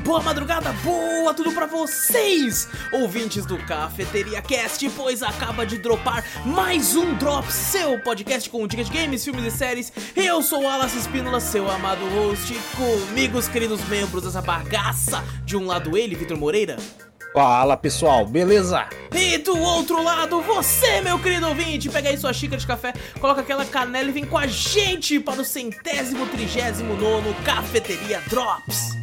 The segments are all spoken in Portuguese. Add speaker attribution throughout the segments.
Speaker 1: boa madrugada, boa tudo pra vocês, ouvintes do Cafeteria Cast, pois acaba de dropar mais um Drop, seu podcast com dicas de games, filmes e séries. Eu sou o Alas Espínola, seu amado host, comigo os queridos membros dessa bagaça. De um lado ele, Vitor Moreira.
Speaker 2: Fala pessoal, beleza?
Speaker 1: E do outro lado, você, meu querido ouvinte, pega aí sua xícara de café, coloca aquela canela e vem com a gente para o centésimo trigésimo nono Cafeteria Drops.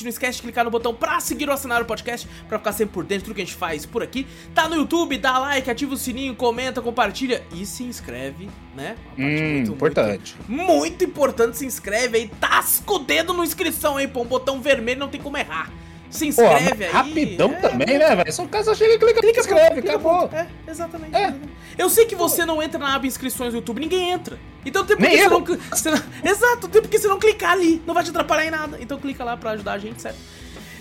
Speaker 1: Gente, não esquece de clicar no botão pra seguir ou assinar o podcast, pra ficar sempre por dentro do que a gente faz por aqui. Tá no YouTube, dá like, ativa o sininho, comenta, compartilha e se inscreve, né? Uma parte
Speaker 2: Hum, importante.
Speaker 1: Muito, muito importante, se inscreve aí, tasca o dedo no inscrição aí, pô, um botão vermelho, não tem como errar. Se
Speaker 2: Pô,
Speaker 1: inscreve aí.
Speaker 2: rapidão
Speaker 1: é,
Speaker 2: também, né, velho? Só o cara só chega e clica, clica, escreve,
Speaker 1: Clica,
Speaker 2: acabou.
Speaker 1: É, exatamente.
Speaker 2: É.
Speaker 1: exatamente. Eu sei que você não entra na aba inscrições do YouTube, ninguém entra. Então tem por
Speaker 2: Nem
Speaker 1: que você não, você não- Exato, tem porque você não clicar ali. Não vai te atrapalhar em nada. Então clica lá pra ajudar a gente, certo?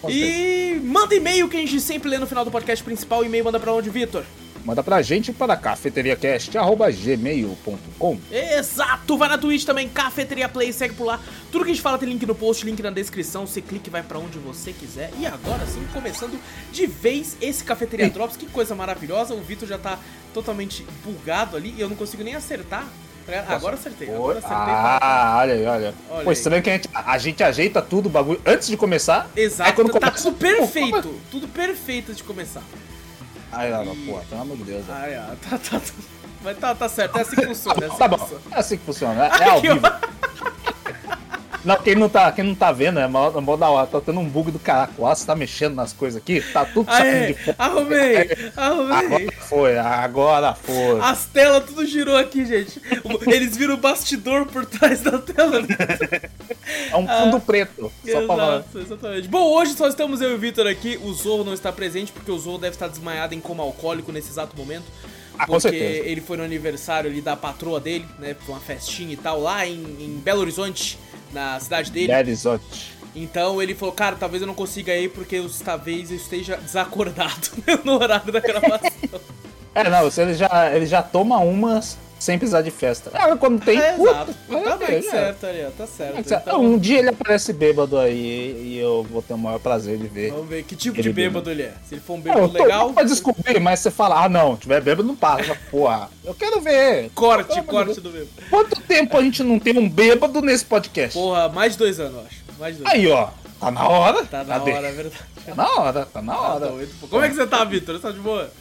Speaker 1: E manda e-mail que a gente sempre lê no final do podcast principal. E-mail manda pra onde, Vitor?
Speaker 2: Manda pra gente para cafeteriacast.gmail.com
Speaker 1: Exato! Vai na Twitch também, Cafeteria Play, segue por lá. Tudo que a gente fala tem link no post, link na descrição. Você clica e vai pra onde você quiser. E agora sim, começando de vez esse Cafeteria
Speaker 2: Sim.
Speaker 1: Drops. Que coisa maravilhosa. O Vitor já tá totalmente bugado ali e eu não consigo nem acertar. Agora acertei, agora acertei.
Speaker 2: Ah, olha aí, olha.
Speaker 1: Olha
Speaker 2: Pô,
Speaker 1: aí.
Speaker 2: estranho que a gente, a gente ajeita tudo o bagulho antes de começar.
Speaker 1: Exato,
Speaker 2: Aí quando
Speaker 1: tá
Speaker 2: começa-
Speaker 1: tudo perfeito. Tudo perfeito de começar.
Speaker 2: Aí, não, pô, pelo amor de Deus.
Speaker 1: Ai, ah, tá, tá, tá. Mas tá, tá certo, é assim que funciona. É assim
Speaker 2: Tá
Speaker 1: que
Speaker 2: bom,
Speaker 1: funciona.
Speaker 2: é assim que funciona, é, é ao vivo. Não, quem não tá, quem não tá vendo, é mó, mó da hora, tá tendo um bug do caraca. Ó, você tá mexendo nas coisas aqui, tá tudo saindo de fora.
Speaker 1: arrumei, arrumei.
Speaker 2: Foi, agora foi.
Speaker 1: As telas tudo girou aqui, gente. Eles viram o bastidor por trás da tela.
Speaker 2: É um fundo preto. Só.
Speaker 1: Exato, exatamente. Bom, hoje só estamos eu e o Vitor aqui. O Zorro não está presente porque o Zorro deve estar desmaiado em coma alcoólico nesse exato momento.
Speaker 2: Ah,
Speaker 1: porque ele foi no aniversário ali da patroa dele, né? Pra uma festinha e tal, lá em, em Belo Horizonte, na cidade dele.
Speaker 2: Belo Horizonte.
Speaker 1: Então ele falou, cara, talvez eu não consiga ir porque eu, talvez eu esteja desacordado no horário da gravação.
Speaker 2: É, não, ele já, ele já toma umas sem precisar de festa. Ah, quando tem.
Speaker 1: é,
Speaker 2: puta,
Speaker 1: exato.
Speaker 2: é,
Speaker 1: Tá bem
Speaker 2: é,
Speaker 1: certo ali, ó, tá certo.
Speaker 2: é, é,
Speaker 1: Então,
Speaker 2: Um dia ele aparece bêbado aí e eu vou ter o maior prazer de ver.
Speaker 1: Vamos ver que tipo de bêbado ele é. Se ele for um
Speaker 2: Não,
Speaker 1: bêbado
Speaker 2: eu tô
Speaker 1: legal,
Speaker 2: pra descobrir, mas você fala, ah não, tiver bêbado não passa. Porra, eu quero ver.
Speaker 1: corte, corte do bêbado.
Speaker 2: Quanto tempo a gente não tem um bêbado nesse podcast?
Speaker 1: Porra, mais de dois anos, eu acho. Mais dois
Speaker 2: Aí, ó, tá na hora.
Speaker 1: Tá na
Speaker 2: Cadê?
Speaker 1: hora, é verdade.
Speaker 2: Tá na hora, tá na
Speaker 1: Tá
Speaker 2: hora.
Speaker 1: doido, pô. Como é que você tá, Vitor? Você tá de boa?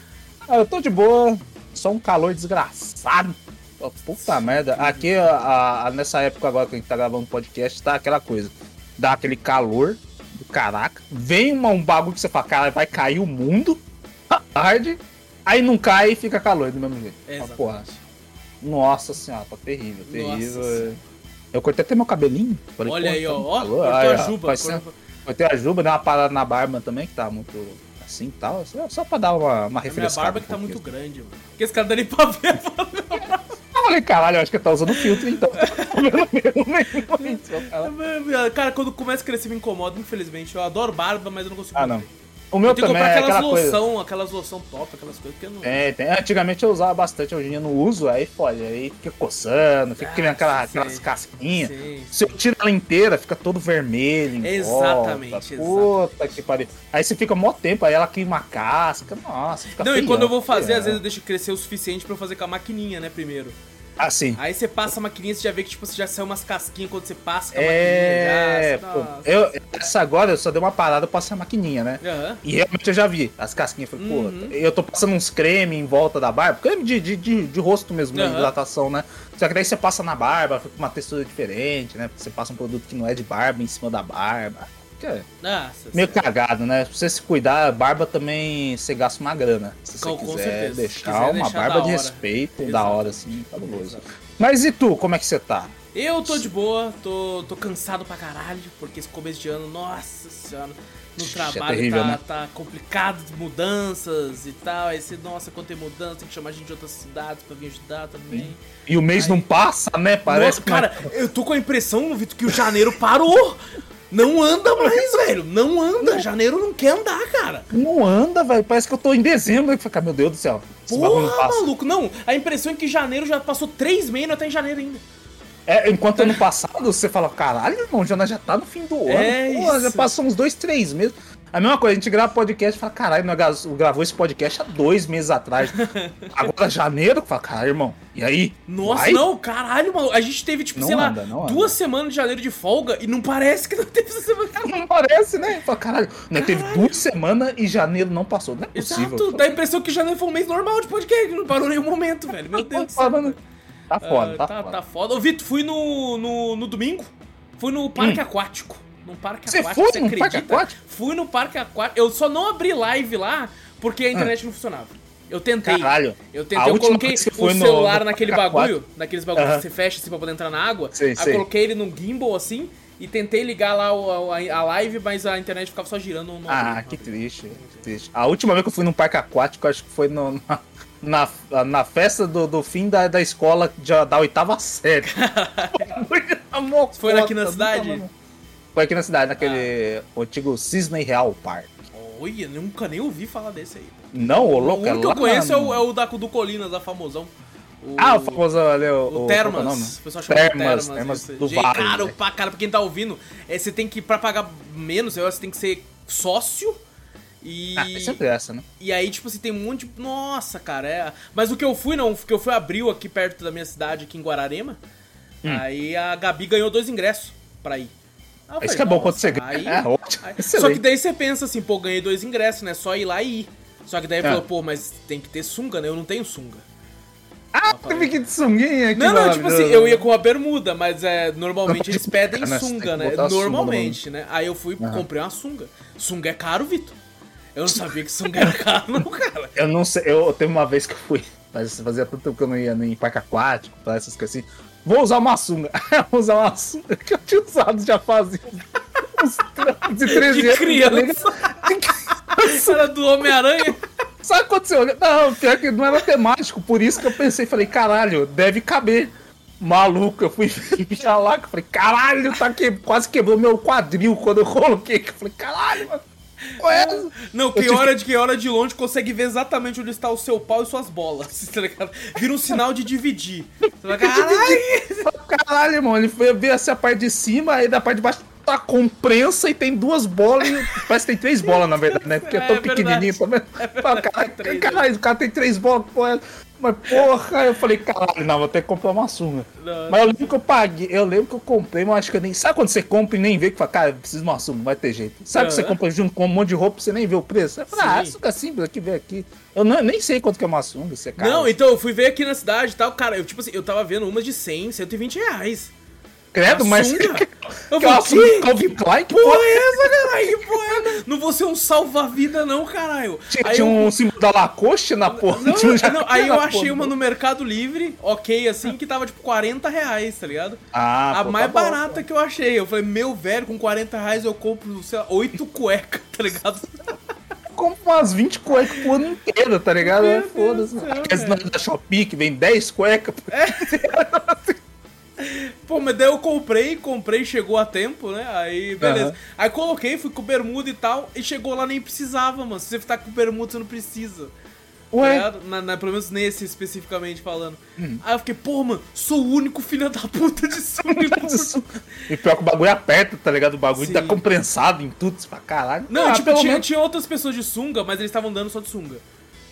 Speaker 2: Ah, eu tô de boa, só um calor desgraçado. Oh, puta merda. Aqui, a- a- nessa época agora que a gente tá gravando podcast, tá aquela coisa. Dá aquele calor do caraca. Vem uma- um bagulho que você fala, cara, vai cair o mundo. Tarde. Aí não cai e fica calor do mesmo jeito. Ah, porra. Nossa senhora, tá terrível,
Speaker 1: Nossa
Speaker 2: terrível. Eu cortei até meu cabelinho. Falei,
Speaker 1: Olha aí, ó. Ó, cortou
Speaker 2: Aí,
Speaker 1: a juba.
Speaker 2: Cortei a juba, dei uma parada na barba também, que tá muito assim e tal. Só, só pra dar uma, uma
Speaker 1: A
Speaker 2: refrescada.
Speaker 1: barba
Speaker 2: um
Speaker 1: que tá muito grande, mano. Porque esse cara dá nem pra ver.
Speaker 2: Eu falei, caralho, eu acho que tá usando filtro, então. Cara.
Speaker 1: Quando começa a crescer me incomoda, infelizmente. Eu adoro barba, mas eu não consigo
Speaker 2: ah, não.
Speaker 1: manter.
Speaker 2: O meu
Speaker 1: Eu
Speaker 2: também é
Speaker 1: aquelas
Speaker 2: aquela coisa.
Speaker 1: loção, aquelas loção top, aquelas coisas que eu não.
Speaker 2: É, tem. Antigamente eu usava bastante, hoje em dia eu não uso, aí pode, aí fica coçando, fica
Speaker 1: Ah,
Speaker 2: criando aquela,
Speaker 1: sei.
Speaker 2: aquelas casquinhas.
Speaker 1: Sim.
Speaker 2: Se eu tiro ela inteira, fica todo vermelho.
Speaker 1: Exatamente,
Speaker 2: volta. Puta que pariu. Aí você fica mó tempo, aí ela queima a casca. Nossa, fica
Speaker 1: Não, e quando eu vou fazer,
Speaker 2: feião.
Speaker 1: às vezes eu deixo crescer o suficiente pra eu fazer com a maquininha, né, primeiro.
Speaker 2: Assim.
Speaker 1: Aí você passa a maquininha, você já vê que, tipo, você já saiu umas casquinhas quando você passa com a
Speaker 2: É,
Speaker 1: maquininha.
Speaker 2: pô,
Speaker 1: Já, Nossa.
Speaker 2: eu, essa agora eu só dei uma parada pra passar a maquininha, né?
Speaker 1: Aham.
Speaker 2: E realmente eu já vi as casquinhas. Falei,
Speaker 1: Uhum.
Speaker 2: pô, eu tô passando uns creme em volta da barba, creme de, de, de, de rosto mesmo, né?
Speaker 1: Aham.
Speaker 2: Hidratação, né? Só que daí você passa na barba, fica com uma textura diferente, né? Porque você passa um produto que não é de barba em cima da barba. Que é
Speaker 1: Nossa,
Speaker 2: meio
Speaker 1: sério.
Speaker 2: cagado, né? Pra você se cuidar, barba também você gasta uma grana. Se você
Speaker 1: Com- com
Speaker 2: quiser
Speaker 1: certeza.
Speaker 2: Deixar
Speaker 1: quiser
Speaker 2: uma
Speaker 1: deixar
Speaker 2: barba
Speaker 1: da
Speaker 2: de respeito, da
Speaker 1: Exato.
Speaker 2: hora, assim, fabuloso. Mas e tu, como é que você tá?
Speaker 1: Eu tô de boa, tô, tô cansado pra caralho, porque esse começo de ano, nossa senhora, no
Speaker 2: é
Speaker 1: trabalho
Speaker 2: terrível,
Speaker 1: tá,
Speaker 2: né?
Speaker 1: tá complicado, mudanças e tal. Aí você, nossa, quando tem mudança, tem que chamar gente de outras cidades pra vir ajudar também.
Speaker 2: E o mês
Speaker 1: Aí-
Speaker 2: não passa, né? Parece
Speaker 1: Nossa, cara, eu tô com a impressão, Vitor, que o janeiro parou. Não anda mais, velho. Não anda. Janeiro não quer andar, cara.
Speaker 2: não anda, velho. Parece que eu tô em dezembro. Eu falei, meu Deus do céu. Não
Speaker 1: Porra,
Speaker 2: passa.
Speaker 1: maluco. Não, a impressão é que janeiro já passou três meses e não tá em janeiro ainda.
Speaker 2: É, enquanto ano passado você fala, caralho, irmão, já, já tá no fim do ano.
Speaker 1: É
Speaker 2: Pô, já passou uns dois, três meses. A mesma coisa, a gente grava podcast e fala, caralho, nós gra- gravou esse podcast há dois meses atrás. Agora janeiro, fala, caralho, irmão, e aí?
Speaker 1: Nossa,
Speaker 2: Vai?
Speaker 1: não, caralho, mano. A gente teve, tipo,
Speaker 2: Não
Speaker 1: sei
Speaker 2: anda,
Speaker 1: lá, duas semanas de janeiro de folga e não parece que não teve essa semana.
Speaker 2: Não parece, né? Fala, caralho, nós teve duas semanas e janeiro não passou. Não é possível.
Speaker 1: Exato, dá a impressão que janeiro foi um mês normal de podcast, não parou nenhum momento, velho. Meu Deus do céu.
Speaker 2: Falando- Tá foda,
Speaker 1: Ah,
Speaker 2: tá,
Speaker 1: tá,
Speaker 2: foda.
Speaker 1: tá foda. Ô, Vitor, fui no, no, no domingo, fui no parque aquático. Num parque.
Speaker 2: Você
Speaker 1: aquático,
Speaker 2: foi num parque aquático?
Speaker 1: Fui no parque aquático. Eu só não abri live lá porque a internet não funcionava. Eu tentei.
Speaker 2: Ah. Caralho.
Speaker 1: Eu
Speaker 2: A
Speaker 1: tentei, eu coloquei o
Speaker 2: foi no-
Speaker 1: celular
Speaker 2: no
Speaker 1: naquele bagulho,
Speaker 2: aquático-
Speaker 1: naqueles bagulhos que você fecha assim pra poder entrar na água.
Speaker 2: Sei,
Speaker 1: aí eu coloquei ele no gimbal assim e tentei ligar lá o- a, a live, mas a internet ficava só girando. Não
Speaker 2: Ah, que triste, que triste. A última vez que eu fui num parque aquático, acho que foi no- na, na, na festa do, do fim da, da escola de- da oitava série.
Speaker 1: Foi aqui na cidade?
Speaker 2: Foi aqui na cidade, naquele o antigo Cisne Real Park.
Speaker 1: Olha, nunca nem ouvi falar desse aí.
Speaker 2: Não, o
Speaker 1: O
Speaker 2: louco é
Speaker 1: único que eu conheço é o, é o da, do Colinas, da famosão. O,
Speaker 2: Ah, o famoso ali, o,
Speaker 1: O Termas.
Speaker 2: é o?
Speaker 1: O pessoal chama
Speaker 2: Termas,
Speaker 1: Termas.
Speaker 2: Termas do
Speaker 1: Gente,
Speaker 2: Vale.
Speaker 1: Caro
Speaker 2: né?
Speaker 1: pra cara, pra quem tá ouvindo, é, você tem que, pra pagar menos, eu acho que você tem que ser sócio. E,
Speaker 2: Ah, é sempre essa, né?
Speaker 1: e aí, tipo assim, tem um monte de. Nossa, cara, é. Mas o que eu fui, não, o que eu fui abril aqui perto da minha cidade, aqui em Guararema.
Speaker 2: Hum.
Speaker 1: Aí a Gabi ganhou dois ingressos pra ir.
Speaker 2: Isso que é bom quando você ganha.
Speaker 1: aí-
Speaker 2: É ótimo.
Speaker 1: aí-. Só que daí você pensa assim, pô, ganhei dois ingressos, né? Só ir lá e ir. Só que daí
Speaker 2: É.
Speaker 1: falou, pô, mas tem que ter sunga, né? Eu não tenho sunga.
Speaker 2: Ah, teve que de sunguinha aqui.
Speaker 1: Não, não, tipo assim, eu ia com a bermuda, mas é, normalmente eles pedem
Speaker 2: cara, você tem
Speaker 1: sunga, né?
Speaker 2: a sunga
Speaker 1: Normalmente, né? Aí eu fui
Speaker 2: Aham.
Speaker 1: comprei uma sunga. Sunga é caro, Vitor. Eu não sabia que sunga era caro, não, cara.
Speaker 2: Eu não sei, eu teve uma vez que eu fui, mas fazia tanto tempo que eu não ia nem em parque aquático, essas coisas assim. Vou usar uma sunga. Vou usar uma sunga que eu tinha usado já fazia uns 13 13
Speaker 1: De
Speaker 2: anos.
Speaker 1: criança. Era do Homem-Aranha.
Speaker 2: Sabe quando você olha? Não, pior que não era temático, por isso que eu pensei, falei, caralho, deve caber. Maluco, eu fui ver lá, que falei, caralho, tá que... quase quebrou meu quadril quando eu coloquei. que Eu falei, caralho, mano. Qual é essa?
Speaker 1: Não, quem olha de quem olha de longe consegue ver exatamente onde está o seu pau e suas bolas. Tá ligado? Vira um sinal de dividir. Você vai, caralho!
Speaker 2: Caralho, irmão, ele foi ver assim a parte de cima, aí da parte de baixo tá com prensa e tem duas bolas. Parece que tem três bolas, na verdade, né? Porque é
Speaker 1: É
Speaker 2: tão
Speaker 1: verdade.
Speaker 2: pequenininho Caralho,
Speaker 1: três,
Speaker 2: caralho, o cara tem três bolas, porra. Mas porra, eu falei, caralho, não, vou ter que comprar uma sunga.
Speaker 1: Não.
Speaker 2: Mas eu lembro que eu paguei, eu lembro que eu comprei, mas acho que eu nem. Sabe quando você compra e nem vê que fala, cara, eu preciso de uma sunga, não vai ter jeito. Sabe que você compra junto com um monte de roupa e você nem vê o preço? Você fala, ah, sunga simples aqui, vem aqui. Eu não- nem sei quanto que é uma sunga, você é caro.
Speaker 1: Não, então eu fui ver aqui na cidade e tal, cara, eu tipo assim, eu tava vendo umas de 100, 120 reais.
Speaker 2: Credo, mas.
Speaker 1: sunga? Eu
Speaker 2: Que é
Speaker 1: "Que
Speaker 2: Calvin Klein? Que
Speaker 1: porra
Speaker 2: porra
Speaker 1: é essa, caralho? Que porra é? Não vou ser um salva-vida, não, caralho.
Speaker 2: Tinha,
Speaker 1: Aí
Speaker 2: tinha
Speaker 1: eu-
Speaker 2: um símbolo da Lacoste na porra.
Speaker 1: Não, não,
Speaker 2: jaqueta
Speaker 1: aí eu achei
Speaker 2: porra.
Speaker 1: uma no Mercado Livre, ok, assim, que tava tipo 40 reais, tá ligado?
Speaker 2: Ah,
Speaker 1: a
Speaker 2: pô,
Speaker 1: mais
Speaker 2: tá bom,
Speaker 1: barata que eu achei. Eu falei, meu velho, com 40 reais eu compro, sei lá, 8 cuecas, tá ligado?
Speaker 2: Eu compro umas 20 cuecas pro ano inteiro, tá ligado? É, Foda-se.
Speaker 1: velho.
Speaker 2: da Shopee que vem 10 cuecas.
Speaker 1: Pô, mas daí eu comprei, comprei, chegou a tempo, né? Aí, beleza.
Speaker 2: Aham.
Speaker 1: Aí coloquei, fui com bermuda e tal, e chegou lá nem precisava, mano. Se você tá com bermuda, você não precisa. Tá
Speaker 2: Ué,
Speaker 1: ligado? Na, na- pelo menos nesse especificamente falando. Aí eu fiquei, pô, mano, sou o único filho da puta de sunga.
Speaker 2: e pior que o bagulho aperta, tá ligado? O bagulho
Speaker 1: Sim.
Speaker 2: tá comprensado em tudo, pra caralho.
Speaker 1: Não,
Speaker 2: Ah,
Speaker 1: tipo, tinha,
Speaker 2: menos-
Speaker 1: tinha outras pessoas de sunga, mas eles estavam dando só de sunga.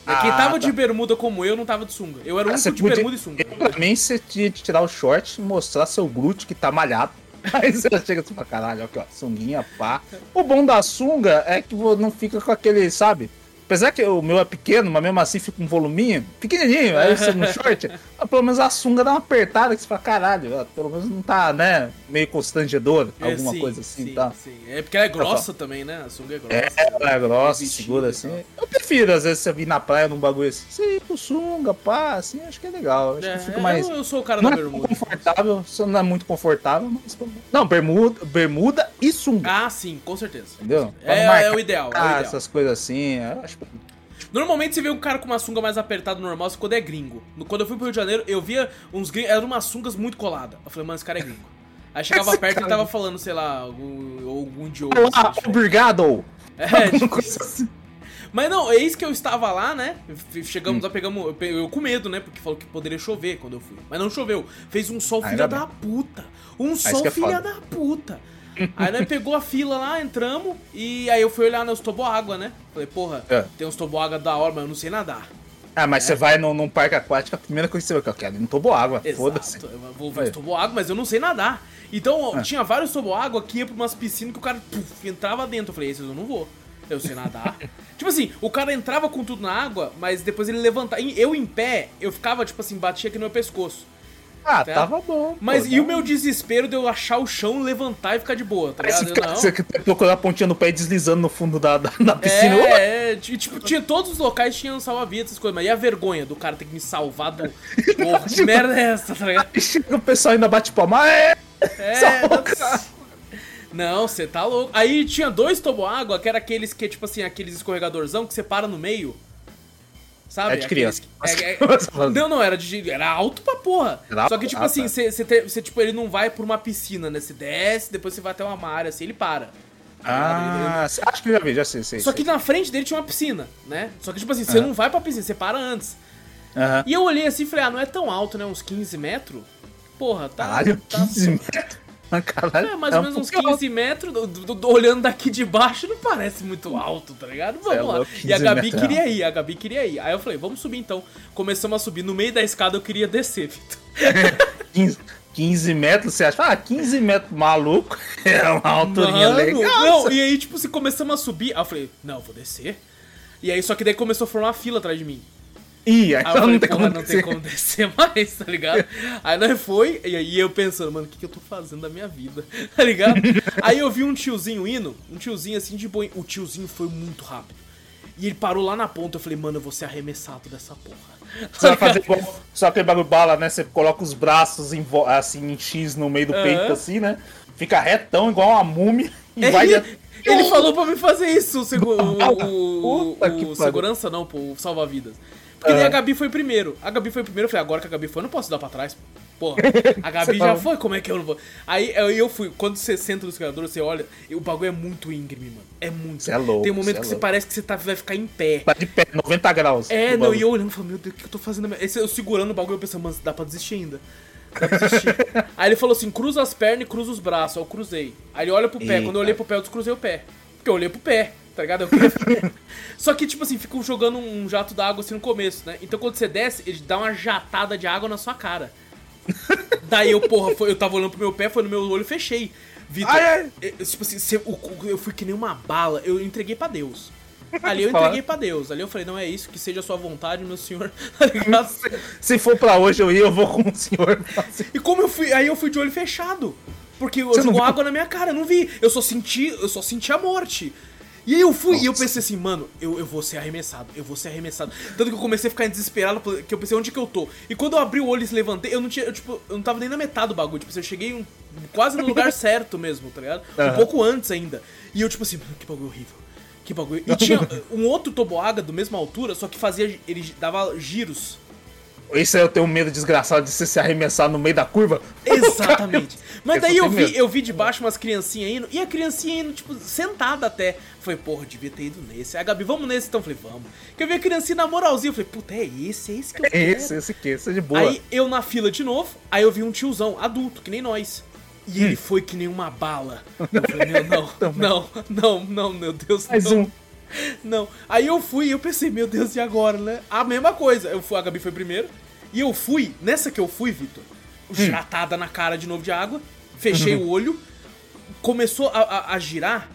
Speaker 2: Ah,
Speaker 1: Quem tava
Speaker 2: tá.
Speaker 1: de bermuda como eu, não tava de sunga. Eu era o
Speaker 2: Ah,
Speaker 1: único de
Speaker 2: podia-
Speaker 1: bermuda e sunga.
Speaker 2: Pra mim, você tinha de tirar o short e mostrar seu glúteo que tá malhado. Aí você chega assim pra caralho, aqui ó, sunguinha, pá. O bom da sunga é que não fica com aquele, sabe? Apesar que o meu é pequeno, mas mesmo assim fica um voluminho pequenininho, aí você no short, pelo menos a sunga dá uma apertada que você fala, caralho, pelo menos não tá, né, meio constrangedor,
Speaker 1: É,
Speaker 2: alguma
Speaker 1: sim,
Speaker 2: coisa assim,
Speaker 1: sim,
Speaker 2: tá?
Speaker 1: sim. É porque ela é grossa também, né? A sunga é grossa.
Speaker 2: É, ela é grossa,
Speaker 1: Vestido
Speaker 2: segura assim. Eu prefiro, às vezes, você vir na praia num bagulho assim, com sunga, pá, assim, acho que é legal. Acho
Speaker 1: É,
Speaker 2: que fica
Speaker 1: é,
Speaker 2: mais.
Speaker 1: eu, eu sou o cara
Speaker 2: Não
Speaker 1: da
Speaker 2: é
Speaker 1: bermuda.
Speaker 2: confortável, só não é muito confortável, mas. Não, bermuda, bermuda e sunga.
Speaker 1: Ah, sim, com certeza.
Speaker 2: Entendeu?
Speaker 1: É, é o ideal, é o ideal.
Speaker 2: Essas coisas assim, eu acho
Speaker 1: Normalmente você vê um cara com uma sunga mais apertada normal quando é gringo. No- Quando eu fui pro Rio de Janeiro, eu via uns gringos. Eram umas sungas muito coladas. Eu falei, mano, esse cara é gringo. Aí chegava
Speaker 2: Esse
Speaker 1: perto e ele tava falando, sei lá, algum, algum idioma.
Speaker 2: Olá,
Speaker 1: assim,
Speaker 2: obrigado!
Speaker 1: É, tipo,
Speaker 2: coisa assim.
Speaker 1: Mas não, eis que eu estava lá, né? Chegamos
Speaker 2: Hum.
Speaker 1: lá, pegamos. Eu, eu com medo, né? Porque falou que poderia chover quando eu fui. Mas não choveu. Fez um sol
Speaker 2: Ah,
Speaker 1: filha
Speaker 2: ainda
Speaker 1: da puta. Um sol
Speaker 2: é
Speaker 1: filha
Speaker 2: foda.
Speaker 1: da puta. Aí nós pegou a fila lá, entramos, e aí eu fui olhar nos toboágua, né? Falei, porra,
Speaker 2: É.
Speaker 1: tem uns toboágua da hora, mas eu não sei nadar.
Speaker 2: Ah, mas você vai num, num parque aquático, a primeira coisa que você vai, eu quero, não tomou água, foda-se.
Speaker 1: Eu vou ver os toboágua, mas eu não sei nadar. Então,
Speaker 2: Ah.
Speaker 1: tinha vários toboágua que ia pra umas piscinas que o cara puf, entrava dentro. Eu falei, esses eu não vou. Eu sei nadar. tipo assim, o cara entrava com tudo na água, mas depois ele levantava. Eu em pé, eu ficava, tipo assim, batia aqui no meu pescoço.
Speaker 2: Ah,
Speaker 1: Tá.
Speaker 2: tava bom.
Speaker 1: Mas
Speaker 2: pô,
Speaker 1: e o
Speaker 2: tá.
Speaker 1: meu desespero de eu achar o chão, levantar e ficar de boa, tá
Speaker 2: você,
Speaker 1: ligado?
Speaker 2: você procurar a pontinha no pé e deslizando no fundo da, da, da piscina.
Speaker 1: É, é, tipo, tinha todos os locais tinham salva-vidas, essas coisas, mas e a vergonha do cara ter que me salvar do. Porra, que merda é essa, tá ligado?
Speaker 2: O pessoal ainda bate palma. Ah, é!
Speaker 1: É. Não, você tá louco. Aí tinha dois toboágua, que era aqueles que, tipo assim, aqueles escorregadorzão que você para no meio. Sabe?
Speaker 2: É de criança.
Speaker 1: É- é-. Não, não, era de. Era alto pra porra.
Speaker 2: Era
Speaker 1: Só que, tipo assim,
Speaker 2: ah,
Speaker 1: você, você, te- você, tipo, ele não vai por uma piscina, né? Você desce, depois você vai até uma área assim, ele para. Tá ligado?
Speaker 2: Ah, acho que já vi, já sei, sei.
Speaker 1: Só que
Speaker 2: sei.
Speaker 1: na frente dele tinha uma piscina, né? Só que, tipo assim, você
Speaker 2: Aham.
Speaker 1: não vai pra piscina, você para antes.
Speaker 2: Aham.
Speaker 1: E eu olhei assim e falei, ah, não é tão alto, né? Uns 15 metros? Porra, tá.
Speaker 2: Caralho,
Speaker 1: tá
Speaker 2: 15 metros. Caralho.
Speaker 1: É, mais ou
Speaker 2: um
Speaker 1: menos uns
Speaker 2: pouquinho
Speaker 1: 15 metros, do- do- do- olhando daqui de baixo, não parece muito alto, tá ligado? Vamos
Speaker 2: é
Speaker 1: lá.
Speaker 2: louco,
Speaker 1: E a
Speaker 2: 15
Speaker 1: Gabi
Speaker 2: metros é
Speaker 1: queria ir, a Gabi queria ir. Aí eu falei, vamos subir então. Começamos a subir. No meio da escada eu queria descer, Vitor.
Speaker 2: 15, 15 metros, você acha? Ah, 15 metros, maluco. É uma alturinha
Speaker 1: Mano,
Speaker 2: legal.
Speaker 1: Não, e aí, tipo, se começamos a subir, aí eu falei, não, eu vou descer. E aí, só que daí começou a formar uma fila atrás de mim.
Speaker 2: Ih, aí
Speaker 1: Aí
Speaker 2: não,
Speaker 1: falei,
Speaker 2: tem como
Speaker 1: não tem como descer mais, tá ligado? Aí nós foi, e aí eu pensando, mano, o que, que eu tô fazendo da minha vida, tá ligado? Aí eu vi um tiozinho indo, um tiozinho assim de boa. O tiozinho foi muito rápido. E ele parou lá na ponta, eu falei, mano, eu vou ser arremessado dessa porra.
Speaker 2: Você vai fazer igual, só aquele bagulho bala, né? Você coloca os braços em, assim, em X no meio do
Speaker 1: Aham.
Speaker 2: peito, assim, né? Fica retão, igual uma múmia, e
Speaker 1: É,
Speaker 2: vai...
Speaker 1: ele, ele falou pra mim fazer isso, o, segu- o, o- o segurança não, pô, o salva-vidas. Porque daí
Speaker 2: Ah.
Speaker 1: a Gabi foi primeiro. A Gabi foi primeiro, eu falei, agora que a Gabi foi, eu não posso dar pra trás. Porra, a Gabi
Speaker 2: Você
Speaker 1: já
Speaker 2: falou.
Speaker 1: foi, como é que eu não vou? Aí eu, fui, quando você senta no escalador, você olha, e o bagulho é muito íngreme, mano. É muito.
Speaker 2: Cê é louco,
Speaker 1: Tem um momento
Speaker 2: é
Speaker 1: que você
Speaker 2: louco.
Speaker 1: parece que você tá, vai ficar em pé.
Speaker 2: Tá de pé, 90 graus.
Speaker 1: É, não, e eu olhando, falando, meu Deus, o que eu tô fazendo? Esse, eu segurando o bagulho, eu pensando, mano, dá pra desistir ainda. Dá pra desistir. Aí ele falou assim, cruza as pernas e cruza os braços. Eu cruzei. Aí ele olha pro pé. Quando eu olhei pro pé, eu descruzei o pé. Porque eu olhei pro pé, tá ligado? Eu queria- Só que, tipo assim, ficam jogando um jato d'água assim no começo, né? Então quando você desce, ele dá uma jatada de água na sua cara. Daí eu, porra, foi- eu tava olhando pro meu pé, foi no meu olho, fechei. Vitor, eu- tipo assim, se- o- eu fui que nem uma bala, eu entreguei pra Deus. Ali eu entreguei pra Deus. Ali eu falei, não é isso, que seja a sua vontade, meu senhor. Tá ligado?
Speaker 2: Se for pra hoje eu ir, eu vou com o senhor.
Speaker 1: E como eu fui, aí eu fui de olho fechado. Porque eu jogou água na minha cara, eu não vi. Eu só senti, eu só senti a morte. E aí eu fui, e eu pensei assim, mano, eu, eu vou ser arremessado, eu vou ser arremessado. Tanto que eu comecei a ficar desesperado, que eu pensei, onde que eu tô? E quando eu abri o olho e se levantei, eu não tinha, eu, tipo, eu não tava nem na metade do bagulho. Tipo, assim, eu cheguei um- quase no lugar certo mesmo, tá ligado? Um
Speaker 2: Aham.
Speaker 1: pouco antes ainda. E eu, tipo assim, mano, que bagulho horrível. Que bagulho. E tinha um outro toboágua da mesma altura, só que fazia, ele dava giros.
Speaker 2: Isso aí eu tenho um medo desgraçado de você se arremessar no meio da curva.
Speaker 1: Exatamente. Mas daí eu vi,
Speaker 2: medo.
Speaker 1: eu vi de baixo umas criancinhas indo, e a criancinha indo, tipo, sentada até. Falei, porra, devia ter ido nesse. A Gabi, vamos nesse então? Falei, vamos. Que eu vi a criancinha na moralzinha, eu falei, puta, é esse, é esse que eu
Speaker 2: É
Speaker 1: quero.
Speaker 2: esse, esse aqui, esse é de boa.
Speaker 1: Aí eu na fila de novo, aí eu vi um tiozão, adulto, que nem nós. E
Speaker 2: Hum.
Speaker 1: ele foi que nem uma bala. Eu falei, meu, não, não, não, não, meu Deus,
Speaker 2: Mais
Speaker 1: não.
Speaker 2: um.
Speaker 1: Não. Aí eu fui e eu pensei, meu Deus, e agora, né? A mesma coisa. Eu fui, a Gabi foi primeiro. E eu fui, nessa que eu fui, Vitor, jatada na cara de novo de água. Fechei o olho. Começou a, a- a girar.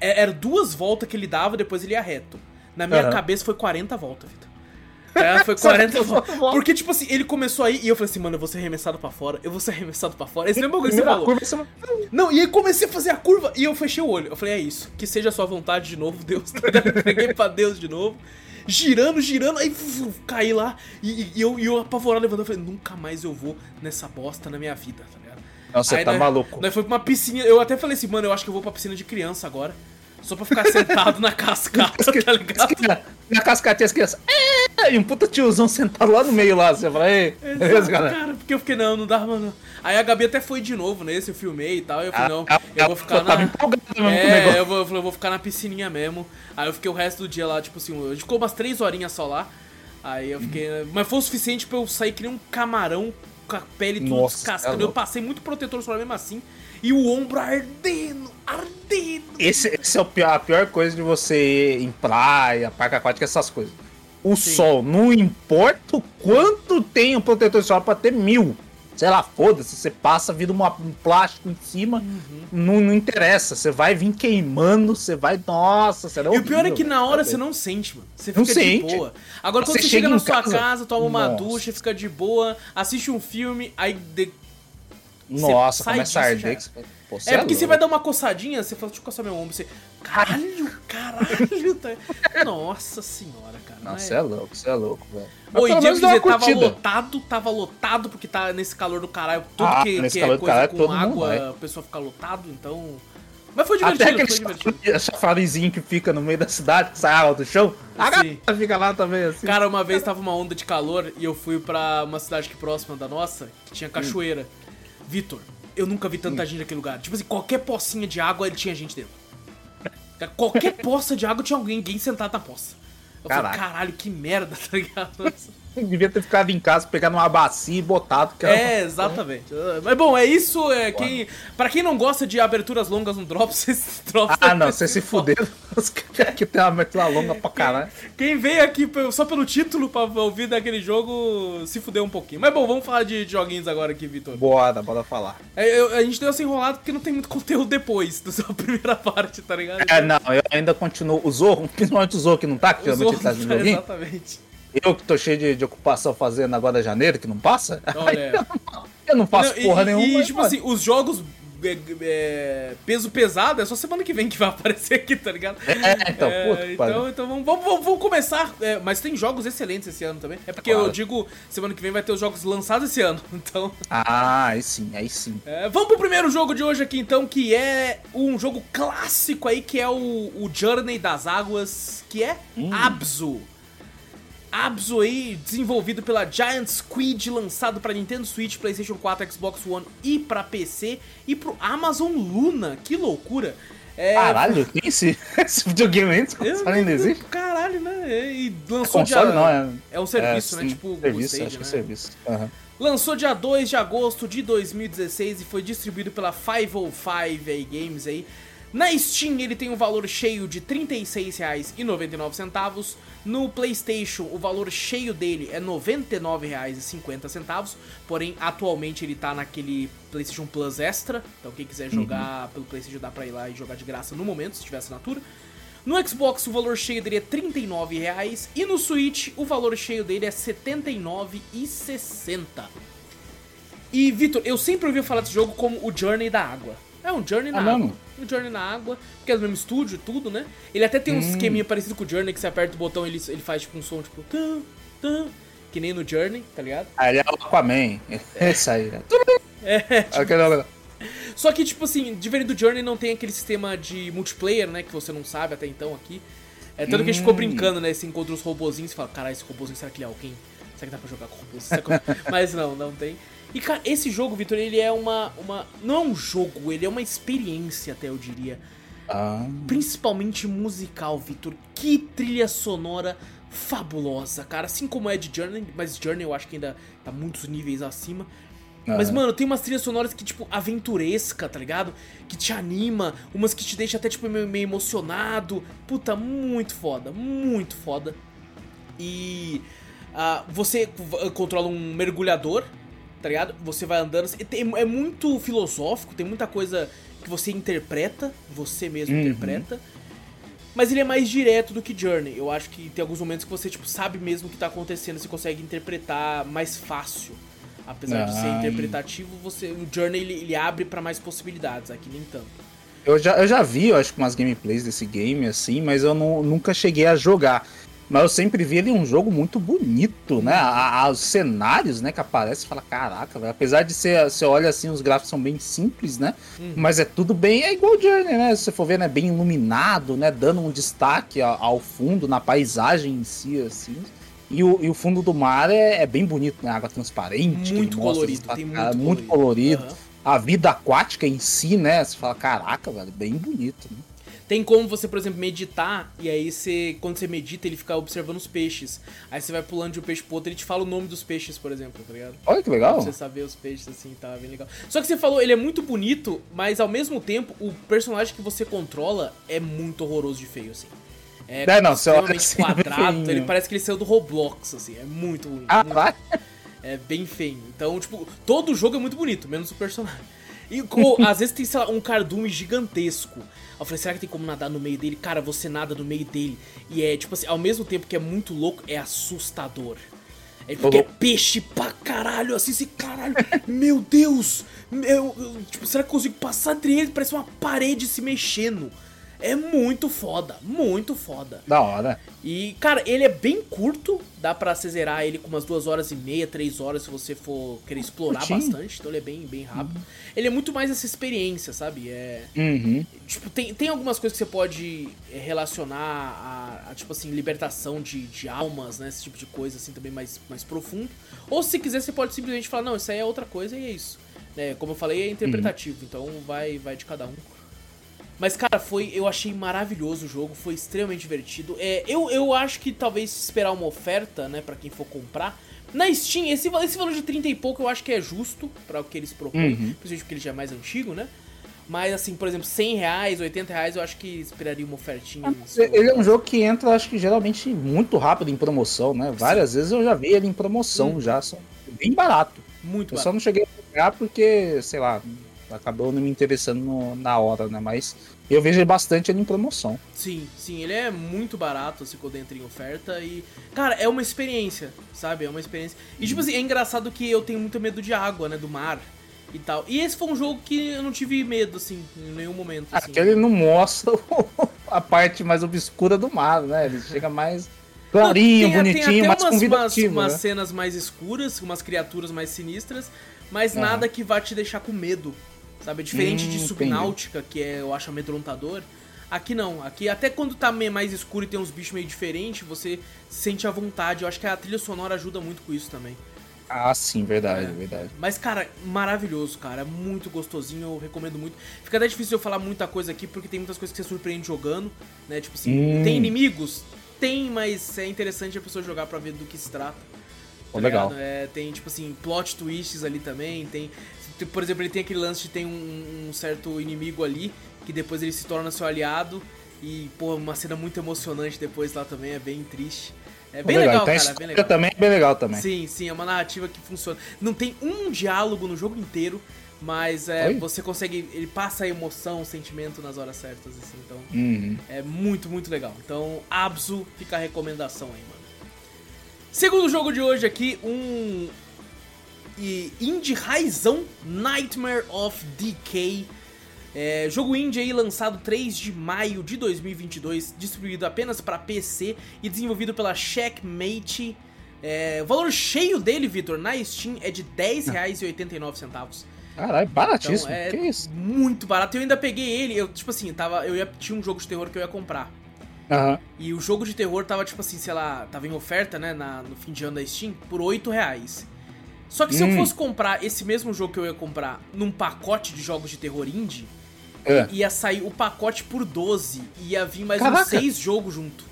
Speaker 1: É- Era duas voltas que ele dava, depois ele ia reto. Na minha
Speaker 2: Aham.
Speaker 1: cabeça foi 40 voltas, Vitor. É, foi 40 voltas. Porque, tipo assim, ele começou aí e eu falei assim, mano, eu vou ser arremessado pra fora, eu vou ser arremessado pra fora. Esse mesmo bagulho que você falou.
Speaker 2: curva, você não-
Speaker 1: Não, e aí comecei a fazer a curva e eu fechei o olho. Eu falei, é isso, que seja a sua vontade de novo, Deus. Tá ligado? Entreguei pra Deus de novo. Girando, girando, aí fu, caí lá e, e eu, e eu apavorado levantando. Eu falei, nunca mais eu vou nessa bosta na minha vida, tá ligado?
Speaker 2: Você
Speaker 1: Aí
Speaker 2: tá
Speaker 1: nós-
Speaker 2: maluco.
Speaker 1: Nós foi pra uma piscina. Eu até falei assim, mano, eu acho que eu vou pra piscina de criança agora. Só pra ficar sentado na cascata, tá ligado?
Speaker 2: Na cascatinha as crianças. É, e um puta tiozão sentado lá no meio lá. Você fala, ei, beleza,
Speaker 1: Exato,
Speaker 2: galera?
Speaker 1: cara, porque eu fiquei, não, não dava, mano. Aí a Gabi até foi de novo nesse, eu filmei e tal. E eu falei, não,
Speaker 2: Ah,
Speaker 1: eu
Speaker 2: ah,
Speaker 1: vou ficar
Speaker 2: eu tava
Speaker 1: na. É, eu vou, eu falei, eu vou ficar na piscininha mesmo. Aí eu fiquei o resto do dia lá, tipo assim, gente ficou umas três horinhas só lá. Aí eu fiquei. Mas foi o suficiente pra eu sair que nem um camarão com a pele
Speaker 2: Nossa,
Speaker 1: descascada.
Speaker 2: é
Speaker 1: eu passei muito protetor solar mesmo assim. E o ombro ardendo, ardendo.
Speaker 2: Esse, esse é o pior- a pior coisa de você ir em praia, parque aquático, essas coisas. O
Speaker 1: Sim.
Speaker 2: sol, não importa o quanto tem um protetor solar pra ter mil. Sei lá, foda-se, você passa, vira uma- um plástico em cima,
Speaker 1: Uhum.
Speaker 2: não, não interessa. Você vai vir queimando, você vai. Nossa, será
Speaker 1: E o pior é que na hora você não sente, mano. Você
Speaker 2: Não
Speaker 1: fica de
Speaker 2: sente.
Speaker 1: boa. Agora quando
Speaker 2: Você
Speaker 1: você chega
Speaker 2: chega
Speaker 1: na sua casa,
Speaker 2: casa,
Speaker 1: toma uma
Speaker 2: nossa.
Speaker 1: ducha, fica de boa, assiste um filme, aí. de-
Speaker 2: Nossa, começa a arder. que Pô,
Speaker 1: É porque você vai dar uma coçadinha, você fala, deixa eu coçar meu ombro, você. Caralho, caralho. tá- Nossa senhora, cara.
Speaker 2: Não, você é louco, você é louco, velho.
Speaker 1: Oi, dia que dizer, tava
Speaker 2: curtida.
Speaker 1: lotado, tava lotado, porque tá nesse calor do caralho. Tudo
Speaker 2: Ah,
Speaker 1: que,
Speaker 2: nesse
Speaker 1: que
Speaker 2: calor
Speaker 1: é
Speaker 2: do
Speaker 1: coisa
Speaker 2: caralho,
Speaker 1: com água, a pessoa fica lotado, então. Mas foi divertido,
Speaker 2: Até aquele
Speaker 1: foi divertido.
Speaker 2: chafariz- chafarizinho que fica no meio da cidade, que sai água do chão. A gata fica lá também, assim.
Speaker 1: Cara, uma vez tava uma onda de calor e eu fui pra uma cidade aqui próxima da nossa, que tinha cachoeira. Vitor, eu nunca vi tanta gente naquele lugar. Tipo assim, qualquer pocinha de água ele tinha gente dentro. Qualquer poça de água tinha alguém, alguém sentado na poça. Eu falei,
Speaker 2: Caraca.
Speaker 1: caralho, que merda, tá ligado?
Speaker 2: Devia ter ficado em casa, pegado uma bacia e botado. Que era-
Speaker 1: É, exatamente. Mas bom, é isso. É, quem, pra quem não gosta de aberturas longas no Drops, esse Drops
Speaker 2: Ah, não, você se fuderam. Que tem uma abertura longa pra caralho.
Speaker 1: Quem veio aqui só pelo título pra ouvir daquele jogo se fudeu um pouquinho. Mas bom, vamos falar de, de joguinhos agora aqui, Vitor.
Speaker 2: Bora, bora falar.
Speaker 1: É, eu- a gente deu essa enrolada porque não tem muito conteúdo depois da sua primeira parte, tá ligado?
Speaker 2: É, não, eu ainda continuo. O Zorro, principalmente o Zorro que não tá, que
Speaker 1: Os
Speaker 2: geralmente ele tá no joguinho.
Speaker 1: Exatamente.
Speaker 2: Eu que tô cheio de, de ocupação fazendo agora janeiro, que não passa.
Speaker 1: Olha.
Speaker 2: Eu não faço
Speaker 1: Não, e-
Speaker 2: porra
Speaker 1: e,
Speaker 2: nenhuma.
Speaker 1: E, tipo assim, os jogos é, é, peso pesado é só semana que vem que vai aparecer aqui, tá ligado?
Speaker 2: É, então,
Speaker 1: É,
Speaker 2: puta
Speaker 1: então, então vamos, vamos, vamos- vamos começar. é, mas tem jogos excelentes esse ano também. É porque
Speaker 2: Claro.
Speaker 1: eu digo, semana que vem vai ter os jogos lançados esse ano. Então,
Speaker 2: Ah, aí sim, aí sim.
Speaker 1: é, vamos pro primeiro jogo de hoje aqui, então, que é um jogo clássico aí, que é o, o Journey das Águas, que é
Speaker 2: Hum.
Speaker 1: Abzu. Abzu aí, desenvolvido pela Giant Squid, lançado pra Nintendo Switch, PlayStation 4, Xbox One e pra PC e pro Amazon Luna. Que loucura! É,
Speaker 2: Caralho, tem esse, esse videogame
Speaker 1: eu-
Speaker 2: console ainda existe?
Speaker 1: Caralho, né? E lançou
Speaker 2: Console
Speaker 1: dia...
Speaker 2: não, é.
Speaker 1: É um serviço,
Speaker 2: é,
Speaker 1: né?
Speaker 2: sim,
Speaker 1: Tipo o
Speaker 2: serviço,
Speaker 1: Stadia,
Speaker 2: acho que é
Speaker 1: né?
Speaker 2: serviço. Aham.
Speaker 1: Lançou dia 2 de agosto de 2016 e foi distribuído pela 505 aí, Games aí. Na Steam ele tem um valor cheio de R$ 36,99. No PlayStation o valor cheio dele é R$ 99,50. Porém, atualmente ele tá naquele PlayStation Plus Extra. Então quem quiser jogar pelo PlayStation dá pra ir lá e jogar de graça no momento, se tiver assinatura. No Xbox o valor cheio dele é R$ 39,00 e no Switch o valor cheio dele é R$ 79,60. E Vitor, eu sempre ouvi falar desse jogo como o Journey da Água. É um Journey na
Speaker 2: Ah,
Speaker 1: água.
Speaker 2: mesmo?
Speaker 1: Um Journey na água, porque é do mesmo estúdio e tudo, né? Ele até tem um esqueminha parecido com o Journey, que você aperta o botão e ele, ele faz tipo um som tipo. Tan, tan, que nem no Journey, tá ligado?
Speaker 2: Ah, ele é o Aquaman. Esse aí. né?
Speaker 1: É,
Speaker 2: Aquele...
Speaker 1: Só que, tipo assim, diferente do Journey, não tem aquele sistema de multiplayer, né? Que você não sabe até então aqui. É tanto que a gente ficou
Speaker 2: Hum.
Speaker 1: brincando, né? Você encontra os robozinhos e fala, caralho, esse robozinho, será que ele é alguém? Será que dá pra jogar com que- Mas não, não tem. E, cara, esse jogo, Vitor, ele é uma, uma. Não é um jogo, ele é uma experiência, até eu diria.
Speaker 2: Ah,
Speaker 1: Principalmente musical, Vitor. Que trilha sonora fabulosa, cara. Assim como é de Journey, mas Journey eu acho que ainda tá muitos níveis acima. Mas, mano, tem umas trilhas sonoras que, tipo, aventuresca, tá ligado? Que te anima, umas que te deixa até, tipo, meio, meio emocionado. Puta, muito foda, muito foda. E ah, você controla um mergulhador, tá ligado? Você vai andando. e tem- É muito filosófico, tem muita coisa que você interpreta, você mesmo
Speaker 2: Uhum.
Speaker 1: interpreta. Mas ele é mais direto do que Journey. Eu acho que tem alguns momentos que você, tipo, sabe mesmo o que tá acontecendo, você consegue interpretar mais fácil. Apesar de ser
Speaker 2: Ah.
Speaker 1: interpretativo, você, o Journey ele, ele abre pra mais possibilidades, aqui nem tanto.
Speaker 2: Eu já, eu já vi, eu acho que umas gameplays desse game, assim, mas eu não- nunca cheguei a jogar. Mas eu sempre vi ele um jogo muito bonito, né? A- a- os cenários, né, que aparecem, fala, caraca, velho. Apesar de ser, você olha assim, os gráficos são bem simples, né?
Speaker 1: Uhum.
Speaker 2: Mas é tudo bem, é igual Journey, né? Se você for ver, né, bem iluminado, né? Dando um destaque ao, ao fundo, na paisagem em si, assim. E o, e o fundo do mar é, é bem bonito, né? Água transparente. que
Speaker 1: Muito
Speaker 2: mostra
Speaker 1: colorido, muito
Speaker 2: muito colorido.
Speaker 1: Aham.
Speaker 2: A vida aquática em si, né? Você fala, caraca, velho, bem bonito, né?
Speaker 1: Tem como você, por exemplo, meditar, e aí você, quando você medita, ele fica observando os peixes. Aí você vai pulando de um peixe pro outro, ele te fala o nome dos peixes, por exemplo, tá ligado?
Speaker 2: Olha que legal.
Speaker 1: Pra você saber os peixes, assim, tá bem legal. Só que você falou, ele é muito bonito, mas ao mesmo tempo, o personagem que você controla é muito horroroso de feio, assim. É,
Speaker 2: É, não, olha
Speaker 1: extremamente
Speaker 2: assim,
Speaker 1: quadrado,
Speaker 2: bem
Speaker 1: ele parece que ele saiu do Roblox, assim, é muito ruim.
Speaker 2: Ah,
Speaker 1: muito-
Speaker 2: vai.
Speaker 1: é bem feio. Então, tipo, todo jogo é muito bonito, menos o personagem. E co- às vezes tem, sei lá, um cardume gigantesco. Eu falei, será que tem como nadar no meio dele? Cara, você nada no meio dele. E é, tipo assim, ao mesmo tempo que é muito louco, é assustador. É porque é peixe pra caralho, assim, assim, caralho, meu Deus! Eu, eu- tipo, será que eu consigo passar entre eles? Parece uma parede se mexendo. É muito foda, muito foda.
Speaker 2: Da hora.
Speaker 1: E, cara, ele é bem curto, dá pra você zerar ele com umas duas horas e meia, três horas, se você for querer explorar
Speaker 2: Curtinho.
Speaker 1: bastante. Então ele é bem, bem rápido. Ele é muito mais essa experiência, sabe? É.
Speaker 2: Uhum.
Speaker 1: Tipo, tem, tem algumas coisas que você pode é, relacionar a, a, tipo assim, libertação de, de almas, né? Esse tipo de coisa, assim, também mais, mais profundo. Ou se quiser, você pode simplesmente falar, não, isso aí é outra coisa e é isso. É, como eu falei, é interpretativo, então vai, vai de cada um. Mas, cara, foi. Eu achei maravilhoso o jogo, foi extremamente divertido. É, eu, eu acho que talvez esperar uma oferta, né, pra quem for comprar. Na Steam, esse, esse valor de 30 e pouco eu acho que é justo para o que eles propõem,
Speaker 2: Uhum.
Speaker 1: principalmente porque ele já é mais antigo, né? Mas, assim, por exemplo, 100 reais, 80 reais, eu acho que esperaria uma ofertinha.
Speaker 2: Ele é um jogo que entra, acho que geralmente muito rápido em promoção, né? Várias vezes eu já vi ele em promoção
Speaker 1: Hum.
Speaker 2: já, são bem barato.
Speaker 1: Muito
Speaker 2: Eu só
Speaker 1: barato.
Speaker 2: não cheguei a pegar porque, sei lá, acabou não me interessando no- na hora, né? Mas eu vejo ele bastante ele em promoção.
Speaker 1: Sim, sim, ele é muito barato, assim, quando entra em oferta e... Cara, é uma experiência, sabe? É uma experiência. E, tipo assim, é engraçado que eu tenho muito medo de água, né? Do mar e tal. E esse foi um jogo que eu não tive medo, assim, em nenhum momento, assim.
Speaker 2: Aquele ele não mostra a parte mais obscura do mar, né? Ele chega mais clarinho,
Speaker 1: Não, tem- tem
Speaker 2: bonitinho,
Speaker 1: até
Speaker 2: mais
Speaker 1: umas,
Speaker 2: convidativo,
Speaker 1: umas, umas
Speaker 2: né?
Speaker 1: cenas mais escuras, umas criaturas mais sinistras, mas
Speaker 2: Aham.
Speaker 1: nada que vá te deixar com medo, sabe? É Diferente
Speaker 2: Hum,
Speaker 1: de
Speaker 2: entendi.
Speaker 1: Subnáutica, que é, eu acho amedrontador. Aqui não, aqui até quando tá mais escuro e tem uns bichos meio diferentes, você se sente à vontade. Eu acho que a trilha sonora ajuda muito com isso também.
Speaker 2: Ah, sim, verdade,
Speaker 1: É.
Speaker 2: verdade.
Speaker 1: Mas, cara, maravilhoso, cara. Muito gostosinho, eu recomendo muito. Fica até difícil eu falar muita coisa aqui, porque tem muitas coisas que você surpreende jogando, né? Tipo assim,
Speaker 2: Hum.
Speaker 1: tem inimigos? Tem, mas é interessante a pessoa jogar pra ver do que se trata.
Speaker 2: Pô, legal.
Speaker 1: ligado? É, tem, tipo assim, plot twists ali também. Tem. Por exemplo, ele tem aquele lance de tem um, um certo inimigo ali, que depois ele se torna seu aliado. E, pô, uma cena muito emocionante depois lá também, é bem triste. É bem legal,
Speaker 2: a
Speaker 1: cara,
Speaker 2: história
Speaker 1: bem legal.
Speaker 2: também é bem legal também.
Speaker 1: Sim, sim, é uma narrativa que funciona. Não tem um diálogo no jogo inteiro, mas é,
Speaker 2: Oi?
Speaker 1: você consegue. Ele passa a emoção, o sentimento nas horas certas, assim, então.
Speaker 2: Uhum.
Speaker 1: É muito, muito legal. Então, Abzu fica a recomendação aí, mano. Segundo jogo de hoje aqui, um. E indie raizão Nightmare of Decay. É, jogo indie aí lançado 3 de maio de 2022, distribuído apenas para PC e desenvolvido pela Checkmate. É, o valor cheio dele, Vitor, na Steam é de R$10,89.
Speaker 2: Caralho, baratíssimo.
Speaker 1: Então é
Speaker 2: Que isso?
Speaker 1: muito barato. Eu ainda peguei ele, eu, tipo assim, tava, eu ia, tinha um jogo de terror que eu ia comprar.
Speaker 2: Aham.
Speaker 1: E o jogo de terror tava, tipo assim, sei lá, tava em oferta, né, na- no fim de ano da Steam, por 8 reais. Só que se eu
Speaker 2: Hum.
Speaker 1: fosse comprar esse mesmo jogo que eu ia comprar num pacote de jogos de terror indie,
Speaker 2: É.
Speaker 1: ia sair o pacote por 12 e ia vir mais uns
Speaker 2: Caraca.
Speaker 1: 6 jogos junto,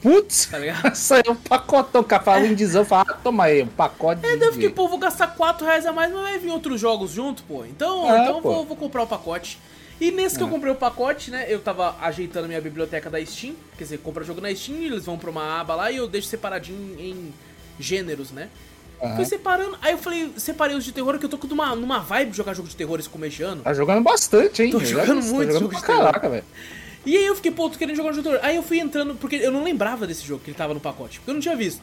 Speaker 2: Putz!
Speaker 1: tá ligado?
Speaker 2: Saiu um pacotão, cara. Fala um dizão, fala, ah, toma aí, um pacote
Speaker 1: É,
Speaker 2: de...
Speaker 1: daí eu fiquei, pô, vou gastar 4 reais a mais, mas vai vir outros jogos junto, pô. Então,
Speaker 2: É,
Speaker 1: então eu
Speaker 2: pô.
Speaker 1: vou, vou comprar o pacote. E nesse que eu
Speaker 2: É.
Speaker 1: comprei o pacote, né, eu tava ajeitando a minha biblioteca da Steam. Quer dizer, compra jogo na Steam, eles vão pra uma aba lá e eu deixo separadinho em gêneros, né?
Speaker 2: Aham.
Speaker 1: Fui separando, aí eu falei, separei os de terror, que eu tô com numa, numa vibe de jogar jogo de terror esse começo de ano.
Speaker 2: Tá jogando bastante, hein?
Speaker 1: Tô
Speaker 2: já
Speaker 1: jogando muito
Speaker 2: tá
Speaker 1: jogo
Speaker 2: jogando
Speaker 1: de
Speaker 2: pra
Speaker 1: terror.
Speaker 2: caraca, velho.
Speaker 1: E aí eu fiquei, pô, tô querendo jogar no jogo terror. Aí eu fui entrando, porque eu não lembrava desse jogo, que ele tava no pacote, porque eu não tinha visto.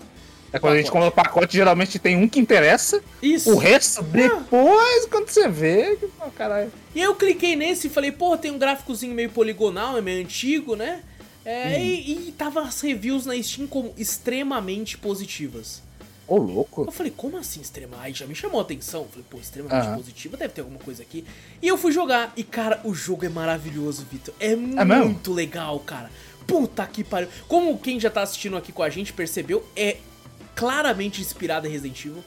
Speaker 2: É quando a gente compra o pacote, geralmente tem um que interessa.
Speaker 1: Isso.
Speaker 2: O resto, depois, quando você vê. Oh, caralho.
Speaker 1: E eu cliquei nesse e falei, pô, tem um gráficozinho meio poligonal, é meio antigo, né? É,
Speaker 2: Hum.
Speaker 1: e, e tava as reviews na Steam como extremamente positivas.
Speaker 2: Ô, louco.
Speaker 1: Eu falei, como assim extrema? Aí já me chamou a atenção. Eu falei, pô, extremamente positiva, deve ter alguma coisa aqui. E eu fui jogar. E, cara, o jogo é maravilhoso, Vitor. É,
Speaker 2: mesmo?
Speaker 1: muito legal, cara. Puta que pariu. Como quem já tá assistindo aqui com a gente percebeu, é claramente inspirado em Resident Evil.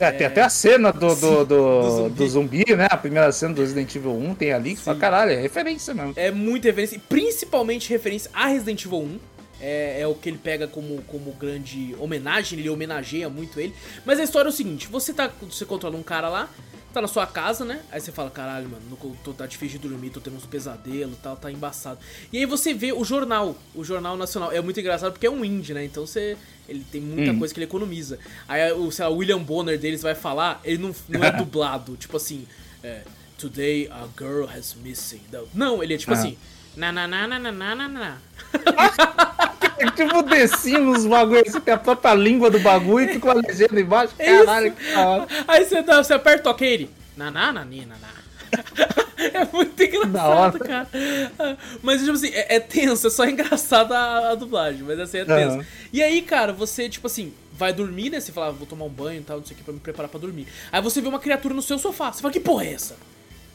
Speaker 2: É, tem até a cena do, do, do,
Speaker 1: do zumbi.
Speaker 2: do zumbi, né? A primeira cena do Resident Evil 1 tem ali que fala, caralho, é referência mesmo.
Speaker 1: É muita referência, e principalmente referência a Resident Evil 1. É, é o que ele pega como, como grande homenagem, ele homenageia muito ele. Mas a história é o seguinte: você tá. Você controla um cara lá, tá na sua casa, né? Aí você fala, caralho, mano, não tô, tá difícil de dormir, tô tendo uns pesadelos tal, tá embaçado. E aí você vê o jornal, o Jornal Nacional. É muito engraçado porque é um indie, né? Então você. Ele tem muita
Speaker 2: Hum.
Speaker 1: coisa que ele economiza. Aí o, sei lá, William Bonner deles vai falar, ele não, não é dublado. tipo assim, é, Today a girl has missing. Não, Não, ele é tipo
Speaker 2: Ah.
Speaker 1: assim. Na na na na na na na na.
Speaker 2: É tipo descendo os bagulho assim, tem a própria língua do bagulho e fica uma legenda embaixo.
Speaker 1: É.
Speaker 2: Caralho, que da hora.
Speaker 1: Aí você, dá, você aperta o ok, ele. Na na na ni, na na. É muito engraçado, cara. Mas, tipo assim, é, é tenso, é só engraçado a, a dublagem, mas assim, é tenso.
Speaker 2: Aham.
Speaker 1: E aí, cara, você, tipo assim, vai dormir, né? Você fala, "Ah, vou tomar um banho e tal, não sei o que, pra me preparar pra dormir. Aí você vê uma criatura no seu sofá. Você fala, que porra é essa?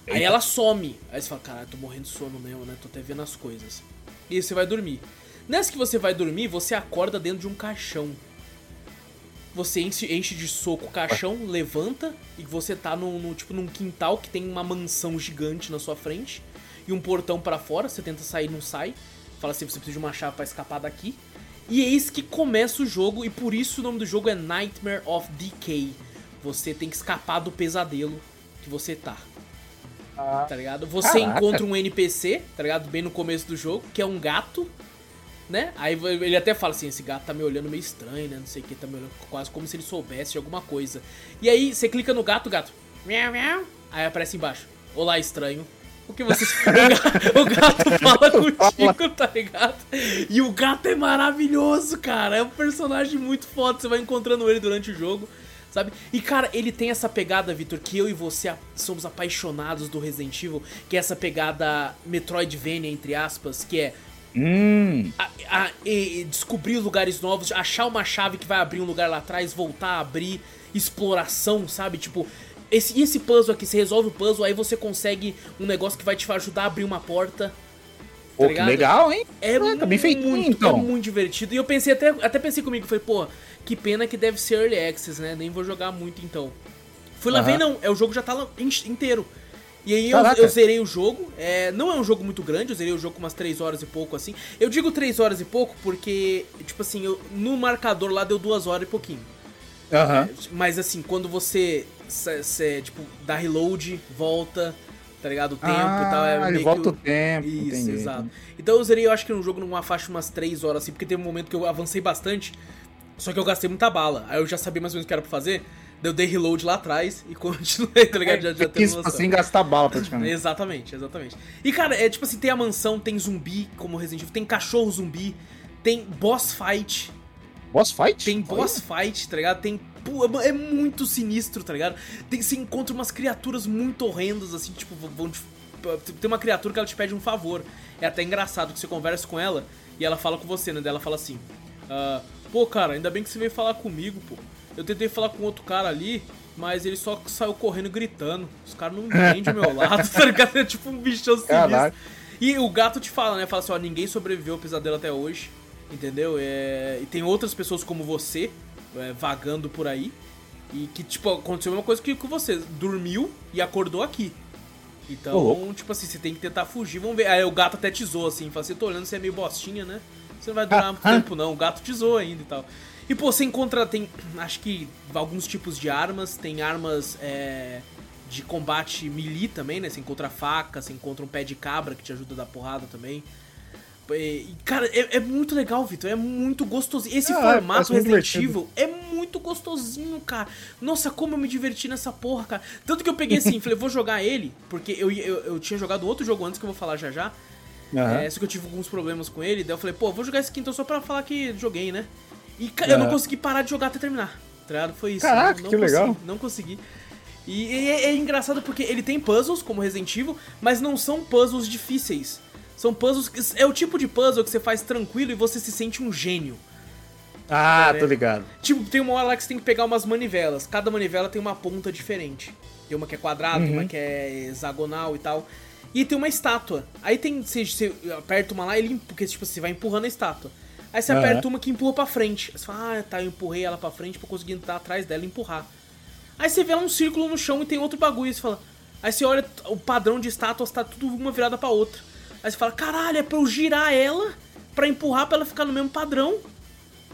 Speaker 1: Aí ela some. Aí você fala, caralho, tô morrendo de sono mesmo, né? Tô até vendo as coisas. E aí você vai dormir. Nessa que você vai dormir, você acorda dentro de um caixão. Você enche, enche de soco o caixão, levanta e você tá no, no- tipo num quintal que tem uma mansão gigante na sua frente e um portão pra fora, você tenta sair, não sai. Fala assim, você precisa de uma chave pra escapar daqui. E eis que começa o jogo e por isso o nome do jogo é Nightmare of Decay. Você tem que escapar do pesadelo que você tá.
Speaker 2: Ah,
Speaker 1: Tá ligado? Você
Speaker 2: Caraca.
Speaker 1: encontra um NPC, tá ligado? Bem no começo do jogo, que é um gato, né? Aí ele até fala assim: esse gato tá me olhando meio estranho, né? Não sei o que, tá me olhando quase como se ele soubesse de alguma coisa. E aí você clica no gato, o gato. Miau, miau. Aí aparece embaixo: Olá, estranho. O que você. o gato fala contigo, tá ligado? E o gato é maravilhoso, cara. É um personagem muito foda. Você vai encontrando ele durante o jogo. Sabe? E cara, ele tem essa pegada, Vitor, que eu e você somos apaixonados do Resident Evil, que é essa pegada Metroidvania, entre aspas, que é
Speaker 2: Hum.
Speaker 1: a- a- e- descobrir lugares novos, achar uma chave que vai abrir um lugar lá atrás, voltar a abrir, exploração, sabe? Tipo, esse, esse puzzle aqui, você resolve o puzzle, aí você consegue um negócio que vai te ajudar a abrir uma porta.
Speaker 2: Pô, que
Speaker 1: ligado?
Speaker 2: legal, hein?
Speaker 1: É
Speaker 2: Ah, tá bem feitinho,
Speaker 1: muito,
Speaker 2: então.
Speaker 1: É muito divertido. E eu pensei até, até pensei comigo, falei, pô, que pena que deve ser Early Access, né? Nem vou jogar muito então. Fui lá
Speaker 2: Aham.
Speaker 1: ver, não, é o jogo já tá lá in- inteiro. E aí eu, eu zerei o jogo. É, não é um jogo muito grande, eu zerei o jogo com umas 3 horas e pouco, assim. Eu digo 3 horas e pouco porque, tipo assim, eu- no marcador lá deu 2 horas e pouquinho.
Speaker 2: Aham.
Speaker 1: Mas assim, quando você, cê- cê, tipo, dá reload, volta, tá ligado? O tempo
Speaker 2: ah,
Speaker 1: e tal. É
Speaker 2: ele volta
Speaker 1: que
Speaker 2: o tempo,
Speaker 1: Isso,
Speaker 2: entendi.
Speaker 1: exato. Então eu zerei, eu acho que no jogo numa faixa umas 3 horas, assim, porque teve um momento que eu avancei bastante, só que eu gastei muita bala. Aí eu já sabia mais ou menos o que era pra fazer, daí eu dei reload lá atrás e continuei, tá ligado? Já, já tendo
Speaker 2: quis
Speaker 1: noção.
Speaker 2: assim gastar bala praticamente.
Speaker 1: Exatamente, exatamente. E cara, é tipo assim, tem a mansão, tem zumbi, como Resident Evil, tem cachorro zumbi, tem boss fight,
Speaker 2: Boss fight?
Speaker 1: tem boss fight, tá ligado? Tem. pô, É muito sinistro, tá ligado? Tem, você encontra umas criaturas muito horrendas, assim, tipo, vão te- Tem uma criatura que ela te pede um favor. É até engraçado que você conversa com ela e ela fala com você, né? Daí ela fala assim: ah, Pô, cara, ainda bem que você veio falar comigo, pô. Eu tentei falar com outro cara ali, mas ele só saiu correndo gritando. Os caras não entendem o meu lado, tá ligado? É tipo um bichão sinistro. E o gato te fala, né? Fala assim, ó, ninguém sobreviveu ao pesadelo até hoje, entendeu? É, E tem outras pessoas como você, é, vagando por aí, e que, tipo, aconteceu a mesma coisa que com você. Dormiu e acordou aqui. Então,
Speaker 2: louco.
Speaker 1: tipo assim, você tem que tentar fugir, vamos ver. Aí o gato até te zoa, assim, fala assim, tô olhando, você é meio bostinha, né? Você não vai durar muito tempo, não. O gato te zoa ainda e tal. E, pô, você encontra, tem, acho que, alguns tipos de armas. Tem armas, é, de combate melee também, né? Você encontra faca, você encontra um pé de cabra que te ajuda a dar porrada também. E, cara, é, é muito legal, Vitor. É muito gostosinho. Esse
Speaker 2: Ah,
Speaker 1: formato
Speaker 2: parece muito
Speaker 1: Resident. Evil é muito gostosinho, cara. Nossa, como eu me diverti nessa porra, cara. Tanto que eu peguei assim, falei, vou jogar ele, porque eu, eu, eu tinha jogado outro jogo antes que eu vou falar já já.
Speaker 2: Aham.
Speaker 1: É, só que eu tive alguns problemas com ele, daí eu falei, pô, vou jogar esse aqui então só pra falar que joguei, né? E ca- eu não
Speaker 2: Aham.
Speaker 1: consegui parar de jogar até terminar, tá? Foi isso.
Speaker 2: Caraca,
Speaker 1: não, não
Speaker 2: que legal.
Speaker 1: consegui, Não consegui. E, e é, é engraçado porque ele tem puzzles, como Resident Evil, mas não são puzzles difíceis. São puzzles. que- É o tipo de puzzle que você faz tranquilo e você se sente um gênio.
Speaker 2: Ah, tô ligado.
Speaker 1: Tipo, tem uma hora lá que você tem que pegar umas manivelas. Cada manivela tem uma ponta diferente. Tem uma que é quadrada,
Speaker 2: Uhum.
Speaker 1: uma que é hexagonal e tal. E tem uma estátua. Aí tem. Você, você aperta uma lá, ele. Porque, tipo, você vai empurrando a estátua. Aí você
Speaker 2: Aham.
Speaker 1: aperta uma que empurra pra frente. Aí você fala, ah, tá, eu empurrei ela pra frente pra conseguir entrar atrás dela e empurrar. Aí você vê lá um círculo no chão e tem outro bagulho. Aí você fala. Aí você olha, o padrão de estátuas tá tudo uma virada pra outra. Aí você fala, caralho, é pra eu girar ela pra empurrar pra ela ficar no mesmo padrão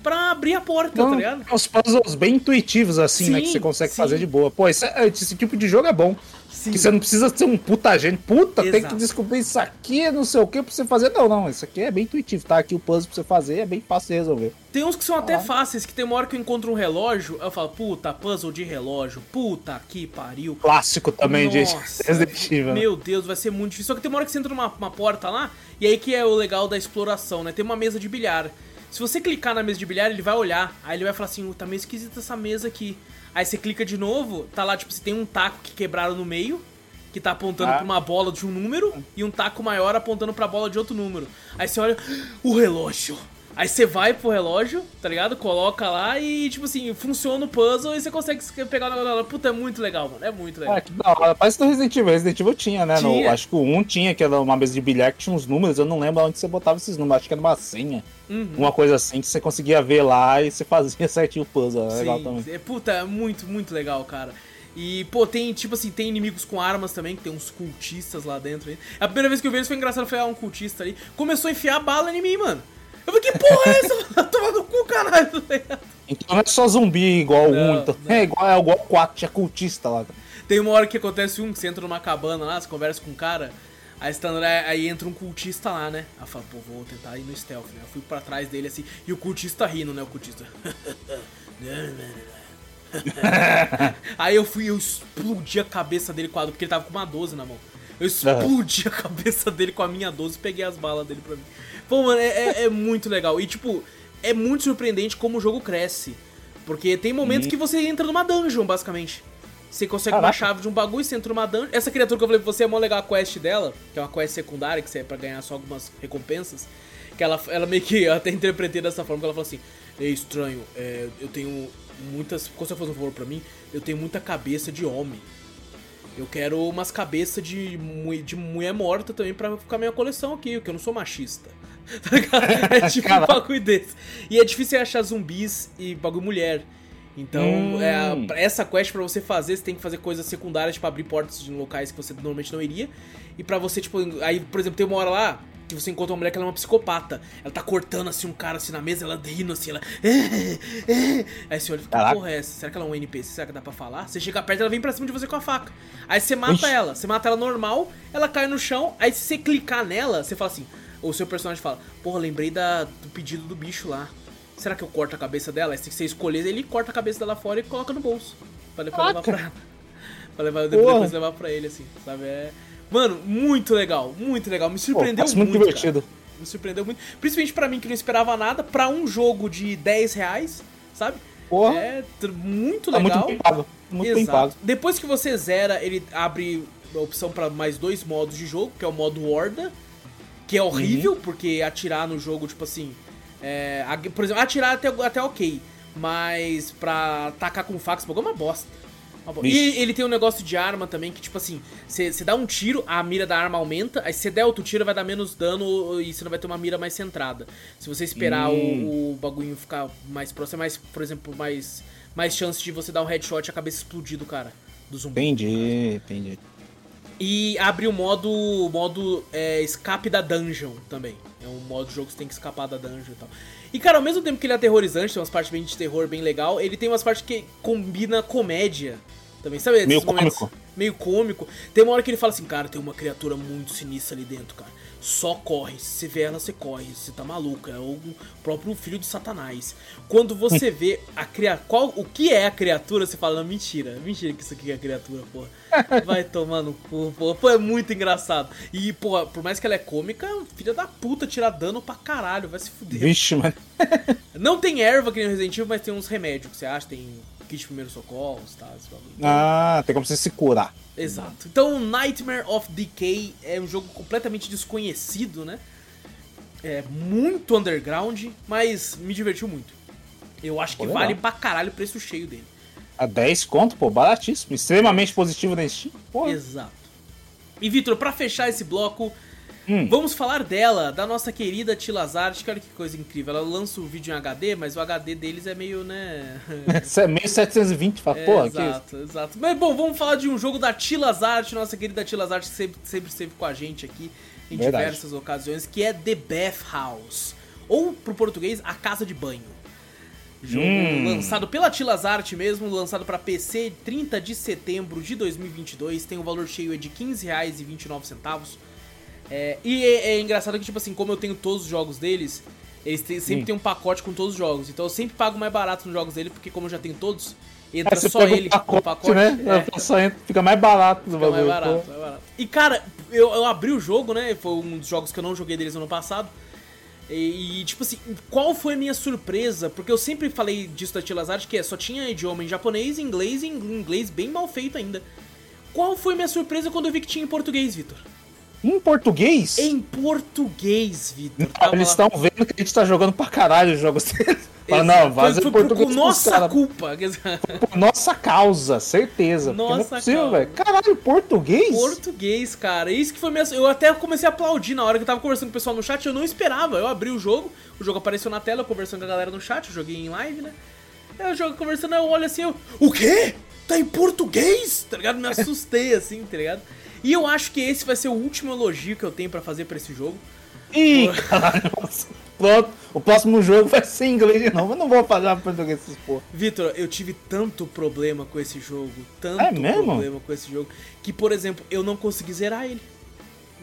Speaker 1: pra abrir a porta, tá
Speaker 2: Então,
Speaker 1: ligado?
Speaker 2: é uns puzzles bem intuitivos, assim, né? Que
Speaker 1: Sim,
Speaker 2: você consegue
Speaker 1: sim.
Speaker 2: fazer de boa. Pô, esse, esse tipo de jogo é bom.
Speaker 1: Sim.
Speaker 2: Que você não precisa ser um puta gênio. Puta, tem que
Speaker 1: Exato.
Speaker 2: descobrir isso aqui, não sei o que, pra você fazer. Não, não. Isso aqui é bem intuitivo. Tá aqui o puzzle pra você fazer, é bem fácil de resolver.
Speaker 1: Tem uns que são até
Speaker 2: Ah.
Speaker 1: fáceis, que tem uma hora que eu encontro um relógio, eu falo, puta, puzzle de relógio, puta que pariu.
Speaker 2: Clássico também de
Speaker 1: Nossa,
Speaker 2: Resident Evil. né?
Speaker 1: Meu Deus, vai ser muito difícil. Só que tem uma hora que você entra numa uma porta lá, e aí que é o legal da exploração, né? Tem uma mesa de bilhar. Se você clicar na mesa de bilhar, ele vai olhar. Aí ele vai falar assim, "Uh, tá meio esquisita essa mesa aqui. Aí você clica de novo, tá lá, tipo, você tem um taco que quebraram no meio, que tá apontando
Speaker 2: Ah.
Speaker 1: pra uma bola de um número, e um taco maior apontando pra bola de outro número. Aí você olha, o relógio. Aí você vai pro relógio, tá ligado? Coloca lá e, tipo assim, funciona o puzzle e você consegue pegar o negócio. Puta, é muito legal, mano. É muito legal.
Speaker 2: Ah, que da hora. Parece do Resident Evil. Resident Evil tinha, né? No-
Speaker 1: Tinha.
Speaker 2: acho que o 1 tinha, que era uma mesa de bilhar que tinha uns números. Eu não lembro onde você botava esses números. Acho que era uma senha.
Speaker 1: Uhum.
Speaker 2: Uma coisa assim que você conseguia ver lá e você fazia certinho o puzzle. Legal
Speaker 1: Sim,
Speaker 2: também.
Speaker 1: é, puta, é muito, muito legal, cara. E, pô, tem, tipo assim, tem inimigos com armas também, que tem uns cultistas lá dentro. aí. A primeira vez que eu vi eles foi engraçado, foi ah, um cultista ali. Começou a enfiar bala em mim, mano. Eu falei, que porra é essa? Toma no cu, caralho.
Speaker 2: Então não é só zumbi igual
Speaker 1: Não,
Speaker 2: 1. Então,
Speaker 1: não.
Speaker 2: é igual, é igual o 4, tinha cultista lá.
Speaker 1: Tem uma hora que acontece um, que você entra numa cabana lá, você conversa com um cara, aí, tá andando, aí entra um cultista lá, né? Aí eu falo, pô, vou tentar ir no stealth, né? Eu fui pra trás dele assim, e o cultista rindo, né? O cultista. aí eu fui, eu explodi a cabeça dele com a porque ele tava com uma 12 na mão. Eu explodi a cabeça dele com a minha 12 e peguei as balas dele pra mim. Pô, mano, é, é- é muito legal. E, tipo, é muito surpreendente como o jogo cresce. Porque tem momentos que você entra numa dungeon, basicamente. Você consegue uma
Speaker 2: Caraca.
Speaker 1: chave de um bagulho, você entra numa dungeon. Essa criatura que eu falei pra você é mó legal a quest dela, que é uma quest secundária, que você é pra ganhar só algumas recompensas. Que ela, ela meio que, eu até interpretei dessa forma, que ela falou assim, é estranho, é, eu tenho muitas. Quando você fazer um favor pra mim, eu tenho muita cabeça de homem. Eu quero umas cabeças de, de mulher morta também pra ficar minha coleção aqui, porque eu não sou machista. Tá? É tipo um bagulho desse. E é difícil achar zumbis e bagulho mulher. Então,
Speaker 2: Hum.
Speaker 1: é, essa quest pra você fazer, você tem que fazer coisas secundárias, tipo abrir portas de locais que você normalmente não iria. E pra você, tipo, aí, por exemplo, tem uma hora lá que você encontra uma mulher que ela é uma psicopata. Ela tá cortando assim um cara assim na mesa, ela rindo assim, ela. Aí você olha e fica, porra é essa? Será que ela é um NPC? Será que dá pra falar? Você chega perto, ela vem pra cima de você com a faca. Aí você mata
Speaker 2: Ixi.
Speaker 1: ela, você mata ela normal, ela cai no chão, aí se você clicar nela, você fala assim, o seu personagem fala, porra, lembrei da, do pedido do bicho lá. Será que eu corto a cabeça dela? Aí se você escolher, ele corta a cabeça dela fora e coloca no bolso. Pra depois levar pra ela. Pra levar, depois, levar pra ele, assim, sabe? É... Mano, muito legal, muito legal. Me
Speaker 2: Pô,
Speaker 1: surpreendeu
Speaker 2: parece muito
Speaker 1: muito.
Speaker 2: divertido.
Speaker 1: cara. Me surpreendeu muito. Principalmente pra mim que não esperava nada, pra um jogo de 10 reais, sabe?
Speaker 2: Porra.
Speaker 1: É tr- muito
Speaker 2: Tá muito
Speaker 1: legal.
Speaker 2: bem pago. Muito bem
Speaker 1: Exato.
Speaker 2: pago.
Speaker 1: Depois que você zera, ele abre a opção pra mais dois modos de jogo, que é o modo Horda, que é horrível, porque atirar no jogo, tipo assim. É, a- por exemplo, atirar até, até ok. Mas pra atacar com faca, é uma bosta. Uma bosta. E ele tem um negócio de arma também, que tipo assim, você você dá um tiro, a mira da arma aumenta, aí se você der outro tiro vai dar menos dano e você não vai ter uma mira mais centrada. Se você esperar
Speaker 2: Hum.
Speaker 1: o, o bagulho ficar mais próximo, é mais, por exemplo, mais, mais chance de você dar um headshot e a cabeça explodir do cara, do zumbi.
Speaker 2: Entendi, entendi.
Speaker 1: E abre o modo, modo é, escape da dungeon também. É um modo de jogo que você tem que escapar da dungeon e tal. E cara, ao mesmo tempo que ele é aterrorizante, tem umas partes bem de terror bem legal, ele tem umas partes que combina comédia também. Sabe
Speaker 2: Meio
Speaker 1: momentos? Meio cômico. Tem uma hora que ele fala assim, cara, tem uma criatura muito sinistra ali dentro, cara. Só corre. Se você vê ela, você corre. Você tá maluco. É o próprio filho de Satanás. Quando você vê a criatura. Qual, o que é a criatura, você fala, não, mentira. Mentira que isso aqui é a criatura, porra. Vai tomar no cu, porra. Pô, é muito engraçado. E, pô, por mais que ela é cômica, filha da puta, tira dano pra caralho. Vai se fuder.
Speaker 2: Vixe, mano.
Speaker 1: Não tem erva que nem Resident Evil, mas tem uns remédios que você acha. Tem kit de primeiros socorros, tá? bagulho.
Speaker 2: Ah, tem como você se curar.
Speaker 1: Exato. Então, Nightmare of Decay é um jogo completamente desconhecido, né? É muito underground, mas me divertiu muito. Eu acho que vale pra caralho o preço cheio dele.
Speaker 2: A 10 conto, pô, baratíssimo. Extremamente positivo na Steam. Pô,
Speaker 1: Exato. E Vitor, pra fechar esse bloco,
Speaker 2: Hum.
Speaker 1: vamos falar dela, da nossa querida Tilazart, que olha que coisa incrível. Ela lança o vídeo em HD, mas o HD deles é meio, né...
Speaker 2: É meio 720, fala,
Speaker 1: É,
Speaker 2: porra,
Speaker 1: exato, exato. Mas bom, vamos falar de um jogo da Tilazart, nossa querida Tilazart, que sempre, sempre esteve com a gente aqui em
Speaker 2: Verdade.
Speaker 1: diversas ocasiões, que é The Bath House. Ou, pro português, A Casa de Banho. Jogo
Speaker 2: Hum.
Speaker 1: lançado pela Tilazart mesmo, lançado para PC 30 de setembro de 2022. Tem o valor cheio de R$ 15,29. É, e é, é engraçado que, tipo assim, como eu tenho todos os jogos deles, eles sempre
Speaker 2: Hum.
Speaker 1: tem um pacote com todos os jogos. Então eu sempre pago mais barato nos jogos dele, porque como eu já tenho todos, entra
Speaker 2: Aí você
Speaker 1: só ele
Speaker 2: o pacote,
Speaker 1: no pacote.
Speaker 2: né?
Speaker 1: é.
Speaker 2: Só entra- fica mais barato do
Speaker 1: Fica mais
Speaker 2: bagulho.
Speaker 1: barato, mais barato. E cara, eu, eu abri o jogo, né? Foi um dos jogos que eu não joguei deles ano passado. E, e, tipo assim, qual foi a minha surpresa? Porque eu sempre falei disso da Tilazard, que é, só tinha idioma em japonês, inglês e em inglês bem mal feito ainda. Qual foi a minha surpresa quando eu vi que tinha em português, Vitor?
Speaker 2: Em português?
Speaker 1: Em português, Vitor.
Speaker 2: Eles estão vendo que a gente tá jogando pra caralho os jogos deles. Fala, não, vaza
Speaker 1: foi,
Speaker 2: português
Speaker 1: por nossa culpa.
Speaker 2: Por nossa causa, certeza. Porque não é
Speaker 1: Nossa
Speaker 2: possível,
Speaker 1: causa.
Speaker 2: velho. Caralho, português?
Speaker 1: Português, cara. Isso que foi minha. Eu até comecei a aplaudir na hora que eu tava conversando com o pessoal no chat. Eu não esperava. Eu abri o jogo, o jogo apareceu na tela, eu conversando com a galera no chat. Eu joguei em live, né? Aí o jogo conversando, eu olho assim, eu. O quê? Tá em português? Tá ligado? Me assustei assim, tá ligado? E eu acho que esse vai ser o último elogio que eu tenho pra fazer pra esse jogo.
Speaker 2: Ih, caralho. Pronto, o próximo jogo vai ser em inglês de novo. Eu não vou falar português esses porra.
Speaker 1: Vitor, eu tive tanto problema com esse jogo, tanto
Speaker 2: É mesmo?
Speaker 1: problema com esse jogo, que, por exemplo, eu não consegui zerar ele.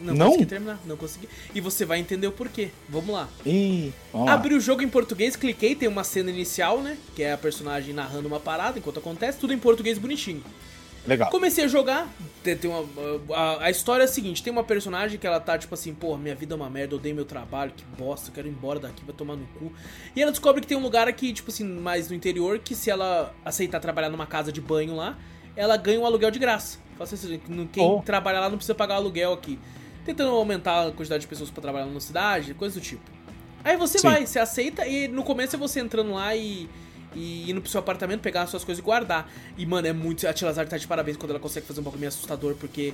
Speaker 1: Não,
Speaker 2: Não?
Speaker 1: consegui terminar, não consegui. E você vai entender o porquê. Vamos lá.
Speaker 2: Ih, vamos lá.
Speaker 1: Abri o jogo em português, cliquei, tem uma cena inicial, né? Que é a personagem narrando uma parada enquanto acontece, tudo em português bonitinho.
Speaker 2: Legal.
Speaker 1: Comecei a jogar, tem, uma, a, a história é a seguinte, tem uma personagem que ela tá tipo assim, pô, minha vida é uma merda, eu odeio meu trabalho, que bosta, eu quero ir embora daqui, vai tomar no cu. E ela descobre que tem um lugar aqui, tipo assim, mais no interior, que se ela aceitar trabalhar numa casa de banho lá, ela ganha um aluguel de graça. Fala assim, quem
Speaker 2: Oh.
Speaker 1: trabalha lá não precisa pagar aluguel aqui. Tentando aumentar a quantidade de pessoas pra trabalhar na cidade, coisa do tipo. Aí você
Speaker 2: Sim.
Speaker 1: vai, você aceita e no começo é você entrando lá e, e indo pro seu apartamento, pegar as suas coisas e guardar. E, mano, é muito. A Tilazar tá de parabéns quando ela consegue fazer um bagulho meio assustador, porque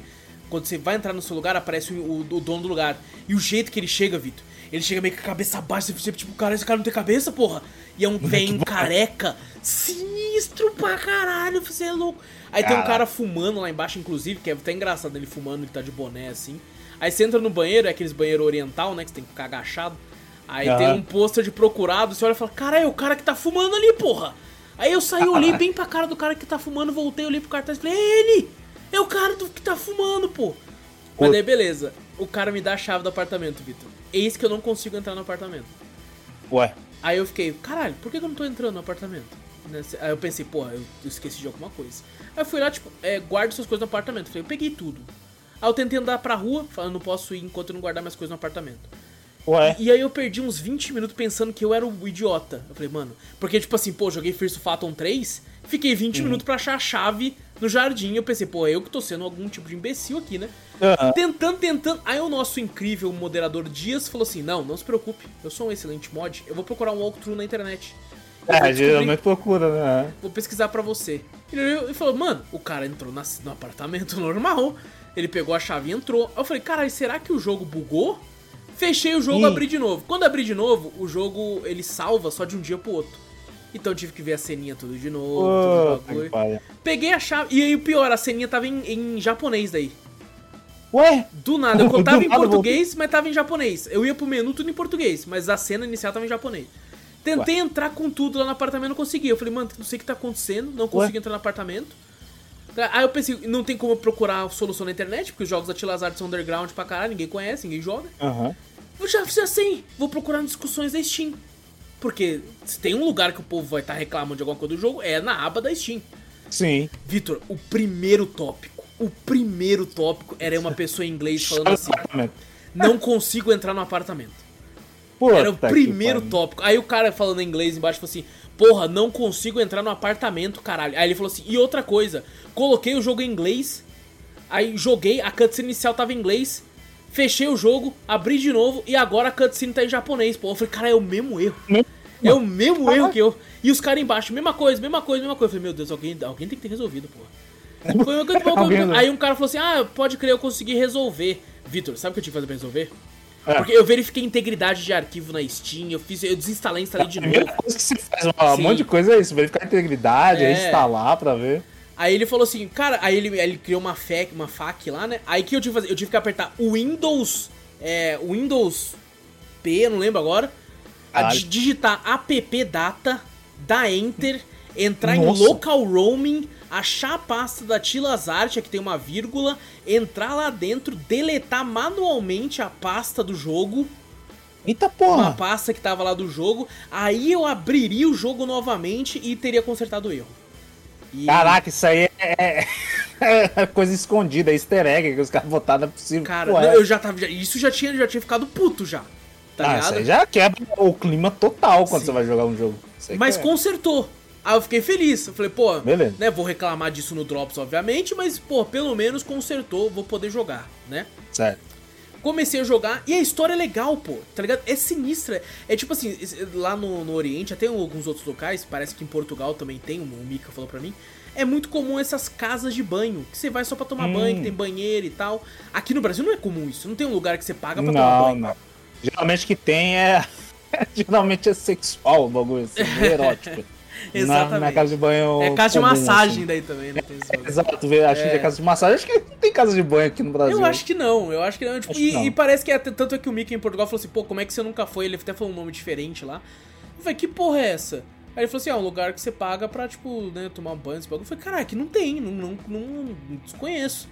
Speaker 1: quando você vai entrar no seu lugar, aparece o, o- o dono do lugar. E o jeito que ele chega, Vitor, ele chega meio com a cabeça baixa, você fica tipo, cara, esse cara não tem cabeça, porra. E é um velho careca, sinistro pra caralho, você é louco. Aí tem um cara fumando lá embaixo, inclusive, que é até engraçado ele fumando, ele tá de boné assim. Aí você entra no banheiro, é aqueles banheiro oriental, né? Que você tem que ficar agachado. Aí
Speaker 2: Aham.
Speaker 1: tem um pôster de procurado, você olha e fala, caralho, é o cara que tá fumando ali, porra. Aí eu saí, olhei bem pra cara do cara que tá fumando, voltei, olhei pro cartaz e falei, é ele! É o cara do que tá fumando, pô. Mas daí beleza, o cara me dá a chave do apartamento, Vitor. Eis que eu não consigo entrar no apartamento.
Speaker 2: Ué,
Speaker 1: Aí eu fiquei, caralho, por que eu não tô entrando no apartamento? Né, Aí eu pensei, porra, eu esqueci de alguma coisa. Aí eu fui lá, tipo, é, guarde suas coisas no apartamento. Falei, eu peguei tudo. Aí eu tentei andar pra rua, falando, não posso ir enquanto eu não guardar minhas coisas no apartamento.
Speaker 2: Ué.
Speaker 1: E aí eu perdi uns 20 minutos pensando que eu era o idiota. Eu falei, mano, porque tipo assim, pô, joguei First Phantom 3, fiquei 20 minutos pra achar a chave no jardim. Eu pensei, pô, eu que tô sendo algum tipo de imbecil aqui, né?
Speaker 2: Aham.
Speaker 1: Tentando, tentando. Aí o nosso incrível moderador Dias falou assim: Não, não se preocupe, eu sou um excelente mod, eu vou procurar um walkthrough na internet. Eu
Speaker 2: É, geralmente procura, né?
Speaker 1: Vou pesquisar pra você. Ele e falou, mano, o cara entrou na- no apartamento normal. Ele pegou a chave e entrou. Aí eu falei, caralho, será que o jogo bugou? Fechei o jogo e abri de novo. Quando abri de novo, o jogo ele salva só de um dia pro outro. Então eu tive que ver a ceninha tudo de novo, todo o
Speaker 2: Puta que
Speaker 1: bagulho.
Speaker 2: pariu.
Speaker 1: Peguei a chave. E aí o pior, a ceninha tava em, em japonês daí.
Speaker 2: Ué,
Speaker 1: Do nada, eu
Speaker 2: Do
Speaker 1: tava em português, mas tava em japonês. Eu ia pro menu tudo em português, mas a cena inicial tava em japonês. Tentei entrar com tudo lá no apartamento, não consegui. Eu falei, mano, não sei o que tá acontecendo, não consigo entrar no apartamento. Aí eu pensei, não tem como eu procurar solução na internet, porque os jogos da Tilazar são underground pra caralho, ninguém conhece, ninguém joga.
Speaker 2: Aham.
Speaker 1: Eu já fiz assim, vou procurar discussões da Steam. Porque se tem um lugar que o povo vai estar reclamando de alguma coisa do jogo, é na aba da Steam.
Speaker 2: Sim.
Speaker 1: Vitor, o primeiro tópico, o primeiro tópico era uma pessoa em inglês falando assim: não consigo entrar no apartamento.
Speaker 2: Puta
Speaker 1: Era o primeiro tópico. Aí o cara falando em inglês embaixo falou assim: Porra, não consigo entrar no apartamento, caralho. Aí ele falou assim: E outra coisa, coloquei o jogo em inglês, aí joguei, a cutscene inicial tava em inglês, fechei o jogo, abri de novo e agora a cutscene tá em japonês. Pô, eu falei: Cara, é o mesmo erro. É o mesmo erro que eu. E os caras embaixo, mesma coisa, mesma coisa, mesma coisa. Eu falei: Meu Deus, alguém, alguém tem que ter resolvido, porra. Aí um cara falou assim: Ah, pode crer, eu consegui resolver. Vitor, sabe o que eu tive que fazer pra resolver?
Speaker 2: É.
Speaker 1: Porque eu verifiquei integridade de arquivo na Steam, eu fiz, eu desinstalei, instalei de
Speaker 2: A primeira
Speaker 1: novo.
Speaker 2: coisa que você faz, um
Speaker 1: Sim.
Speaker 2: monte de coisa é isso, verificar a integridade,
Speaker 1: É.
Speaker 2: instalar pra ver.
Speaker 1: Aí ele falou assim, cara, aí ele, ele criou uma FAQ, uma FAQ lá, né? Aí que eu tive que fazer? Eu tive que apertar Windows, é, Windows P, não lembro agora, a di- digitar app data, dar enter, entrar
Speaker 2: Nossa.
Speaker 1: em local roaming, achar a pasta da Tilas Art, que tem uma vírgula, entrar lá dentro, deletar manualmente a pasta do jogo,
Speaker 2: Eita
Speaker 1: uma
Speaker 2: porra!
Speaker 1: pasta que tava lá do jogo, aí eu abriria o jogo novamente e teria consertado o erro. E-
Speaker 2: Caraca, isso aí é, é coisa escondida, é easter egg que os caras botaram, não é possível.
Speaker 1: Cara, não,
Speaker 2: é.
Speaker 1: eu já tava. Isso já tinha, já tinha ficado puto já. Tá
Speaker 2: ah, isso aí já quebra o clima total quando
Speaker 1: Sim.
Speaker 2: você vai jogar um jogo.
Speaker 1: Mas
Speaker 2: é.
Speaker 1: consertou. Aí eu fiquei feliz. Eu falei, pô,
Speaker 2: Beleza.
Speaker 1: né? Vou reclamar disso no Drops, obviamente, mas, pô, pelo menos consertou, vou poder jogar, né?
Speaker 2: Certo.
Speaker 1: Comecei a jogar e a história é legal, pô, tá ligado? É sinistra. É tipo assim, lá no, no Oriente, até em alguns outros locais, parece que em Portugal também tem, o Mika falou pra mim. É muito comum essas casas de banho, que você vai só pra tomar
Speaker 2: Hum.
Speaker 1: banho, que tem banheiro e tal. Aqui no Brasil não é comum isso, não tem um lugar que você paga pra tomar
Speaker 2: Não,
Speaker 1: banho.
Speaker 2: não. Geralmente que tem é. Geralmente é sexual o bagulho, assim, meio erótico. Na,
Speaker 1: Exatamente.
Speaker 2: na casa de banho.
Speaker 1: É casa de
Speaker 2: comum,
Speaker 1: massagem
Speaker 2: assim.
Speaker 1: daí também, né? Tem esse bagulho.
Speaker 2: Exato, acho que é casa de massagem. Acho que não tem casa de banho aqui no Brasil.
Speaker 1: Eu acho que não, eu acho que não. Tipo,
Speaker 2: Acho
Speaker 1: e,
Speaker 2: que não.
Speaker 1: e parece que é, tanto é que o Mickey em Portugal falou assim, pô, como é que você nunca foi? Ele até falou um nome diferente lá. Eu falei, que porra é essa? Aí ele falou assim, ah, um lugar que você paga pra, tipo, né, tomar um banho, esse bagulho. Eu falei, caralho, que não tem, não, não, não, não desconheço.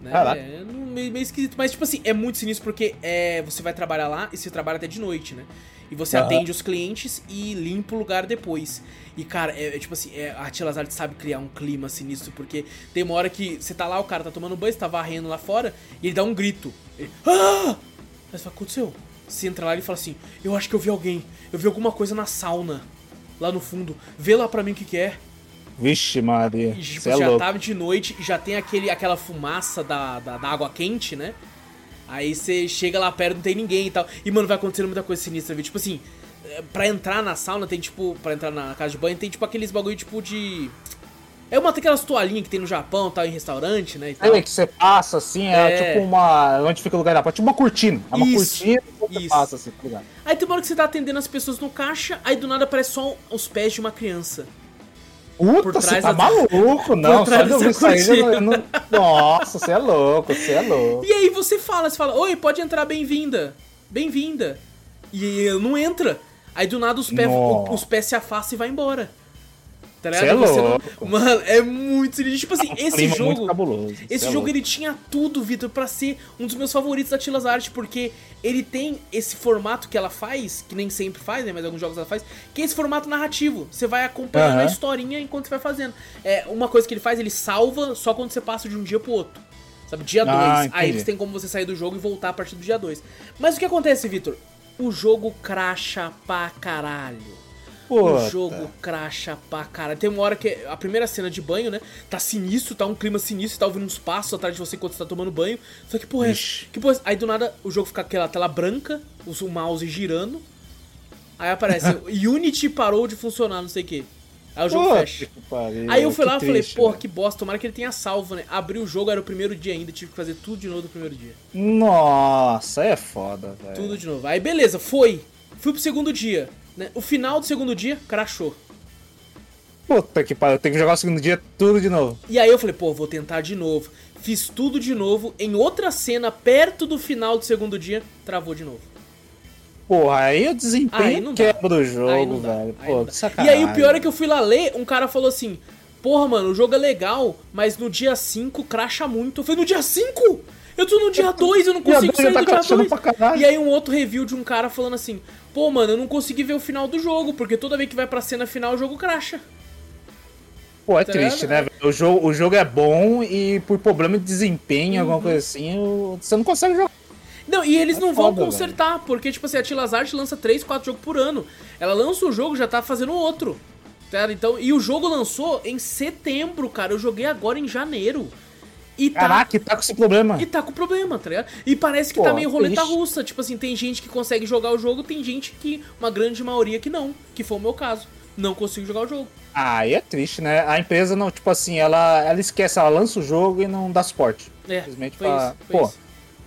Speaker 1: Né?
Speaker 2: Caraca.
Speaker 1: É meio, meio esquisito. Mas, tipo assim, é muito sinistro porque é, você vai trabalhar lá e você trabalha até de noite, né? E você
Speaker 2: Aham.
Speaker 1: atende os clientes e limpa o lugar depois. E, cara, é, é tipo assim, é, a Tia Lazard sabe criar um clima sinistro, porque tem uma hora que você tá lá, o cara tá tomando banho, você tá varrendo lá fora, e ele dá um grito. Ele, ah! Aí você fala, o que aconteceu? Você entra lá e ele fala assim, eu acho que eu vi alguém, eu vi alguma coisa na sauna, lá no fundo, vê lá pra mim o que que é.
Speaker 2: Vixe, Maria.
Speaker 1: E tipo,
Speaker 2: é
Speaker 1: já
Speaker 2: louco.
Speaker 1: tava de noite e já tem aquele, aquela fumaça da, da, da água quente, né? Aí você chega lá perto, não tem ninguém e tal. E, mano, vai acontecendo muita coisa sinistra, viu? Tipo assim, é, pra entrar na sauna tem, tipo, pra entrar na casa de banho, tem, tipo, aqueles bagulho, tipo, de... É uma daquelas toalhinhas que tem no Japão, tal, em restaurante, né, e tal.
Speaker 2: É que você passa assim, é,
Speaker 1: É.
Speaker 2: tipo uma. Onde fica o lugar da porta? Tipo uma cortina. É uma
Speaker 1: Isso,
Speaker 2: cortina que você
Speaker 1: isso.
Speaker 2: passa assim, tá ligado?
Speaker 1: Aí tem uma hora que você tá atendendo as pessoas no caixa, aí do nada aparece só os pés de uma criança.
Speaker 2: Puta, você tá
Speaker 1: da-
Speaker 2: maluco, não. Só
Speaker 1: trás
Speaker 2: de ouvir isso aí,
Speaker 1: cortina.
Speaker 2: eu não- Nossa, você é louco, você é louco.
Speaker 1: E aí você fala, você fala, oi, pode entrar, bem-vinda. Bem-vinda. E não entra. Aí do nada os pés, os pés se afastam e vai embora. Tá
Speaker 2: Cê
Speaker 1: ligado?
Speaker 2: é
Speaker 1: Você não-
Speaker 2: louco.
Speaker 1: Mano, é muito sinistro. Tipo assim, esse
Speaker 2: muito
Speaker 1: jogo.
Speaker 2: cabuloso, cê
Speaker 1: Esse
Speaker 2: é
Speaker 1: jogo
Speaker 2: louco.
Speaker 1: ele tinha tudo, Vitor, pra ser um dos meus favoritos da Tilas Art, porque ele tem esse formato que ela faz, que nem sempre faz, né? Mas alguns jogos ela faz, que é esse formato narrativo. Você vai acompanhando
Speaker 2: Aham.
Speaker 1: a historinha enquanto você vai fazendo. É, uma coisa que ele faz, ele salva só quando você passa de um dia pro outro. Sabe, dia 2.
Speaker 2: Ah,
Speaker 1: aí
Speaker 2: entendi.
Speaker 1: tem como você sair do jogo e voltar a partir do dia 2. Mas o que acontece, Vitor? O jogo cracha pra caralho. O
Speaker 2: Puta.
Speaker 1: jogo cracha pra caralho. Tem uma hora que a primeira cena de banho, né? Tá sinistro, tá um clima sinistro, tá ouvindo uns passos atrás de você enquanto você tá tomando banho. Só que porra, é?
Speaker 2: Ixi.
Speaker 1: que porra, aí do nada o jogo fica aquela tela branca, o o mouse girando. Aí aparece, Unity parou de funcionar, não sei o que. Aí o jogo
Speaker 2: Puta
Speaker 1: fecha.
Speaker 2: pariu,
Speaker 1: Aí eu fui lá e falei, porra,
Speaker 2: velho.
Speaker 1: que bosta, tomara que ele tenha salvo, né? Abri o jogo, era o primeiro dia ainda, tive que fazer tudo de novo do primeiro dia.
Speaker 2: Nossa, é foda, velho.
Speaker 1: Tudo de novo. Aí beleza, foi. Fui pro segundo dia. Né? O final do segundo dia, crashou.
Speaker 2: Puta que pariu, tem que jogar o segundo dia tudo de novo.
Speaker 1: E aí eu falei, pô, vou tentar de novo. Fiz tudo de novo. Em outra cena, perto do final do segundo dia, travou de novo.
Speaker 2: Porra, aí o
Speaker 1: Aí
Speaker 2: desempenho
Speaker 1: dá.
Speaker 2: quebra o
Speaker 1: Aí
Speaker 2: jogo, velho.
Speaker 1: aí
Speaker 2: Pô, que sacanagem.
Speaker 1: E aí o pior é que eu fui lá ler, um cara falou assim: porra, mano, o jogo é legal, mas no dia 5 cracha muito. Eu falei, no dia 5? Eu tô no dia 2, eu não consigo sair
Speaker 2: já
Speaker 1: do
Speaker 2: tá
Speaker 1: dia
Speaker 2: crashando
Speaker 1: 2.
Speaker 2: pra caralho.
Speaker 1: E aí um outro review de um cara falando assim, pô, mano, eu não consegui ver o final do jogo, porque toda vez que vai pra cena final o jogo cracha.
Speaker 2: Pô, é
Speaker 1: Tá
Speaker 2: triste, né? velho? O jogo, o jogo é bom e por problema de desempenho,
Speaker 1: Uhum.
Speaker 2: alguma coisa assim, você não consegue jogar.
Speaker 1: Não, e eles
Speaker 2: É
Speaker 1: não vão
Speaker 2: foda,
Speaker 1: consertar, porque, tipo assim, a Tilazart lança 3, 4 jogos por ano. Ela lança um jogo já tá fazendo outro. Tá? Então, e o jogo lançou em setembro, cara. Eu joguei agora em janeiro. E tá,
Speaker 2: Caraca, e tá com esse problema.
Speaker 1: e tá com problema, tá ligado? E parece que
Speaker 2: Pô,
Speaker 1: tá meio roleta
Speaker 2: triste.
Speaker 1: russa. Tipo assim, tem gente que consegue jogar o jogo, tem gente que, uma grande maioria que não. Que foi o meu caso. Não consigo jogar o jogo.
Speaker 2: Ah, aí é triste, né? A empresa não, tipo assim, ela, ela esquece, ela lança o jogo e não dá suporte.
Speaker 1: É,
Speaker 2: Simplesmente
Speaker 1: foi
Speaker 2: fala,
Speaker 1: isso, foi
Speaker 2: pô,
Speaker 1: isso.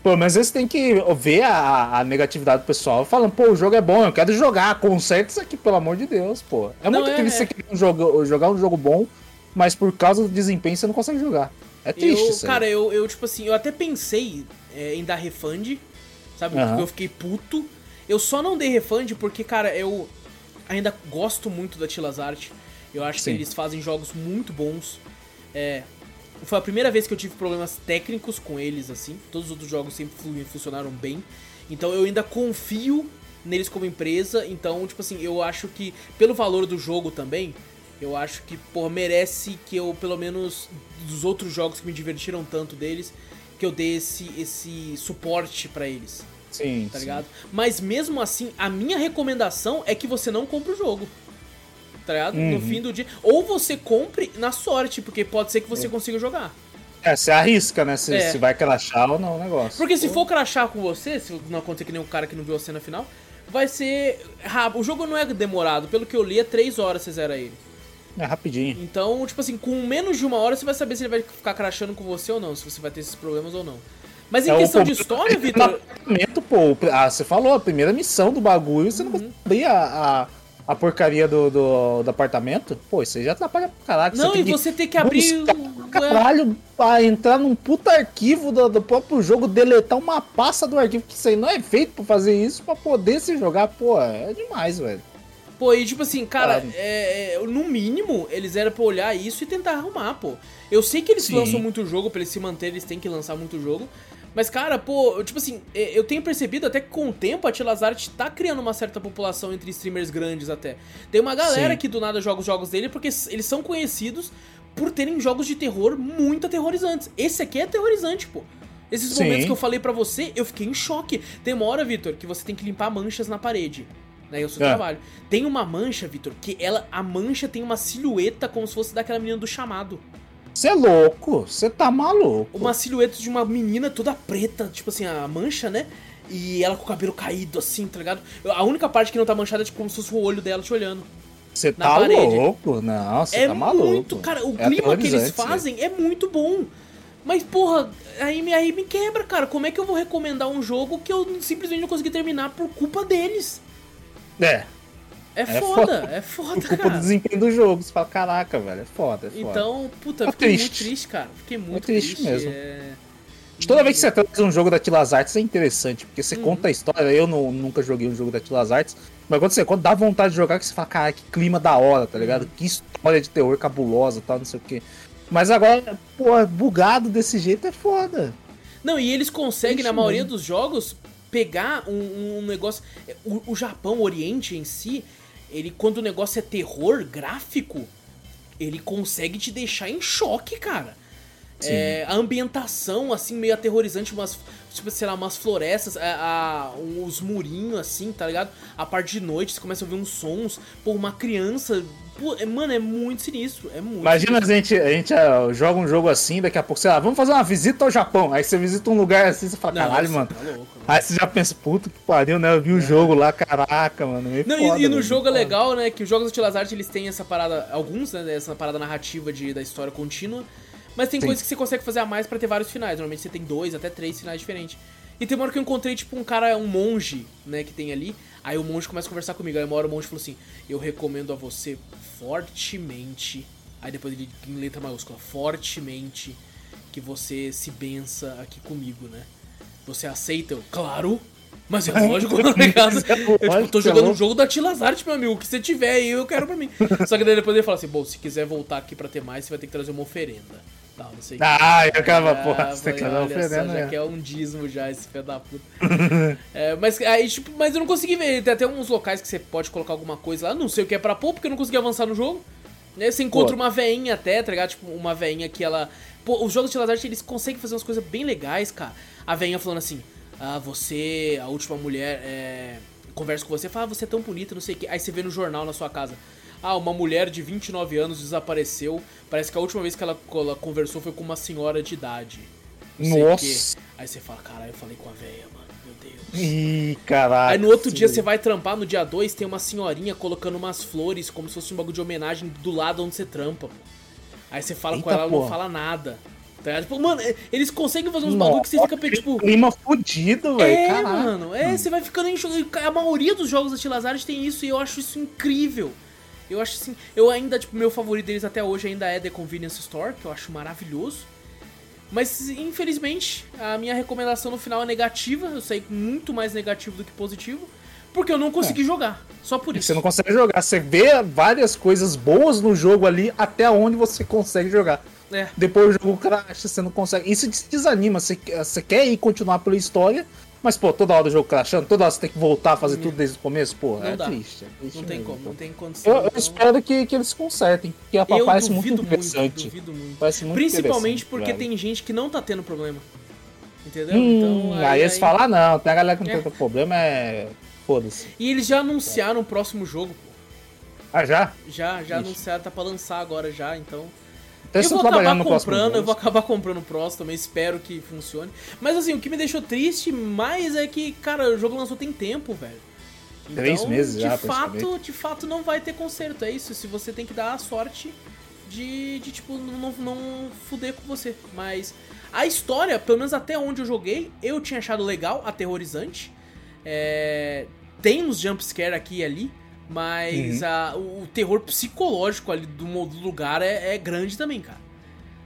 Speaker 2: pelo menos eles têm que ver a, a negatividade do pessoal falando, pô, o jogo é bom, eu quero jogar, conserta isso aqui, pelo amor de Deus, pô. É
Speaker 1: Não,
Speaker 2: muito
Speaker 1: é,
Speaker 2: triste
Speaker 1: é.
Speaker 2: você querer um jogo, jogar um jogo bom, mas por causa do desempenho você não consegue jogar. É triste
Speaker 1: Eu,
Speaker 2: isso aí.
Speaker 1: cara, eu, eu, tipo assim, eu até pensei é, em dar refund, sabe?
Speaker 2: Aham.
Speaker 1: Porque eu fiquei puto. Eu só não dei refund porque, cara, eu ainda gosto muito da Tilazart. Eu acho
Speaker 2: Sim.
Speaker 1: que eles fazem jogos muito bons. É, foi a primeira vez que eu tive problemas técnicos com eles, assim. Todos os outros jogos sempre funcionaram bem. Então eu ainda confio neles como empresa. Então, tipo assim, eu acho que, pelo valor do jogo também, eu acho que, pô, merece que eu, pelo menos, dos outros jogos que me divertiram tanto deles, que eu dê esse, esse suporte pra eles,
Speaker 2: Sim,
Speaker 1: tá
Speaker 2: sim.
Speaker 1: ligado? Mas mesmo assim, a minha recomendação é que você não compre o jogo. Tá ligado? No
Speaker 2: Uhum.
Speaker 1: fim do dia. Ou você compre na sorte, porque pode ser que você consiga jogar.
Speaker 2: É, você arrisca, né? Se,
Speaker 1: É.
Speaker 2: se vai crachar ou não o negócio.
Speaker 1: Porque se for crachar com você, se não acontecer que nem o cara que não viu a cena final, vai ser rápido. O jogo não é demorado, pelo que eu li, é 3 horas você zera ele.
Speaker 2: É rapidinho.
Speaker 1: Então, tipo assim, com menos de uma hora você vai saber se ele vai ficar crachando com você ou não, se você vai ter esses problemas ou não. Mas em
Speaker 2: É
Speaker 1: questão de história,
Speaker 2: é
Speaker 1: Vitor.
Speaker 2: pô, ah, você falou, a primeira missão do bagulho, você não
Speaker 1: Uhum.
Speaker 2: consegue abrir a, a, porcaria do, do, do apartamento. Pô, isso aí já atrapalha pra caralho.
Speaker 1: Não,
Speaker 2: tem
Speaker 1: e você tem que abrir.
Speaker 2: Caralho, pra entrar num puta arquivo do, do próprio jogo, deletar uma pasta do arquivo, que isso aí não é feito pra fazer isso, pra poder se jogar. Pô, é demais, velho.
Speaker 1: Pô, e tipo assim, cara, é, é, no mínimo, eles eram pra olhar isso e tentar arrumar, pô. Eu sei que eles
Speaker 2: Sim.
Speaker 1: lançam muito jogo, pra eles se manterem, eles têm que lançar muito jogo. Mas, cara, pô, tipo assim, é, eu tenho percebido até que com o tempo a Tilazart tá criando uma certa população entre streamers grandes até. Tem uma galera
Speaker 2: Sim.
Speaker 1: que do nada joga os jogos dele porque eles são conhecidos por terem jogos de terror muito aterrorizantes. Esse aqui é aterrorizante, pô. Esses
Speaker 2: Sim.
Speaker 1: momentos que eu falei pra você, eu fiquei em choque. Tem uma hora, Vitor, que você tem que limpar manchas na parede. Né, é o seu
Speaker 2: É.
Speaker 1: trabalho. Tem uma mancha, Vitor, que ela, a mancha tem uma silhueta como se fosse daquela menina do chamado.
Speaker 2: Você é louco, você tá maluco.
Speaker 1: Uma silhueta de uma menina toda preta, tipo assim, a mancha, né? E ela com o cabelo caído, assim, tá ligado? A única parte que não tá manchada é tipo, como se fosse o olho dela te olhando.
Speaker 2: Você tá
Speaker 1: parede.
Speaker 2: louco? Não, você
Speaker 1: é
Speaker 2: tá maluco.
Speaker 1: muito, cara, o
Speaker 2: É
Speaker 1: clima que eles fazem é muito bom. Mas, porra, aí, me- aí me quebra, cara. Como é que eu vou recomendar um jogo que eu simplesmente não consegui terminar por culpa deles?
Speaker 2: É,
Speaker 1: É,
Speaker 2: É
Speaker 1: foda,
Speaker 2: foda.
Speaker 1: é foda,
Speaker 2: por culpa
Speaker 1: cara.
Speaker 2: do desempenho do jogo. Você fala, caraca, velho, é foda, é foda.
Speaker 1: Então, puta,
Speaker 2: É
Speaker 1: eu fiquei muito
Speaker 2: triste.
Speaker 1: triste, cara. Fiquei muito
Speaker 2: triste
Speaker 1: triste.
Speaker 2: mesmo.
Speaker 1: é.
Speaker 2: Toda vez que você traz um jogo da Tilas Arts é interessante, porque você
Speaker 1: Uhum.
Speaker 2: conta a história. Eu não, nunca joguei um jogo da Tilas Arts, mas quando você quando dá vontade de jogar, que você fala, cara, que clima da hora, tá ligado?
Speaker 1: Uhum.
Speaker 2: Que história de terror cabulosa e tal, não sei o quê. Mas agora, pô, bugado desse jeito é foda.
Speaker 1: Não, e eles conseguem,
Speaker 2: Triste
Speaker 1: na maioria
Speaker 2: mesmo.
Speaker 1: dos jogos, pegar um, um negócio. O, o Japão, o Oriente em si, ele, quando o negócio é terror gráfico, ele consegue te deixar em choque, cara. É, a ambientação, assim, meio aterrorizante, umas, tipo, sei lá, umas florestas, a, a- os murinhos, assim, tá ligado? A parte de noite, você começa a ouvir uns sons, pô, uma criança. Pô, é- mano, é muito sinistro, é muito
Speaker 2: Imagina a
Speaker 1: sinistro.
Speaker 2: gente, a gente ah, joga um jogo assim, daqui a pouco, sei lá, vamos fazer uma visita ao Japão. Aí você visita um lugar assim, você fala,
Speaker 1: Não,
Speaker 2: caralho, mano.
Speaker 1: tá louco, mano.
Speaker 2: Aí você já pensa, puta que pariu, né? Eu vi o jogo lá, caraca, mano.
Speaker 1: É. Não, e-
Speaker 2: foda,
Speaker 1: e, no
Speaker 2: velho,
Speaker 1: jogo é
Speaker 2: foda.
Speaker 1: legal, né? Que os jogos do Tilas Art eles têm essa parada, alguns, né? Essa parada narrativa de, da história contínua. Mas tem
Speaker 2: Sim.
Speaker 1: coisas que você consegue fazer a mais pra ter vários finais. Normalmente você tem dois, até três finais diferentes. E tem uma hora que eu encontrei, tipo, um cara, um monge, né, que tem ali. Aí o monge começa a conversar comigo. Aí uma hora o monge falou assim: Eu recomendo a você fortemente. Aí depois ele em letra maiúscula, fortemente, que você se bença aqui comigo, né? Você aceita? Eu, claro! Mas é lógico, tá ligado?
Speaker 2: É
Speaker 1: Eu tipo, tô
Speaker 2: é
Speaker 1: jogando um jogo da Tilazart, meu amigo. O que você tiver aí, eu quero pra mim. Só que daí depois ele fala assim: bom, se quiser voltar aqui pra ter mais, você vai ter que trazer uma oferenda. Tal, não sei o que.
Speaker 2: Ah, eu acaba,
Speaker 1: Ah,
Speaker 2: porra, você
Speaker 1: olha só,
Speaker 2: oferenda,
Speaker 1: já
Speaker 2: né?
Speaker 1: quer um dízimo já, esse filho da puta. É, mas, aí, tipo, mas eu não consegui ver. Tem até uns locais que você pode colocar alguma coisa lá. Não sei o que é pra pôr, porque eu não consegui avançar no jogo. Aí você encontra
Speaker 2: Pô.
Speaker 1: uma veinha até, tá ligado? Tipo, uma veinha que ela. Pô, os jogos de Lazarte, eles conseguem fazer umas coisas bem legais, cara. A veinha falando assim: Ah, você, a última mulher, é, conversa com você, fala, ah, você é tão bonita, não sei o que. Aí você vê no jornal na sua casa. Ah, uma mulher de 29 anos desapareceu. Parece que a última vez que ela, ela conversou foi com uma senhora de idade. Não
Speaker 2: Nossa.
Speaker 1: Aí você fala, caralho, eu falei com a véia, mano. Meu Deus.
Speaker 2: Ih, caralho.
Speaker 1: Aí no outro dia você vai trampar, no dia 2 tem uma senhorinha colocando umas flores, como se fosse um bagulho de homenagem do lado onde você trampa, pô. Aí você fala com
Speaker 2: Eita
Speaker 1: ela, ela não fala nada. Tá ligado? Tipo, mano, é- eles conseguem fazer uns bagulho que você fica tipo.
Speaker 2: Clima fudido, velho.
Speaker 1: É,
Speaker 2: caralho.
Speaker 1: mano, é, você vai ficando em. A maioria dos jogos da Tilazard tem isso e eu acho isso incrível. Eu acho assim, eu ainda, tipo, meu favorito deles até hoje ainda é The Convenience Store, que eu acho maravilhoso. Mas, infelizmente, a minha recomendação no final é negativa. Eu saí muito mais negativo do que positivo. Porque eu não consegui jogar. Só por isso.
Speaker 2: Você não consegue jogar. Você vê várias coisas boas no jogo ali até onde você consegue jogar.
Speaker 1: É.
Speaker 2: Depois o jogo crasha, você não consegue. Isso te desanima. Você, você quer ir continuar pela história, mas, pô, toda hora o jogo crashando, toda hora você tem que voltar a fazer tudo desde o começo, pô,
Speaker 1: Não
Speaker 2: é
Speaker 1: dá.
Speaker 2: triste. é triste
Speaker 1: Não tem
Speaker 2: mesmo.
Speaker 1: como, não tem condição.
Speaker 2: Eu, eu
Speaker 1: então-
Speaker 2: espero que, que eles consertem, porque a
Speaker 1: Eu
Speaker 2: parece muito interessante.
Speaker 1: duvido muito.
Speaker 2: Parece muito
Speaker 1: Principalmente porque
Speaker 2: velho.
Speaker 1: tem gente que não tá tendo problema. Entendeu?
Speaker 2: Hum, aí, eles falam, ah, não, tem a galera que não
Speaker 1: É.
Speaker 2: tem problema, é. Foda-se.
Speaker 1: E eles já anunciaram o próximo jogo, pô.
Speaker 2: Ah, já?
Speaker 1: Já, já
Speaker 2: Ixi.
Speaker 1: anunciaram, tá pra lançar agora já, então.
Speaker 2: Então
Speaker 1: eu vou acabar comprando, eu vou acabar comprando o próximo também, espero que funcione. Mas assim, o que me deixou triste mais é que, cara, o jogo lançou tem tempo, velho.
Speaker 2: Três meses
Speaker 1: de
Speaker 2: já,
Speaker 1: fato, de fato não vai ter conserto, é isso. Se você tem que dar a sorte de, de tipo, não, não fuder com você. Mas a história, pelo menos até onde eu joguei, eu tinha achado legal, aterrorizante. É, tem uns jumpscare aqui e ali, mas
Speaker 2: Uhum.
Speaker 1: a- o, o terror psicológico ali do, do lugar é, é grande também, cara.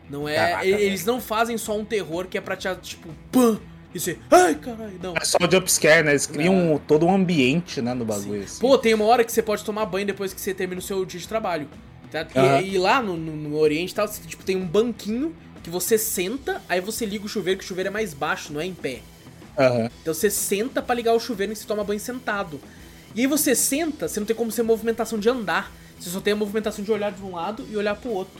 Speaker 1: Não é.
Speaker 2: Caraca,
Speaker 1: e- eles não fazem só um terror que é pra te, tipo, pã! E você. Ai, caralho, não.
Speaker 2: É só o jumpscare, né? Eles criam todo um ambiente, né, no bagulho. assim.
Speaker 1: Pô, tem uma hora que você pode tomar banho depois que você termina o seu dia de trabalho. tá? E-
Speaker 2: Aham.
Speaker 1: E, lá no, no- no Oriente e tal, você, tipo, tem um banquinho que você senta, aí você liga o chuveiro, que o chuveiro é mais baixo, não é em pé.
Speaker 2: Aham.
Speaker 1: Então você senta pra ligar o chuveiro e você toma banho sentado. E aí você senta, você não tem como ser movimentação de andar. Você só tem a movimentação de olhar de um lado e olhar pro outro,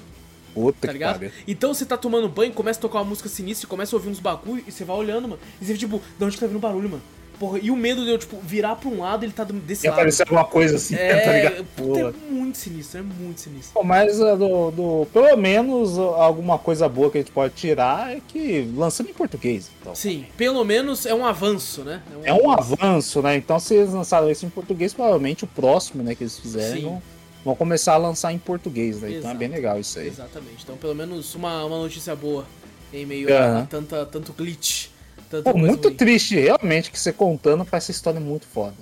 Speaker 2: Puta
Speaker 1: tá
Speaker 2: que
Speaker 1: ligado?
Speaker 2: pariu.
Speaker 1: Então você tá tomando banho, começa a tocar uma música sinistra, começa a ouvir uns bagulho e você vai olhando, mano. E você fica tipo, de onde que tá vindo barulho, mano? Porra, e o medo de eu, tipo, virar pra um lado e ele tá desse
Speaker 2: E
Speaker 1: lado.
Speaker 2: aparecer alguma coisa assim, tá
Speaker 1: É,
Speaker 2: ligado?
Speaker 1: puta, é muito sinistro, é muito sinistro.
Speaker 2: Pô, Mas uh, do, do- pelo menos alguma coisa boa que a gente pode tirar é que lançando em português. Então.
Speaker 1: Sim, pelo menos é um avanço, né?
Speaker 2: É um avanço, né? Então se eles lançaram isso em português, provavelmente o próximo né, que eles fizerem
Speaker 1: Sim.
Speaker 2: vão, começar a lançar em português, né? Então é bem legal isso aí.
Speaker 1: Exatamente. Então, pelo menos uma, uma notícia boa em meio
Speaker 2: Aham.
Speaker 1: a tanta, tanto glitch. Tanta
Speaker 2: Pô, muito
Speaker 1: ruim.
Speaker 2: triste, realmente, que você contando pra essa história muito foda.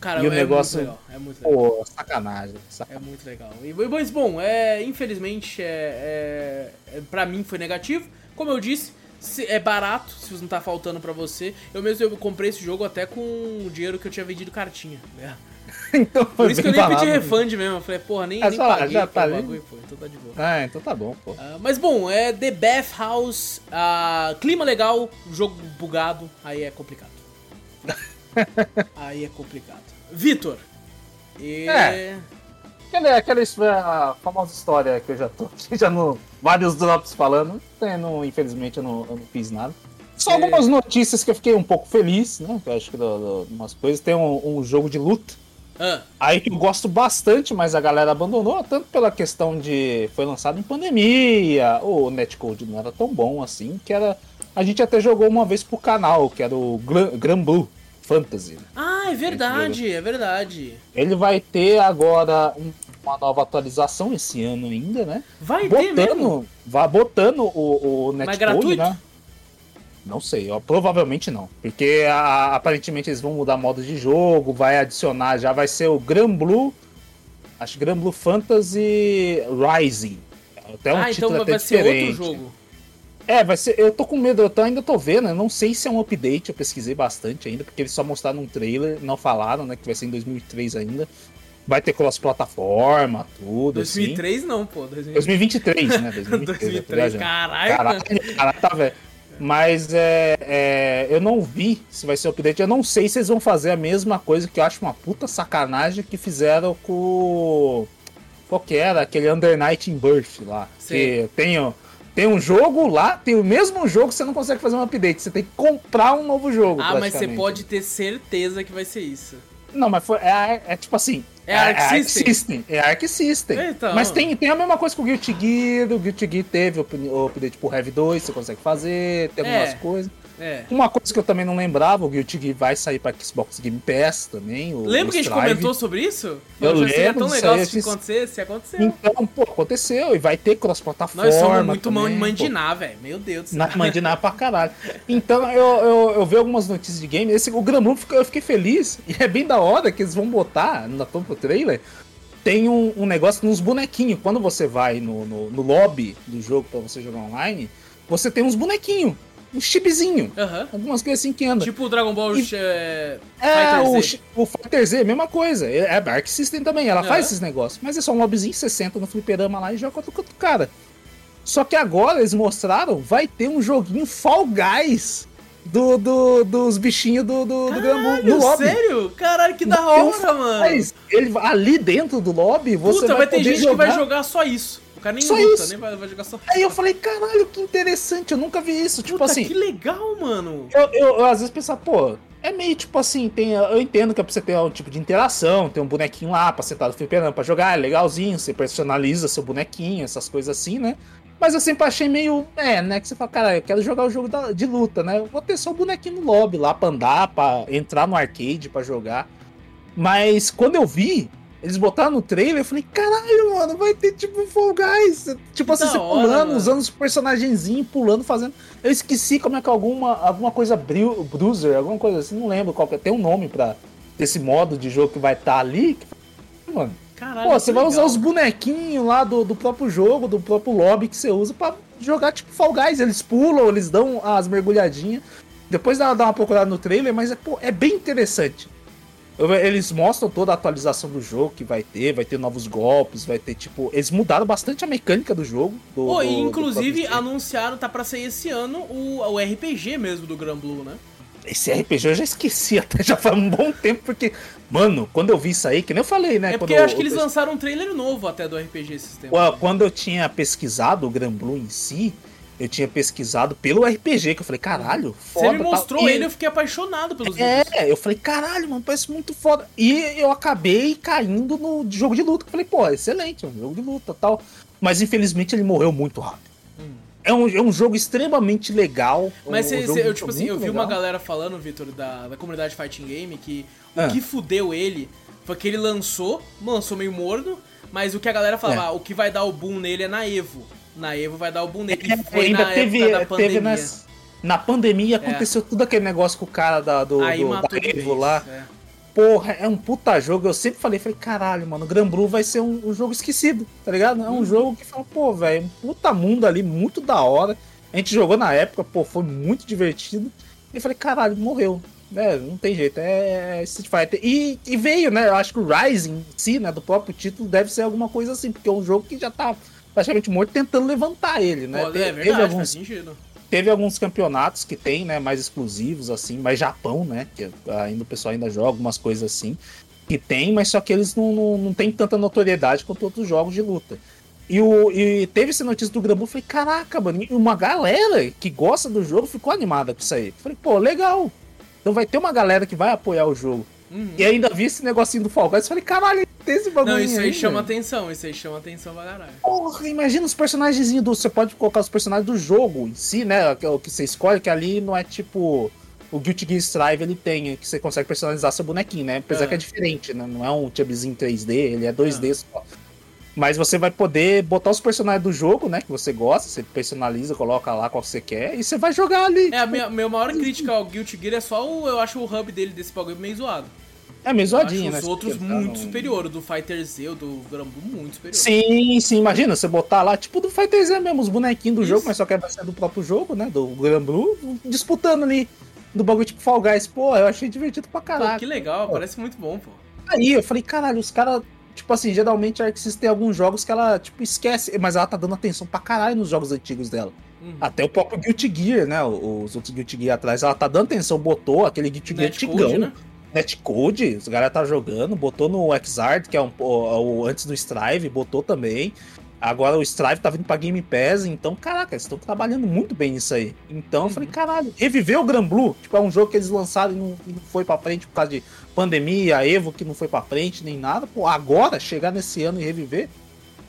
Speaker 1: Cara,
Speaker 2: e o
Speaker 1: é
Speaker 2: negócio-
Speaker 1: muito legal. É muito legal.
Speaker 2: Pô, sacanagem.
Speaker 1: É
Speaker 2: sacanagem.
Speaker 1: muito legal. E, mas, bom, é, infelizmente, é, é, é, pra mim foi negativo. Como eu disse, se- é barato, se não tá faltando pra você. Eu mesmo eu comprei esse jogo até com o dinheiro que eu tinha vendido cartinha. né?
Speaker 2: então,
Speaker 1: Por isso que eu nem pedi refund mesmo. Eu falei, porra, nem,
Speaker 2: É
Speaker 1: nem paguei
Speaker 2: já tá
Speaker 1: bagulho, pô. Então tá de boa.
Speaker 2: Ah, então tá bom, pô.
Speaker 1: Ah, mas bom, é The Bath House, ah, clima legal, jogo bugado, aí é complicado. aí é complicado. Vitor. E...
Speaker 2: É. Aquela, aquela a famosa história que eu já tô aqui, já no vários drops falando, é, não, infelizmente eu não, eu não fiz nada. Só
Speaker 1: É.
Speaker 2: algumas notícias que eu fiquei um pouco feliz, né? Eu acho que do, do, umas coisas. Tem um, um jogo de luta
Speaker 1: Ah,
Speaker 2: aí que eu gosto bastante, mas a galera abandonou, tanto pela questão de foi lançado em pandemia, o netcode não era tão bom assim, que era. A gente até jogou uma vez pro canal, que era o Gran, Gran Blue Fantasy.
Speaker 1: Ah, é verdade, é verdade.
Speaker 2: Ele vai ter agora um- uma nova atualização esse ano ainda, né?
Speaker 1: Vai ter mesmo.
Speaker 2: Botando, vai botando o, o netcode,
Speaker 1: gratuito?
Speaker 2: né? Não sei, ó, provavelmente não. Porque a- aparentemente eles vão mudar modos de jogo, vai adicionar, já vai ser o Gran Blue, acho que Gran Blue Fantasy Rising. Até um
Speaker 1: ah, então
Speaker 2: título
Speaker 1: vai
Speaker 2: até
Speaker 1: ser
Speaker 2: diferente.
Speaker 1: outro jogo.
Speaker 2: É, vai ser. Eu tô com medo, eu tô, ainda tô vendo. Eu não sei se é um update, eu pesquisei bastante ainda, porque eles só mostraram um trailer, não falaram, né? Que vai ser em 2003 ainda. Vai ter cross-plataforma, tudo.
Speaker 1: 2003
Speaker 2: assim.
Speaker 1: não, pô.
Speaker 2: 2023, né? 2023,
Speaker 1: 2003 caralho. Caralho,
Speaker 2: caralho, tá velho. Mas é, é, eu não vi se vai ser update. Eu não sei se eles vão fazer a mesma coisa que eu acho uma puta sacanagem que fizeram com. Qual que era? Aquele Under Night in Birth lá. Sim. Que tem, tem um jogo lá, tem o mesmo jogo, você não consegue fazer um update. Você tem que comprar um novo jogo.
Speaker 1: Ah, mas você pode ter certeza que vai ser isso.
Speaker 2: Não, mas foi, é, é tipo assim.
Speaker 1: É Arc é, System. Arc System.
Speaker 2: É Arc System. Então. Mas tem, tem a mesma coisa com o Guilty Gear. O Guilty Gear teve o update pro Heavy 2, você consegue fazer, tem algumas é. coisas. É. Uma coisa que eu também não lembrava, o Guilty Gear vai sair pra Xbox Game Pass também.
Speaker 1: Lembra que a gente comentou sobre isso?
Speaker 2: Eu lembro. Seria
Speaker 1: tão legal se acontecesse, se aconteceu.
Speaker 2: Então, pô, aconteceu. E vai ter cross-plataforma Nós somos
Speaker 1: muito também, mandinar, velho. Meu Deus do céu.
Speaker 2: Mandinar pra caralho. Então, eu, eu, eu vi algumas notícias de game. Esse, o Granblue, eu fiquei feliz. E é bem da hora que eles vão botar na pro trailer tem um, um, negócio nos bonequinhos. Quando você vai no, no, no lobby do jogo para você jogar online, você tem uns bonequinhos um chipzinho.
Speaker 1: Uhum.
Speaker 2: Algumas coisas assim que andam.
Speaker 1: Tipo o Dragon Ball e... é,
Speaker 2: é o, Z. o Fighter Z, mesma coisa. É, é a Arc System também, ela uhum. faz esses negócios. Mas é só um lobbyzinho, 60 no fliperama lá e joga contra outro cara. Só que agora eles mostraram, vai ter um joguinho Fall Guys do, do, dos bichinhos do, do,
Speaker 1: Caralho, do no lobby. Sério? Caralho, que da hora, mano.
Speaker 2: Ele, ali dentro do lobby, você
Speaker 1: Puta,
Speaker 2: vai,
Speaker 1: vai ter gente
Speaker 2: jogar...
Speaker 1: que vai jogar só isso. O cara nem
Speaker 2: só
Speaker 1: luta,
Speaker 2: isso.
Speaker 1: nem vai, vai, jogar só.
Speaker 2: Aí eu falei, caralho, que interessante, eu nunca vi isso. Tipo
Speaker 1: Puta,
Speaker 2: assim.
Speaker 1: Que legal, mano.
Speaker 2: Eu, eu, eu, às vezes pensava, pô, é meio tipo assim, tem, eu entendo que é pra você ter um tipo de interação, tem um bonequinho lá pra sentar no fliperama pra jogar, é legalzinho, você personaliza seu bonequinho, essas coisas assim, né? Mas eu sempre achei meio, é, né? Que você fala, cara, eu quero jogar o jogo da, de luta, né? Eu vou ter só o bonequinho no lobby lá pra andar, pra entrar no arcade pra jogar. Mas quando eu vi, eles botaram no trailer, eu falei, caralho, mano, vai ter tipo Fall Guys. Tipo assim, você hora, pulando, mano. usando os personagenzinhos, pulando, fazendo. Eu esqueci como é que alguma, alguma coisa Bruiser, alguma coisa assim, não lembro qual que é. Tem um nome pra esse modo de jogo que vai estar tá ali. Mano. Caralho, Pô, você vai legal. usar os bonequinhos lá do, do próprio jogo, do próprio lobby que você usa pra jogar tipo Fall Guys. Eles pulam, eles dão as mergulhadinhas. Depois dá, dá uma procurada no trailer, mas é, pô, é bem interessante. Eles mostram toda a atualização do jogo que vai ter, vai ter novos golpes, vai ter tipo. Eles mudaram bastante a mecânica do jogo. Do,
Speaker 1: Pô,
Speaker 2: do,
Speaker 1: e inclusive do anunciaram, tá pra sair esse ano o, o RPG mesmo do Gran Blue, né?
Speaker 2: Esse RPG eu já esqueci até já faz um bom tempo, porque, mano, quando eu vi isso aí, que nem eu falei, né?
Speaker 1: É porque
Speaker 2: eu
Speaker 1: acho que eles lançaram um trailer novo até do RPG esses tempos.
Speaker 2: Quando eu tinha pesquisado o Gran Blue em si, eu tinha pesquisado pelo RPG, que eu falei, caralho,
Speaker 1: foda. Você me mostrou ele, eu fiquei apaixonado pelos
Speaker 2: É, vídeos. eu falei, caralho, mano, parece muito foda. E eu acabei caindo no jogo de luta, que eu falei, pô, excelente, é um jogo de luta tal. Mas infelizmente ele morreu muito rápido. Hum. É um, é um jogo extremamente legal.
Speaker 1: Mas
Speaker 2: um,
Speaker 1: cê, cê, eu, tipo assim, eu vi legal. uma galera falando, Vitor, da, da comunidade Fighting Game, que ah. o que fudeu ele foi que ele lançou, lançou meio morno, mas o que a galera falava, é. ah, o que vai dar o boom nele é na Evo na Evo vai dar o boneco. E foi ainda na teve, época da pandemia. Teve nas,
Speaker 2: na pandemia aconteceu é. tudo aquele negócio com o cara da, do,
Speaker 1: Aí
Speaker 2: do, da
Speaker 1: Evo lá. É.
Speaker 2: Porra, é um puta jogo. Eu sempre falei, falei, caralho, mano, o Gran Blue vai ser um, um, jogo esquecido, tá ligado? É um hum. jogo que fala, pô, velho, um puta mundo ali, muito da hora. A gente jogou na época, pô, foi muito divertido. E falei, caralho, morreu. É, não tem jeito, é, é Street Fighter. E, e veio, né? Eu acho que o Rising em si, né, do próprio título, deve ser alguma coisa assim, porque é um jogo que já tá praticamente morto tentando levantar ele, né?
Speaker 1: Pô, é verdade, alguns,
Speaker 2: Teve alguns campeonatos que tem, né, mais exclusivos, assim, mais Japão, né? Que ainda o pessoal ainda joga algumas coisas assim. Que tem, mas só que eles não, não, não tem tanta notoriedade quanto outros jogos de luta. E, o, e teve essa notícia do Grambu, falei, caraca, mano, e uma galera que gosta do jogo ficou animada com isso aí. Falei, pô, legal. Então vai ter uma galera que vai apoiar o jogo. Uhum. E ainda vi esse negocinho do Fall Guys. Falei, caralho, tem esse bagulho.
Speaker 1: Não, isso aí,
Speaker 2: aí
Speaker 1: chama atenção. Isso aí chama atenção pra caralho.
Speaker 2: Porra, imagina os personagens do. Você pode colocar os personagens do jogo em si, né? O que você escolhe, que ali não é tipo. O Guilty Gear Strive ele tem, que você consegue personalizar seu bonequinho, né? Apesar é. que é diferente, né? Não é um chubzinho 3D, ele é 2D é. só. Mas você vai poder botar os personagens do jogo, né? Que você gosta, você personaliza, coloca lá qual você quer e você vai jogar ali.
Speaker 1: É, a minha, minha maior crítica ao Guilty Gear é só o, eu acho o hub dele desse bagulho meio zoado.
Speaker 2: É meio zoadinho,
Speaker 1: Acho
Speaker 2: né?
Speaker 1: os outros muito
Speaker 2: num-
Speaker 1: superior. O do Fighter Z, o do Granblue, muito superior.
Speaker 2: Sim, sim, imagina você botar lá, tipo do Fighter Z mesmo, os bonequinhos do
Speaker 1: Isso.
Speaker 2: jogo, mas só que vai ser do próprio jogo, né? Do Gran Blue, disputando ali do bagulho tipo Fall Guys. Pô, eu achei divertido pra
Speaker 1: Pô,
Speaker 2: caralho.
Speaker 1: que legal,
Speaker 2: Pô.
Speaker 1: parece muito bom, pô.
Speaker 2: Aí eu falei, caralho, os caras, tipo assim, geralmente a System tem alguns jogos que ela, tipo, esquece, mas ela tá dando atenção pra caralho nos jogos antigos dela.
Speaker 1: Uhum.
Speaker 2: Até o próprio Guilty Gear, né? Os outros Guilty Gear atrás, ela tá dando atenção, botou aquele Guilty Gear antigão.
Speaker 1: né?
Speaker 2: Netcode, os galera tá jogando, botou no Xrd, que é um, o, o- antes do Strive, botou também. Agora o Strive tá vindo pra Game Pass, então, caraca, eles estão trabalhando muito bem nisso aí. Então eu falei, caralho, reviver o Gran Blue, tipo, é um jogo que eles lançaram e não, e não foi pra frente por causa de pandemia, Evo que não foi pra frente, nem nada. Pô, agora, chegar nesse ano e reviver,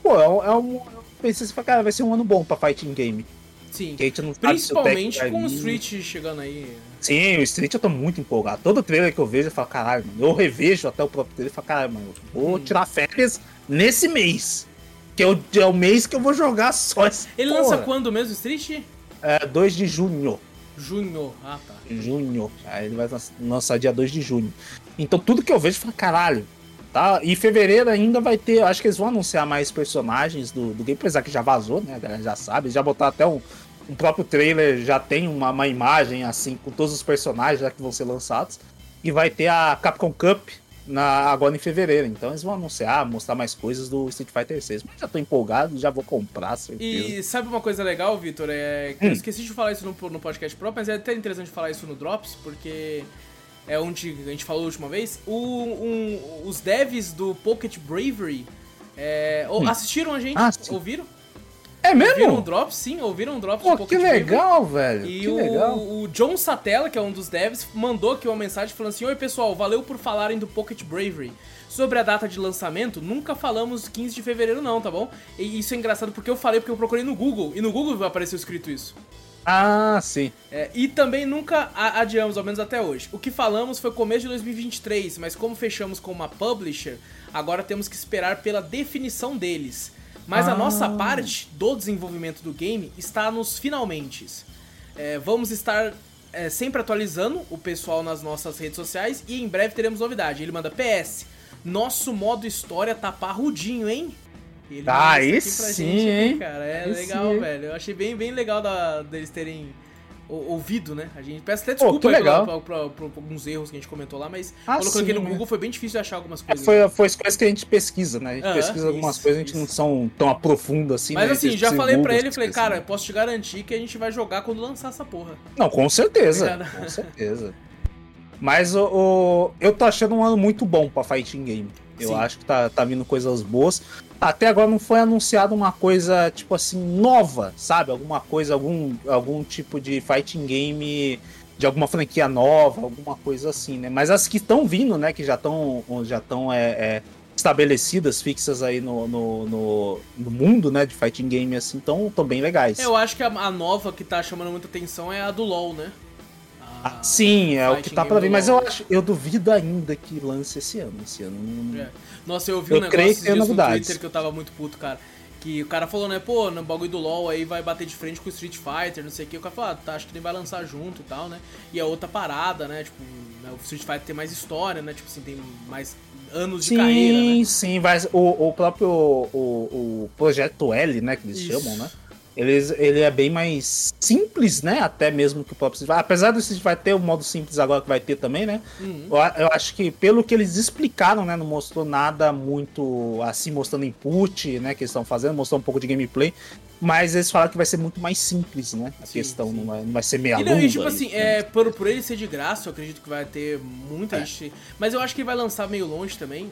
Speaker 2: pô, é um. É um eu pensei assim, cara, vai ser um ano bom pra fighting game.
Speaker 1: Sim. Principalmente com o. Street chegando aí.
Speaker 2: Sim, o Street eu tô muito empolgado. Todo trailer que eu vejo, eu falo, caralho, mano. Eu revejo até o próprio trailer e falo, caralho, mano, vou
Speaker 1: Hum.
Speaker 2: tirar férias nesse mês. Que é o, é o mês que eu vou jogar só esse.
Speaker 1: Ele lança quando mesmo, Street?
Speaker 2: É 2 de junho.
Speaker 1: Junho. Ah, tá.
Speaker 2: Junho. Aí ele vai lanç- lançar dia 2 de junho. Então tudo que eu vejo, eu falo, caralho. Tá? E em fevereiro ainda vai ter. Acho que eles vão anunciar mais personagens do, do game, apesar que já vazou, né? A galera já sabe. Já botaram até um. Um próprio trailer já tem uma, uma imagem assim com todos os personagens já que vão ser lançados. E vai ter a Capcom Cup na, agora em fevereiro. Então eles vão anunciar, mostrar mais coisas do Street Fighter 6. Mas já tô empolgado, já vou comprar, certeza.
Speaker 1: E sabe uma coisa legal, Vitor? É que
Speaker 2: Hum.
Speaker 1: eu esqueci de falar isso no, no podcast próprio, mas é até interessante falar isso no Drops, porque é onde a gente falou a última vez. O, um- os devs do Pocket Bravery é, ou- assistiram a gente,
Speaker 2: Ah,
Speaker 1: ouviram?
Speaker 2: É
Speaker 1: Ouviram o
Speaker 2: mesmo?
Speaker 1: Drops? Sim, ouviram o Drops
Speaker 2: Pô,
Speaker 1: do
Speaker 2: que
Speaker 1: Pocket Bravery.
Speaker 2: legal, velho.
Speaker 1: E
Speaker 2: que
Speaker 1: o,
Speaker 2: legal.
Speaker 1: o John Satella, que é um dos devs, mandou aqui uma mensagem falando assim: Oi pessoal, valeu por falarem do Pocket Bravery. Sobre a data de lançamento, nunca falamos 15 de fevereiro, não, tá bom? E isso é engraçado porque eu falei porque eu procurei no Google, e no Google apareceu escrito isso.
Speaker 2: Ah, sim.
Speaker 1: É, e também nunca adiamos, ao menos até hoje. O que falamos foi começo de 2023, mas como fechamos com uma publisher, agora temos que esperar pela definição deles. Mas a
Speaker 2: Ah.
Speaker 1: nossa parte do desenvolvimento do game está nos finalmente. É, vamos estar é, sempre atualizando o pessoal nas nossas redes sociais e em breve teremos novidade. Ele manda PS. Nosso modo história tá parrudinho, hein? Ele
Speaker 2: Ah,
Speaker 1: manda
Speaker 2: aí
Speaker 1: isso aqui pra
Speaker 2: sim,
Speaker 1: gente aqui,
Speaker 2: hein?
Speaker 1: cara. É
Speaker 2: Aí
Speaker 1: legal,
Speaker 2: sim.
Speaker 1: velho. Eu achei bem, bem legal da, deles terem ouvido, né? A gente peço até desculpa pra- por alguns erros que a gente comentou lá, mas
Speaker 2: Ah,
Speaker 1: quando eu coloquei
Speaker 2: sim,
Speaker 1: no
Speaker 2: né?
Speaker 1: Google foi bem difícil de achar algumas
Speaker 2: É,
Speaker 1: coisas.
Speaker 2: foi, foi as coisas que a gente pesquisa, né? A gente
Speaker 1: Aham,
Speaker 2: pesquisa algumas
Speaker 1: isso,
Speaker 2: coisas, a gente
Speaker 1: isso.
Speaker 2: não são tão aprofundo assim,
Speaker 1: Mas
Speaker 2: né?
Speaker 1: assim, já falei pra
Speaker 2: segundos
Speaker 1: ele, falei, cara, eu posso te garantir que a gente vai jogar quando lançar essa porra.
Speaker 2: Não, com certeza.
Speaker 1: Obrigado.
Speaker 2: Com certeza. Mas o, o- eu tô achando um ano muito bom pra fighting game. Eu
Speaker 1: Sim.
Speaker 2: acho que tá, tá vindo coisas boas. Até agora não foi anunciado uma coisa, tipo assim, nova, sabe? Alguma coisa, algum, algum tipo de fighting game de alguma franquia nova, alguma coisa assim, né? Mas as que estão vindo, né? Que já estão já tão, é, é, estabelecidas, fixas aí no, no, no, no mundo, né? De fighting game, assim, estão tão bem legais.
Speaker 1: Eu acho que a, a nova que tá chamando muita atenção é a do LoL, né?
Speaker 2: Ah, sim, é o que tá pra vir, mas eu acho, eu duvido ainda que lance esse ano. Esse ano
Speaker 1: É. Nossa, eu vi um
Speaker 2: Eu
Speaker 1: negócio
Speaker 2: que tem
Speaker 1: dias no. Twitter que eu tava muito puto, cara. Que o cara falou, né, pô, no bagulho do LoL aí vai bater de frente com o Street Fighter, não sei o que. O cara falou, ah, tá, acho que nem vai lançar junto e tal, né? E a outra parada, né, tipo, né, o Street Fighter tem mais história, né, tipo assim, tem mais anos de
Speaker 2: Sim,
Speaker 1: carreira, né?
Speaker 2: sim, vai, o, o próprio o, o projeto L, né, que eles
Speaker 1: Isso.
Speaker 2: chamam, né? Eles, ele é bem mais simples, né? Até mesmo que o próprio Street. Apesar Street Fighter ter o modo simples agora que vai ter também, né?
Speaker 1: Uhum.
Speaker 2: Eu, eu acho que pelo que eles explicaram, né? Não mostrou nada muito assim, mostrando input, né? Que eles estão fazendo, mostrou um pouco de gameplay. Mas eles falaram que vai ser muito mais simples, né? A
Speaker 1: Sim,
Speaker 2: questão
Speaker 1: sim.
Speaker 2: não vai, não vai ser meia
Speaker 1: E, não,
Speaker 2: longa.
Speaker 1: e tipo assim,
Speaker 2: isso, né?
Speaker 1: é, por, por ele ser de graça, eu acredito que vai ter muita
Speaker 2: É.
Speaker 1: gente. Mas eu acho que ele vai lançar meio longe também.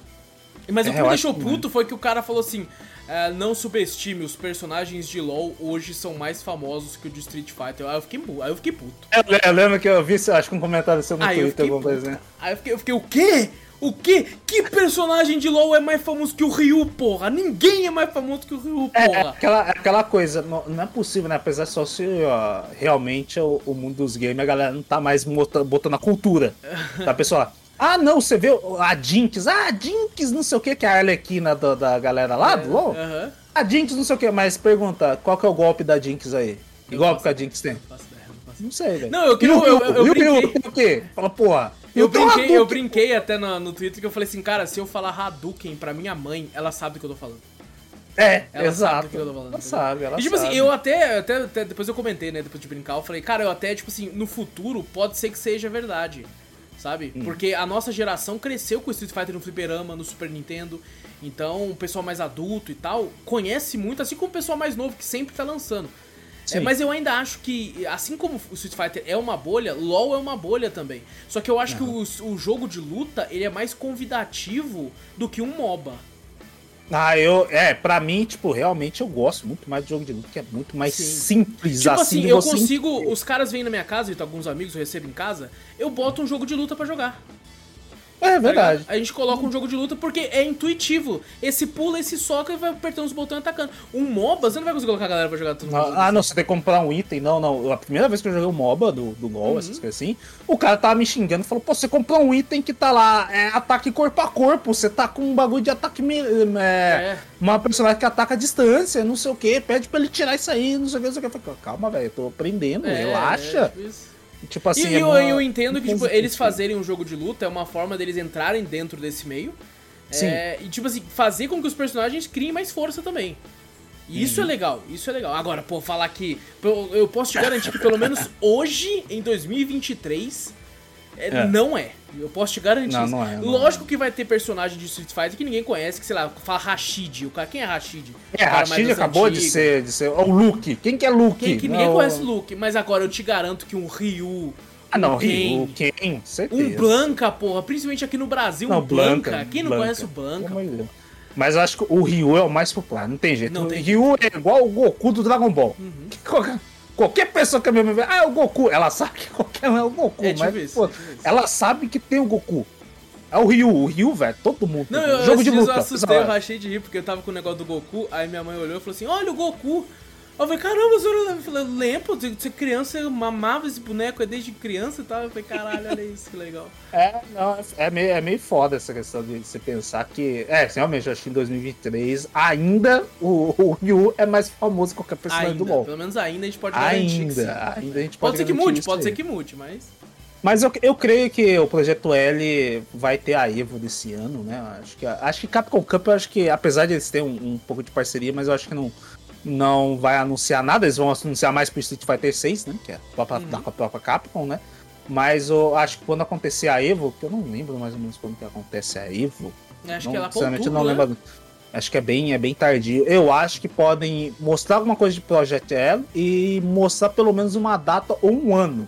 Speaker 1: Mas o
Speaker 2: É,
Speaker 1: que
Speaker 2: eu
Speaker 1: me deixou
Speaker 2: que
Speaker 1: puto foi que o cara falou assim: é, não subestime, os personagens de LoL hoje são mais famosos que o de Street Fighter. Aí eu fiquei, aí eu fiquei puto.
Speaker 2: Eu, eu lembro que eu vi, acho que um comentário seu no
Speaker 1: Aí
Speaker 2: Twitter, alguma coisa, né?
Speaker 1: Aí eu fiquei, eu fiquei, o quê? O quê? Que personagem de LoL é mais famoso que o Ryu, porra? Ninguém é mais famoso que o Ryu,
Speaker 2: É, é
Speaker 1: porra.
Speaker 2: aquela, aquela coisa, não, não é possível, né? Apesar só se ó, realmente o, o mundo dos games, a galera não tá mais botando a cultura. Tá, pessoal? Ah, não, você vê a Jinx, ah, a Jinx, não sei o que, que é a Arlequina da, da galera lá do LoL.
Speaker 1: Aham.
Speaker 2: A Jinx, não sei o que, mas pergunta, qual que é o golpe da Jinx aí? Que
Speaker 1: Eu
Speaker 2: golpe que a Jinx tem?
Speaker 1: Não
Speaker 2: sei, velho.
Speaker 1: Não, eu
Speaker 2: E
Speaker 1: queria-
Speaker 2: o
Speaker 1: eu- eu- eu
Speaker 2: E o quê? Fala, porra,
Speaker 1: Eu,
Speaker 2: tenho
Speaker 1: brinquei, eu brinquei até no, no Twitter que eu falei assim, cara, se eu falar Hadouken pra minha mãe, ela sabe do que eu tô falando.
Speaker 2: É,
Speaker 1: Ela
Speaker 2: exato.
Speaker 1: sabe do que eu tô falando.
Speaker 2: ela
Speaker 1: entendeu?
Speaker 2: sabe, ela
Speaker 1: e tipo
Speaker 2: sabe.
Speaker 1: assim, eu até, até, até- Depois eu comentei, né? Depois de brincar, eu falei, cara, eu até, tipo assim, no futuro pode ser que seja verdade. Sabe?
Speaker 2: Hum.
Speaker 1: Porque a nossa geração cresceu com Street Fighter no Fliperama, no Super Nintendo. Então, o pessoal mais adulto e tal conhece muito, assim como o pessoal mais novo que sempre tá lançando. É, mas eu ainda acho que, assim como o Street Fighter é uma bolha, LoL é uma bolha também. Só que eu acho que o, o jogo de luta, ele é mais convidativo do que um MOBA.
Speaker 2: Ah, eu. É, pra mim, tipo, realmente eu gosto muito mais de jogo de luta, que é muito mais
Speaker 1: Sim.
Speaker 2: simples
Speaker 1: Tipo
Speaker 2: assim.
Speaker 1: assim, eu consigo. Os caras vêm na minha casa, e alguns amigos eu recebo em casa, eu boto um jogo de luta pra jogar.
Speaker 2: É
Speaker 1: tá
Speaker 2: verdade.
Speaker 1: ligado? A gente coloca um jogo de luta porque é intuitivo. Esse pula, esse soca e vai apertando os botões e atacando. Um MOBA, você não vai conseguir colocar a galera pra jogar tudo junto.
Speaker 2: Ah, não, você tem que comprar um item. Não, não. A primeira vez que eu joguei o MOBA do, do LoL,
Speaker 1: Uhum.
Speaker 2: essas coisas assim, o cara tava me xingando e falou: pô, você comprou um item que tá lá, é ataque corpo a corpo, você tá com um bagulho de ataque. É,
Speaker 1: É.
Speaker 2: Uma personagem que ataca a distância, não sei o que, pede pra ele tirar isso aí, não sei o que, não sei o que. Eu falei, Calma, velho, eu tô aprendendo,
Speaker 1: É,
Speaker 2: relaxa.
Speaker 1: é, tipo isso.
Speaker 2: Tipo assim,
Speaker 1: e
Speaker 2: é
Speaker 1: eu,
Speaker 2: uma-
Speaker 1: eu entendo que, tipo, eles fazerem um jogo de luta é uma forma deles entrarem dentro desse meio.
Speaker 2: Sim.
Speaker 1: É, e, tipo assim, fazer com que os personagens criem mais força também. E isso
Speaker 2: Uhum.
Speaker 1: é legal, isso é legal. Agora, pô, falar que. Eu, eu posso te garantir que pelo menos hoje, em 2023, é,
Speaker 2: É.
Speaker 1: não é. Eu posso te garantir
Speaker 2: Não, não é, não
Speaker 1: Lógico que vai ter personagem de Street Fighter que ninguém conhece, que, sei lá, fala Rashid. O cara, quem é Rashid?
Speaker 2: É, Rashid acabou de ser, de ser. Ó, O Luke. Quem que é Luke?
Speaker 1: Quem, que ninguém
Speaker 2: Não,
Speaker 1: conhece o Luke, mas agora eu te garanto que um Ryu.
Speaker 2: Ah, não,
Speaker 1: um Ken,
Speaker 2: Ryu, quem? Certeza.
Speaker 1: um Blanca, porra, principalmente aqui no Brasil, um
Speaker 2: Não,
Speaker 1: Blanca.
Speaker 2: Blanca.
Speaker 1: Quem não
Speaker 2: Blanca.
Speaker 1: conhece o Blanca?
Speaker 2: Mas eu acho que o Ryu é o mais popular, não tem jeito.
Speaker 1: Não
Speaker 2: o
Speaker 1: tem
Speaker 2: Ryu é igual o Goku do Dragon Ball.
Speaker 1: Uhum.
Speaker 2: Qualquer, pessoa que a minha mãe vê, ah, é o Goku. Ela sabe que qualquer um é o Goku,
Speaker 1: É
Speaker 2: mas pô,
Speaker 1: é
Speaker 2: ela sabe que tem o Goku. É o Ryu, o Ryu, velho, todo mundo.
Speaker 1: Não, eu,
Speaker 2: Jogo
Speaker 1: esses
Speaker 2: de luta.
Speaker 1: eu assustei, eu rachei de rir, porque eu tava com o negócio do Goku, aí minha mãe olhou e falou assim, olha o Goku. Eu falei, caramba, você? Eu falei, lembro, ser criança, eu mamava esse boneco desde criança e tal. Eu falei, caralho, olha isso, que legal.
Speaker 2: É, não, é meio, é meio foda essa questão de você pensar que. É, realmente, eu acho que em 2023 ainda o, o Ryu é mais famoso que qualquer personagem do
Speaker 1: Ainda,
Speaker 2: LoL.
Speaker 1: pelo menos ainda a gente pode garantir que sim.
Speaker 2: Ainda, ainda a gente pode
Speaker 1: Pode ser que mude, pode
Speaker 2: aí.
Speaker 1: ser que mude, mas...
Speaker 2: Mas eu, eu creio que o Projeto L vai ter a Evo desse ano, né? Acho que, acho que Capcom Cup, eu acho que, apesar de eles terem um, um pouco de parceria, mas eu acho que não, não vai anunciar nada. Eles vão anunciar mais pro Street Fighter 6, né? Que é a própria,
Speaker 1: Uhum.
Speaker 2: da própria Capcom, né? Mas eu acho que quando acontecer a Evo, que eu não lembro mais ou menos quando que acontece a Evo.
Speaker 1: Acho
Speaker 2: não,
Speaker 1: que ela
Speaker 2: sinceramente,
Speaker 1: outubro,
Speaker 2: não
Speaker 1: né?
Speaker 2: lembro. Acho que é bem, é bem tardio. Eu acho que podem mostrar alguma coisa de Project L e mostrar pelo menos uma data ou um ano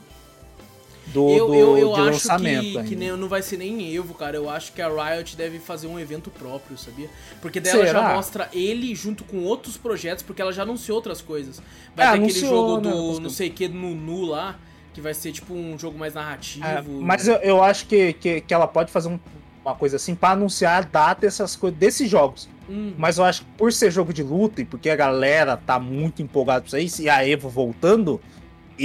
Speaker 2: do,
Speaker 1: Eu,
Speaker 2: do-
Speaker 1: eu, eu
Speaker 2: de
Speaker 1: acho
Speaker 2: lançamento.
Speaker 1: que, que nem, não vai ser nem Evo, cara. Eu acho que a Riot deve fazer um evento próprio, sabia? Porque dela já
Speaker 2: Será?
Speaker 1: mostra ele junto com outros projetos, porque ela já anunciou outras coisas. Vai
Speaker 2: É,
Speaker 1: ter aquele jogo
Speaker 2: né,
Speaker 1: do não sei o que, Nunu lá, que vai ser tipo um jogo mais narrativo.
Speaker 2: É, mas eu, eu acho que, que, que ela pode fazer um- uma coisa assim pra anunciar a data essas coisas desses jogos.
Speaker 1: Hum,
Speaker 2: Mas eu acho que por ser jogo de luta e porque a galera tá muito empolgada pra isso e a Evo voltando,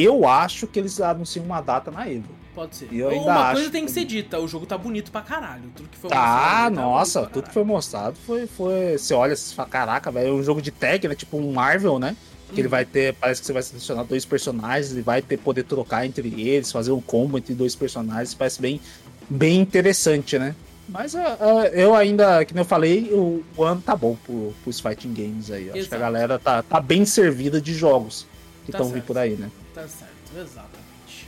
Speaker 2: eu acho que eles anunciam uma data na Evo.
Speaker 1: pode ser.
Speaker 2: eu ainda
Speaker 1: Uma coisa tem que
Speaker 2: que-
Speaker 1: ser dita, o jogo tá bonito pra caralho. Tudo que foi
Speaker 2: Tá,
Speaker 1: mostrado,
Speaker 2: nossa,
Speaker 1: bonito pra
Speaker 2: tudo que foi mostrado foi, foi. Você olha e fala, caraca, velho, é um jogo de tag, né? Tipo um Marvel, né? Que ele
Speaker 1: Uhum.
Speaker 2: vai ter. Parece que você vai selecionar dois personagens e vai ter poder trocar entre eles, fazer um combo entre dois personagens. Parece bem, bem interessante, né? Mas ah, ah, eu ainda, que eu falei, o, o ano tá bom pro, pros fighting games aí. Eu Acho que a
Speaker 1: Exato.
Speaker 2: galera tá, tá bem servida de jogos que
Speaker 1: Tá
Speaker 2: estão vindo
Speaker 1: certo.
Speaker 2: por aí, né?
Speaker 1: Tá certo, exatamente.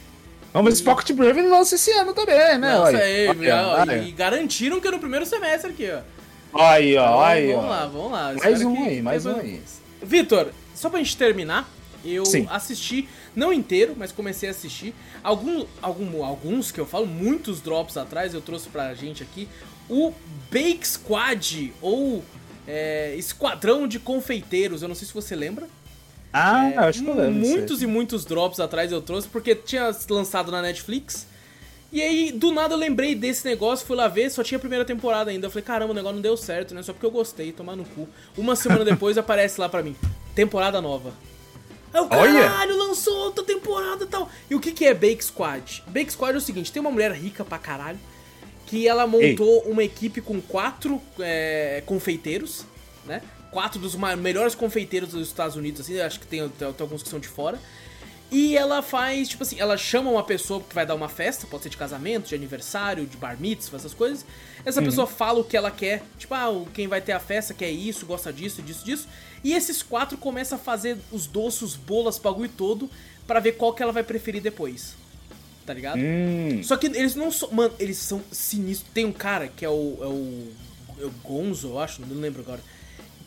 Speaker 2: Vamos ver se Pocket Brave lança esse ano também, né?
Speaker 1: Nossa,
Speaker 2: Olha,
Speaker 1: aí,
Speaker 2: olha,
Speaker 1: ó,
Speaker 2: olha.
Speaker 1: e garantiram que é no primeiro semestre aqui, ó.
Speaker 2: Aí, ó,
Speaker 1: Então,
Speaker 2: aí,
Speaker 1: vamos lá, vamos lá.
Speaker 2: Mais um aí, mais um aí.
Speaker 1: Vitor, só pra gente terminar, eu
Speaker 2: Sim.
Speaker 1: assisti, não inteiro, mas comecei a assistir. Algum, algum, alguns que eu falo, muitos drops atrás, eu trouxe pra gente aqui. O Bake Squad, ou é, Esquadrão de Confeiteiros, eu não sei se você lembra.
Speaker 2: Ah, eu acho que eu lembro.
Speaker 1: Muitos e muitos drops atrás eu trouxe, porque tinha lançado na Netflix. E aí, do nada eu lembrei desse negócio, fui lá ver, só tinha a primeira temporada ainda. Eu falei, caramba, o negócio não deu certo, né? Só porque eu gostei, tomar no cu. Uma semana depois aparece lá pra mim, temporada nova. Aí o
Speaker 2: Olha!
Speaker 1: caralho, lançou outra temporada e tal. E o que, que é Bake Squad? Bake Squad é o seguinte, tem uma mulher rica pra caralho, que ela montou uma equipe com quatro é, confeiteiros, né? Quatro dos melhores confeiteiros dos Estados Unidos, assim, acho que tem, tem, tem alguns que são de fora. E ela faz, tipo assim, ela chama uma pessoa que vai dar uma festa, pode ser de casamento, de aniversário, de bar mitzvah, essas coisas. Essa pessoa fala o que ela quer, tipo, ah, quem vai ter a festa quer isso, gosta disso, disso, disso. E esses quatro começam a fazer os doces, o bagulho todo, pra ver qual que ela vai preferir depois. Tá ligado?
Speaker 2: Hum.
Speaker 1: Só que eles não são. Mano, eles são sinistros. Tem um cara que é o. É o, é o Gonzo, eu acho, não lembro agora.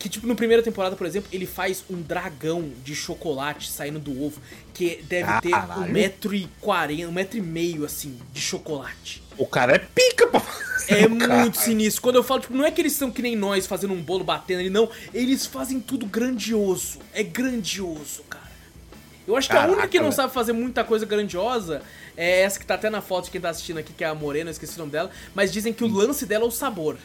Speaker 1: Que, tipo, na primeira temporada, por exemplo, ele faz um dragão de chocolate saindo do ovo. Que deve ter um
Speaker 2: Caralho.
Speaker 1: metro e quarenta, um metro e meio, assim, de chocolate.
Speaker 2: O cara é pica, pô.
Speaker 1: É
Speaker 2: O cara-
Speaker 1: muito sinistro. Quando eu falo, tipo, não é que eles são que nem nós fazendo um bolo batendo ali, não. Eles fazem tudo grandioso. É grandioso, cara. Eu acho que a
Speaker 2: Caraca,
Speaker 1: única que não sabe fazer muita coisa grandiosa é essa que tá até na foto de quem tá assistindo aqui, que é a Morena, eu esqueci o nome dela. Mas dizem que o lance dela é o sabor.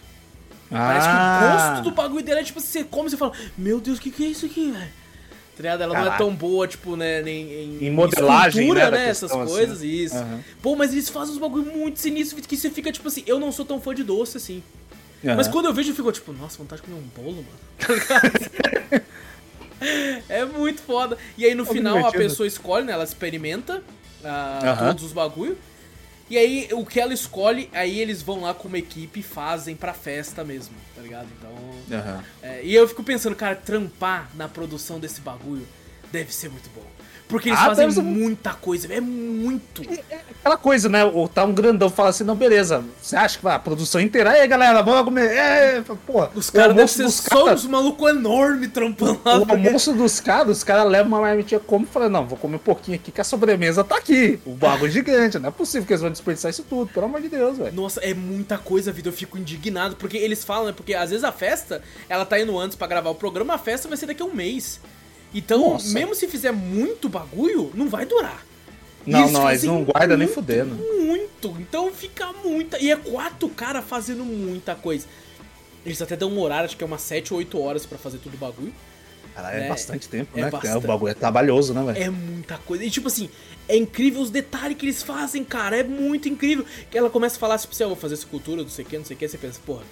Speaker 1: Parece que o
Speaker 2: Ah.
Speaker 1: gosto do bagulho dela é tipo, você come e você fala, meu Deus, o que, que é isso aqui, velho? Tá? Ela não é
Speaker 2: Caraca.
Speaker 1: tão boa, tipo, né, nem em,
Speaker 2: Em modelagem,
Speaker 1: escultura,
Speaker 2: né,
Speaker 1: né, essas
Speaker 2: assim.
Speaker 1: coisas, isso.
Speaker 2: Aham.
Speaker 1: Pô, mas eles fazem uns bagulho muito sinistros que você fica, tipo assim, eu não sou tão fã de doce, assim.
Speaker 2: Aham.
Speaker 1: Mas quando eu vejo, eu fico, tipo, nossa, vontade de comer um bolo, mano. É muito foda. E aí, no
Speaker 2: Pô,
Speaker 1: final, a
Speaker 2: divertido.
Speaker 1: pessoa escolhe, né, ela experimenta ah,
Speaker 2: Aham.
Speaker 1: todos os bagulho. E aí, o que ela escolhe, aí eles vão lá com uma equipe e fazem pra festa mesmo, tá ligado? Então...
Speaker 2: Aham.
Speaker 1: É, e eu fico pensando, cara, trampar na produção desse bagulho deve ser muito bom. Porque eles
Speaker 2: Ah,
Speaker 1: fazem
Speaker 2: deve
Speaker 1: muita coisa, é muito.
Speaker 2: Aquela coisa, né? Ou tá um grandão fala assim, não, beleza. Você acha que vai a produção inteira? Aí, galera, vamos comer. É, porra.
Speaker 1: Os caras devem ser só
Speaker 2: caras.
Speaker 1: uns malucos enormes trampando lá.
Speaker 2: O
Speaker 1: porque-
Speaker 2: almoço dos caras, os caras levam uma marmitinha como e falam, não, vou comer um pouquinho aqui que a sobremesa tá aqui. O bagulho é gigante, não é possível que eles vão desperdiçar isso tudo, pelo amor de Deus, velho.
Speaker 1: Nossa, é muita coisa, vida. Eu fico indignado. Porque eles falam, né? Porque às vezes a festa, ela tá indo antes pra gravar o programa, a festa vai ser daqui a um mês. Então,
Speaker 2: Nossa.
Speaker 1: mesmo se fizer muito bagulho, não vai durar.
Speaker 2: Não,
Speaker 1: eles
Speaker 2: não, eles não guardam nem fudendo.
Speaker 1: Muito. Então fica muita. E é quatro caras fazendo muita coisa. Eles até dão um horário, acho que é umas 7 ou 8 horas pra fazer tudo o bagulho.
Speaker 2: Caralho, é,
Speaker 1: É,
Speaker 2: bastante tempo,
Speaker 1: é
Speaker 2: né?
Speaker 1: bastante.
Speaker 2: O bagulho é trabalhoso, né, velho?
Speaker 1: É muita coisa. E tipo assim, é incrível os detalhes que eles fazem, cara. É muito incrível. Que ela começa a falar, tipo assim, eu vou fazer escultura, não sei o que, não sei o que. Você pensa, porra,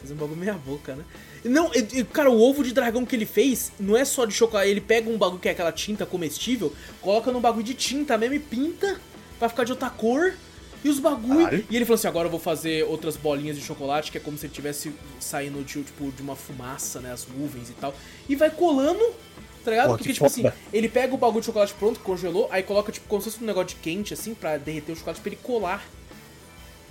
Speaker 1: fazer um bagulho meia boca, né? Não, e- cara, o ovo de dragão que ele fez não é só de chocolate. Ele pega um bagulho que é aquela tinta comestível, coloca num bagulho de tinta mesmo e pinta pra ficar de outra cor. E os bagulho.
Speaker 2: Caralho.
Speaker 1: E ele falou assim: agora eu vou fazer outras bolinhas de chocolate, que é como se ele tivesse saindo de, tipo, de uma fumaça, né? As nuvens e tal. E vai colando, tá ligado?
Speaker 2: Pô,
Speaker 1: Porque,
Speaker 2: que
Speaker 1: tipo assim, ele pega o bagulho de chocolate pronto, congelou, aí coloca, tipo, como se fosse um negócio de quente, assim, pra derreter o chocolate pra ele colar.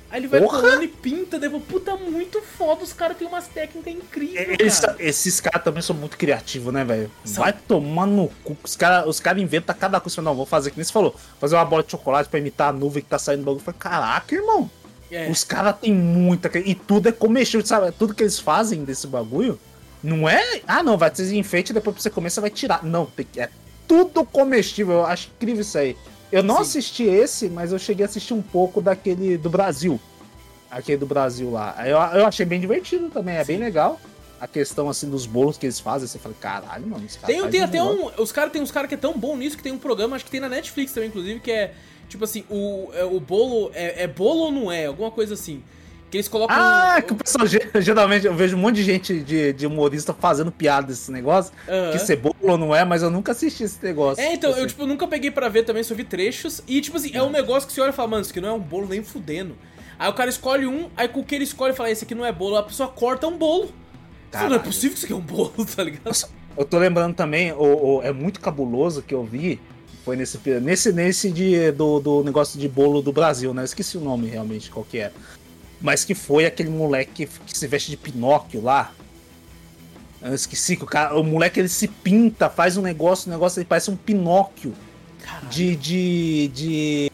Speaker 1: Aí ele vai
Speaker 2: Porra!
Speaker 1: colando e pinta, depois, puta, muito foda, os caras têm umas técnicas incríveis,
Speaker 2: Eles-
Speaker 1: cara.
Speaker 2: esses caras também são muito criativos, né, velho? Vai tomar no cu. Os caras os cara inventam cada coisa. Não, vou fazer que nem você falou. Fazer uma bola de chocolate pra imitar a nuvem que tá saindo do bagulho. Eu falei, Caraca, irmão.
Speaker 1: É.
Speaker 2: Os caras têm muita. E tudo é comestível, sabe? Tudo que eles fazem desse bagulho não é. Ah, não, vai ser enfeite depois pra você comer, você vai tirar. Não, tem que- é tudo comestível. Eu acho incrível isso aí. Eu não
Speaker 1: Sim.
Speaker 2: assisti esse, mas eu cheguei a assistir um pouco daquele do Brasil. Aquele do Brasil lá. Eu, eu achei bem divertido também, é bem legal. A questão assim dos bolos que eles fazem, você fala, caralho, mano, os caras
Speaker 1: Tem, tem até
Speaker 2: negócio."
Speaker 1: um. Os caras tem uns caras que é tão bom nisso que tem um programa, acho que tem na Netflix também, inclusive, que é. Tipo assim, o, é, o bolo. É, é bolo ou não é? Alguma coisa assim. Que eles colocam.
Speaker 2: Ah, que o pessoal ge- geralmente eu vejo um monte de gente de, de humorista fazendo piada desse negócio.
Speaker 1: Aham.
Speaker 2: Que cebola não é, mas eu nunca assisti esse negócio.
Speaker 1: É, então, eu
Speaker 2: Assim.
Speaker 1: tipo, nunca peguei pra ver também, só vi trechos. E, tipo assim, é um negócio que você olha e fala, mano, isso aqui não é um bolo nem fudendo. Aí o cara escolhe um, aí com o que ele escolhe fala, esse aqui não é bolo, a pessoa corta um bolo. Fala, Não é
Speaker 2: Caralho.
Speaker 1: possível que isso aqui é um bolo, tá ligado?
Speaker 2: Eu tô lembrando também, o, o- é muito cabuloso que eu vi. Foi nesse nesse, nesse de, do, do negócio de bolo do Brasil, né? Eu esqueci o nome realmente, qual que é. Mas que foi aquele moleque que, se veste de Pinóquio lá. Eu esqueci que o cara. O moleque ele se pinta, faz um negócio, o negócio ele parece um Pinóquio.
Speaker 1: Caralho.
Speaker 2: de, de, de.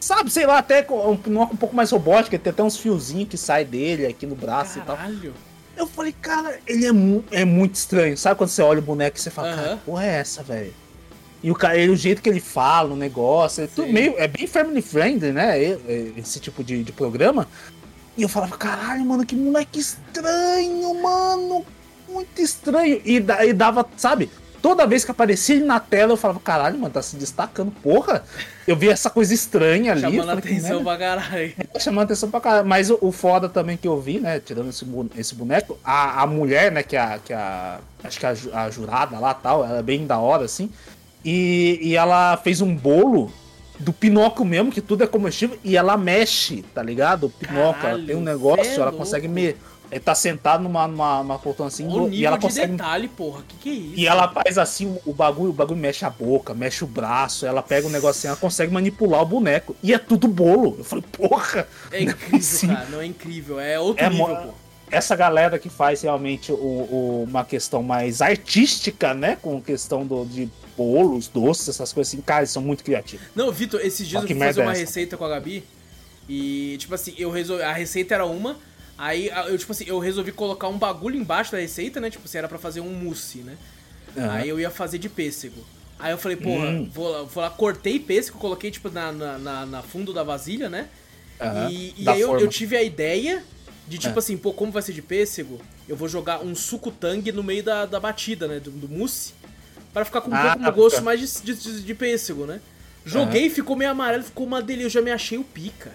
Speaker 2: Sabe, sei lá, até um Pinóquio um pouco mais robótico, ele tem até uns fiozinhos que saem dele aqui no braço e tal.
Speaker 1: Caralho.
Speaker 2: Eu falei, cara, ele é, mu- é muito estranho. Sabe quando você olha o boneco e você fala,
Speaker 1: Aham.
Speaker 2: cara, que porra é essa, velho? E o cara, o jeito que ele fala, o negócio, é tudo meio. É bem family friendly, né? Esse tipo de, de programa. E eu falava, caralho, mano, que moleque estranho, mano. Muito estranho. E, e dava, sabe? Toda vez que aparecia ele na tela, eu falava, caralho, mano, tá se destacando, porra. Eu vi essa coisa estranha ali.
Speaker 1: Chamando a
Speaker 2: falei,
Speaker 1: atenção pra caralho.
Speaker 2: Tá chamando atenção pra caralho. Mas o, o foda também que eu vi, né? Tirando esse, esse boneco, a, a mulher, né? Que a, que a. Acho que a, a jurada lá tal, ela é bem da hora, assim. E, e ela fez um bolo do Pinóquio mesmo, que tudo é comestível, e ela mexe, tá ligado? O Pinóquio,
Speaker 1: Caralho,
Speaker 2: ela tem um negócio,
Speaker 1: é
Speaker 2: ela consegue me. Ele tá sentado numa, numa, numa poltrona assim,
Speaker 1: O
Speaker 2: e ela
Speaker 1: de
Speaker 2: consegue.
Speaker 1: detalhe, porra, que que é isso?
Speaker 2: E ela faz assim o bagulho, o bagulho mexe a boca, mexe o braço, ela pega o negocinho, ela consegue manipular o boneco. E é tudo bolo. Eu falei, porra!
Speaker 1: É incrível,
Speaker 2: possível.
Speaker 1: cara, não é incrível, é outro
Speaker 2: É
Speaker 1: nível,
Speaker 2: mo-
Speaker 1: pô.
Speaker 2: Essa galera que faz realmente o, o- uma questão mais artística, né? Com questão do, de bolos, doces, essas coisas assim, cara, eles são muito criativos.
Speaker 1: Não, Vitor, esses dias eu fui fazer
Speaker 2: é
Speaker 1: uma
Speaker 2: essa?
Speaker 1: receita com a Gabi e, tipo assim, eu resolvi. A receita era uma, aí eu, tipo assim, eu resolvi colocar um bagulho embaixo da receita, né? Tipo, se era pra fazer um mousse, né?
Speaker 2: Aham.
Speaker 1: Aí eu ia fazer de pêssego. Aí eu falei, porra,
Speaker 2: Hum.
Speaker 1: vou, lá, vou lá, cortei pêssego, coloquei, tipo, na, na, na- na fundo da vasilha, né?
Speaker 2: Aham,
Speaker 1: E, e aí eu, eu tive a ideia de, tipo
Speaker 2: É.
Speaker 1: assim, pô, como vai ser de pêssego, eu vou jogar um suco tangue no meio da, da batida, né? Do, do mousse. Pra ficar com um
Speaker 2: Ah,
Speaker 1: pouco gosto mais de, de, de- pêssego, né? Joguei, ficou meio amarelo, ficou uma delícia. Eu já me achei o pica.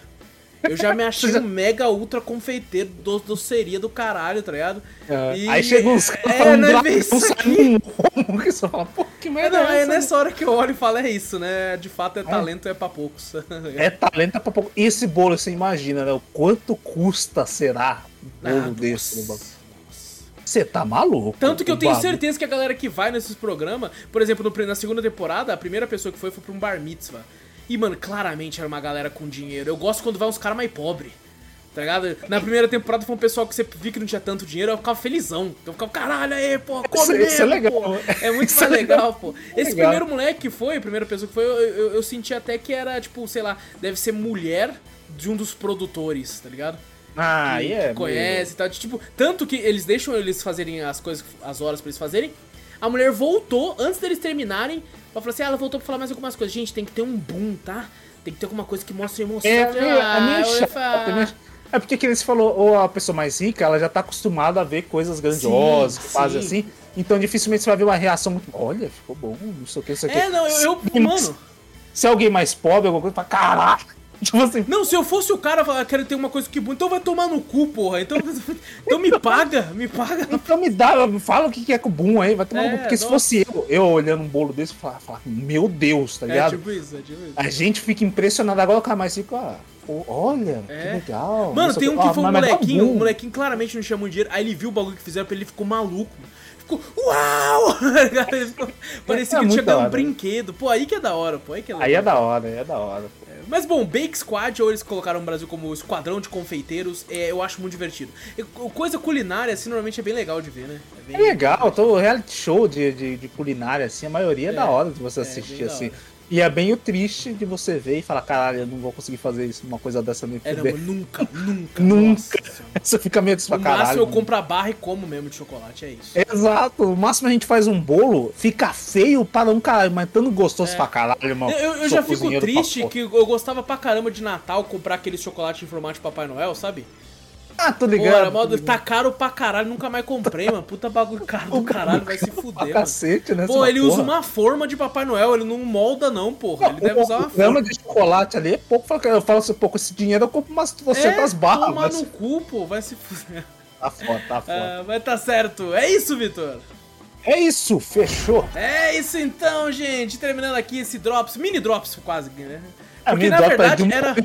Speaker 1: Eu já me achei um mega ultra confeiteiro do, doceria do caralho, tá ligado?
Speaker 2: Aham.
Speaker 1: E-
Speaker 2: Aí chega uns caras
Speaker 1: É,
Speaker 2: falando
Speaker 1: não é isso
Speaker 2: sai
Speaker 1: aqui.
Speaker 2: homo, que você fala, pô, que
Speaker 1: É,
Speaker 2: merda
Speaker 1: não,
Speaker 2: é
Speaker 1: é
Speaker 2: essa?
Speaker 1: nessa hora que eu olho e falo, é isso, né? De fato, é talento, é pra poucos.
Speaker 2: É talento é pra pouco. E esse bolo, você imagina, né? O quanto custa será um bolo
Speaker 1: Ah,
Speaker 2: desse? no
Speaker 1: nossa.
Speaker 2: Você tá maluco?
Speaker 1: Tanto que eu tenho certeza que a galera que vai nesses programas, por exemplo, no- na segunda temporada, a primeira pessoa que foi foi pra um bar mitzvah. E, mano, claramente era uma galera com dinheiro. Eu gosto quando vai uns caras mais pobres. Tá ligado? Na primeira temporada foi um pessoal que você viu que não tinha tanto dinheiro, eu ficava felizão. Então eu ficava, caralho, aí, pô, come
Speaker 2: Isso-
Speaker 1: mesmo,
Speaker 2: isso é legal.
Speaker 1: pô. É muito
Speaker 2: Isso é
Speaker 1: mais legal, pô. Esse
Speaker 2: legal.
Speaker 1: primeiro moleque que foi, a primeira pessoa que foi, eu, eu, eu senti até que era, tipo, sei lá, deve ser mulher de um dos produtores, tá ligado?
Speaker 2: Ah,
Speaker 1: que,
Speaker 2: aí é.
Speaker 1: conhece e tal. Tipo, tanto que eles deixam eles fazerem as coisas, as horas pra eles fazerem. A mulher voltou, antes deles terminarem, ela falou assim: ah, ela voltou pra falar mais algumas coisas. Gente, tem que ter um boom, tá? Tem que ter alguma coisa que mostre emoção.
Speaker 2: É, meio, é
Speaker 1: "Ah, ia
Speaker 2: chato,
Speaker 1: falar."
Speaker 2: é porque que eles falou, ou a pessoa mais rica, ela já tá acostumada a ver coisas grandiosas,
Speaker 1: Sim,
Speaker 2: que fazem
Speaker 1: sim.
Speaker 2: assim. Então dificilmente você vai ver uma reação muito. Olha, ficou bom, não sei o que, não sei o que.
Speaker 1: É, não, eu, eu
Speaker 2: Se-
Speaker 1: mano.
Speaker 2: Se alguém mais pobre, alguma coisa, fala, caraca! Tipo assim,
Speaker 1: Não, se eu fosse o cara, eu falava, quero ter uma coisa que boa, então vai tomar no cu, porra. Então, então me paga, me paga.
Speaker 2: Então me dá, fala o que que é com o boom aí, vai tomar no
Speaker 1: É,
Speaker 2: cu. Porque se fosse eu, eu olhando um bolo desse, eu falava, falava, meu Deus, tá
Speaker 1: É
Speaker 2: ligado?
Speaker 1: tipo isso, é tipo isso.
Speaker 2: A gente fica impressionado agora, cara mais rico, ah, pô, olha,
Speaker 1: É.
Speaker 2: que legal.
Speaker 1: Mano, tem
Speaker 2: o
Speaker 1: um que
Speaker 2: Ah,
Speaker 1: foi um
Speaker 2: vai dar
Speaker 1: molequinho, o molequinho claramente não muito dinheiro, aí ele viu o bagulho que fizeram pra ele, ele ficou maluco. Ficou, uau! Ele ficou- Parecia
Speaker 2: É
Speaker 1: que tinha
Speaker 2: da
Speaker 1: ganhado um brinquedo. Pô, aí que é da hora, pô, aí que é
Speaker 2: Aí é da hora, aí é da hora.
Speaker 1: Mas bom, Bake Squad, ou eles colocaram o Brasil como Esquadrão de Confeiteiros, é, eu acho muito divertido. E co- coisa culinária, assim, normalmente é bem legal de ver, né? bem-
Speaker 2: É legal, todo reality show de, de, de culinária, assim, a maioria é,
Speaker 1: É,
Speaker 2: da hora de você
Speaker 1: é,
Speaker 2: assistir, assim. E é bem o triste de você ver e falar, caralho, eu não vou conseguir fazer isso, uma coisa dessa nem
Speaker 1: É, não, nunca, nunca.
Speaker 2: Nunca. Você fica meio disso pra
Speaker 1: No
Speaker 2: caralho.
Speaker 1: máximo eu compro a barra e como mesmo de chocolate, é isso.
Speaker 2: Exato, no máximo a gente faz um bolo, fica feio para um caralho, mas tanto gostoso
Speaker 1: É.
Speaker 2: pra caralho, irmão.
Speaker 1: Eu, eu já fico triste que eu gostava pra caramba de Natal comprar aquele chocolate em formato de Papai Noel, sabe?
Speaker 2: Ah, tô
Speaker 1: Pô,
Speaker 2: ligado.
Speaker 1: era
Speaker 2: tô
Speaker 1: modo, tá caro pra caralho, nunca mais comprei, mano. Puta bagulho caro do caralho, vai se fuder, mano.
Speaker 2: cacete, né?
Speaker 1: Pô, ele
Speaker 2: porra.
Speaker 1: usa uma forma de Papai Noel, ele não molda não, porra. Ele deve usar uma forma.
Speaker 2: de chocolate ali é pouco. Eu falo assim, pô, com esse dinheiro eu compro umas 200 barras.
Speaker 1: tomar no cu, pô, vai se fuder.
Speaker 2: Tá foda, tá foda.
Speaker 1: Ah, mas tá certo. É isso, Vitor.
Speaker 2: É isso, fechou.
Speaker 1: É isso então, gente. Terminando aqui esse Drops, mini Drops quase, né?
Speaker 2: É,
Speaker 1: Porque na
Speaker 2: é
Speaker 1: verdade
Speaker 2: de
Speaker 1: era,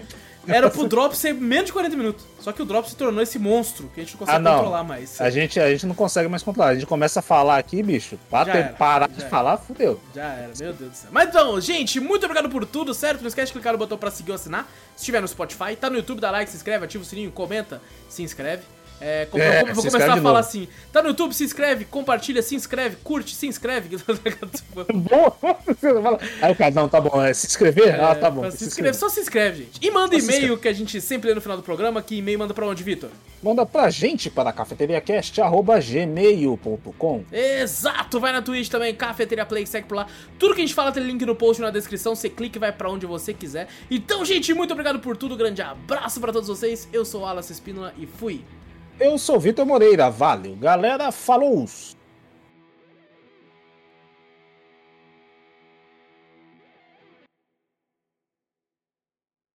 Speaker 1: era pro Drops ser menos de 40 minutos. Só que o Drops se tornou esse monstro que a gente não consegue
Speaker 2: Ah, não.
Speaker 1: controlar mais.
Speaker 2: A gente, a gente não consegue mais controlar. A gente começa a falar aqui, bicho.
Speaker 1: Era,
Speaker 2: parar de
Speaker 1: era.
Speaker 2: falar, fudeu.
Speaker 1: Já era, meu Deus do céu. Mas então, gente, muito obrigado por tudo, certo? Não esquece de clicar no botão pra seguir ou assinar. Se estiver no Spotify, tá no YouTube, dá like, se inscreve, ativa o sininho, comenta, se inscreve. É, com-
Speaker 2: É,
Speaker 1: vou, começar a falar
Speaker 2: novo.
Speaker 1: assim. Tá no YouTube, se inscreve, compartilha, se inscreve, curte, se inscreve.
Speaker 2: Boa. Aí o cara, não, tá bom. é se inscrever? ah, tá bom.
Speaker 1: Se
Speaker 2: se
Speaker 1: inscreve, só se inscreve, gente. E manda e-mail que a gente sempre lê no final do programa. Que e-mail manda pra onde, Vitor?
Speaker 2: Manda pra gente para cafeteriacast.gmail.com.
Speaker 1: Exato, vai na Twitch também, Cafeteria Play, segue por lá. Tudo que a gente fala tem link no post na descrição, você clica e vai pra onde você quiser. Então, gente, muito obrigado por tudo, grande abraço pra todos vocês. Eu sou o Alas Espínola e fui.
Speaker 2: Eu sou Vitor Moreira, valeu, galera, falou!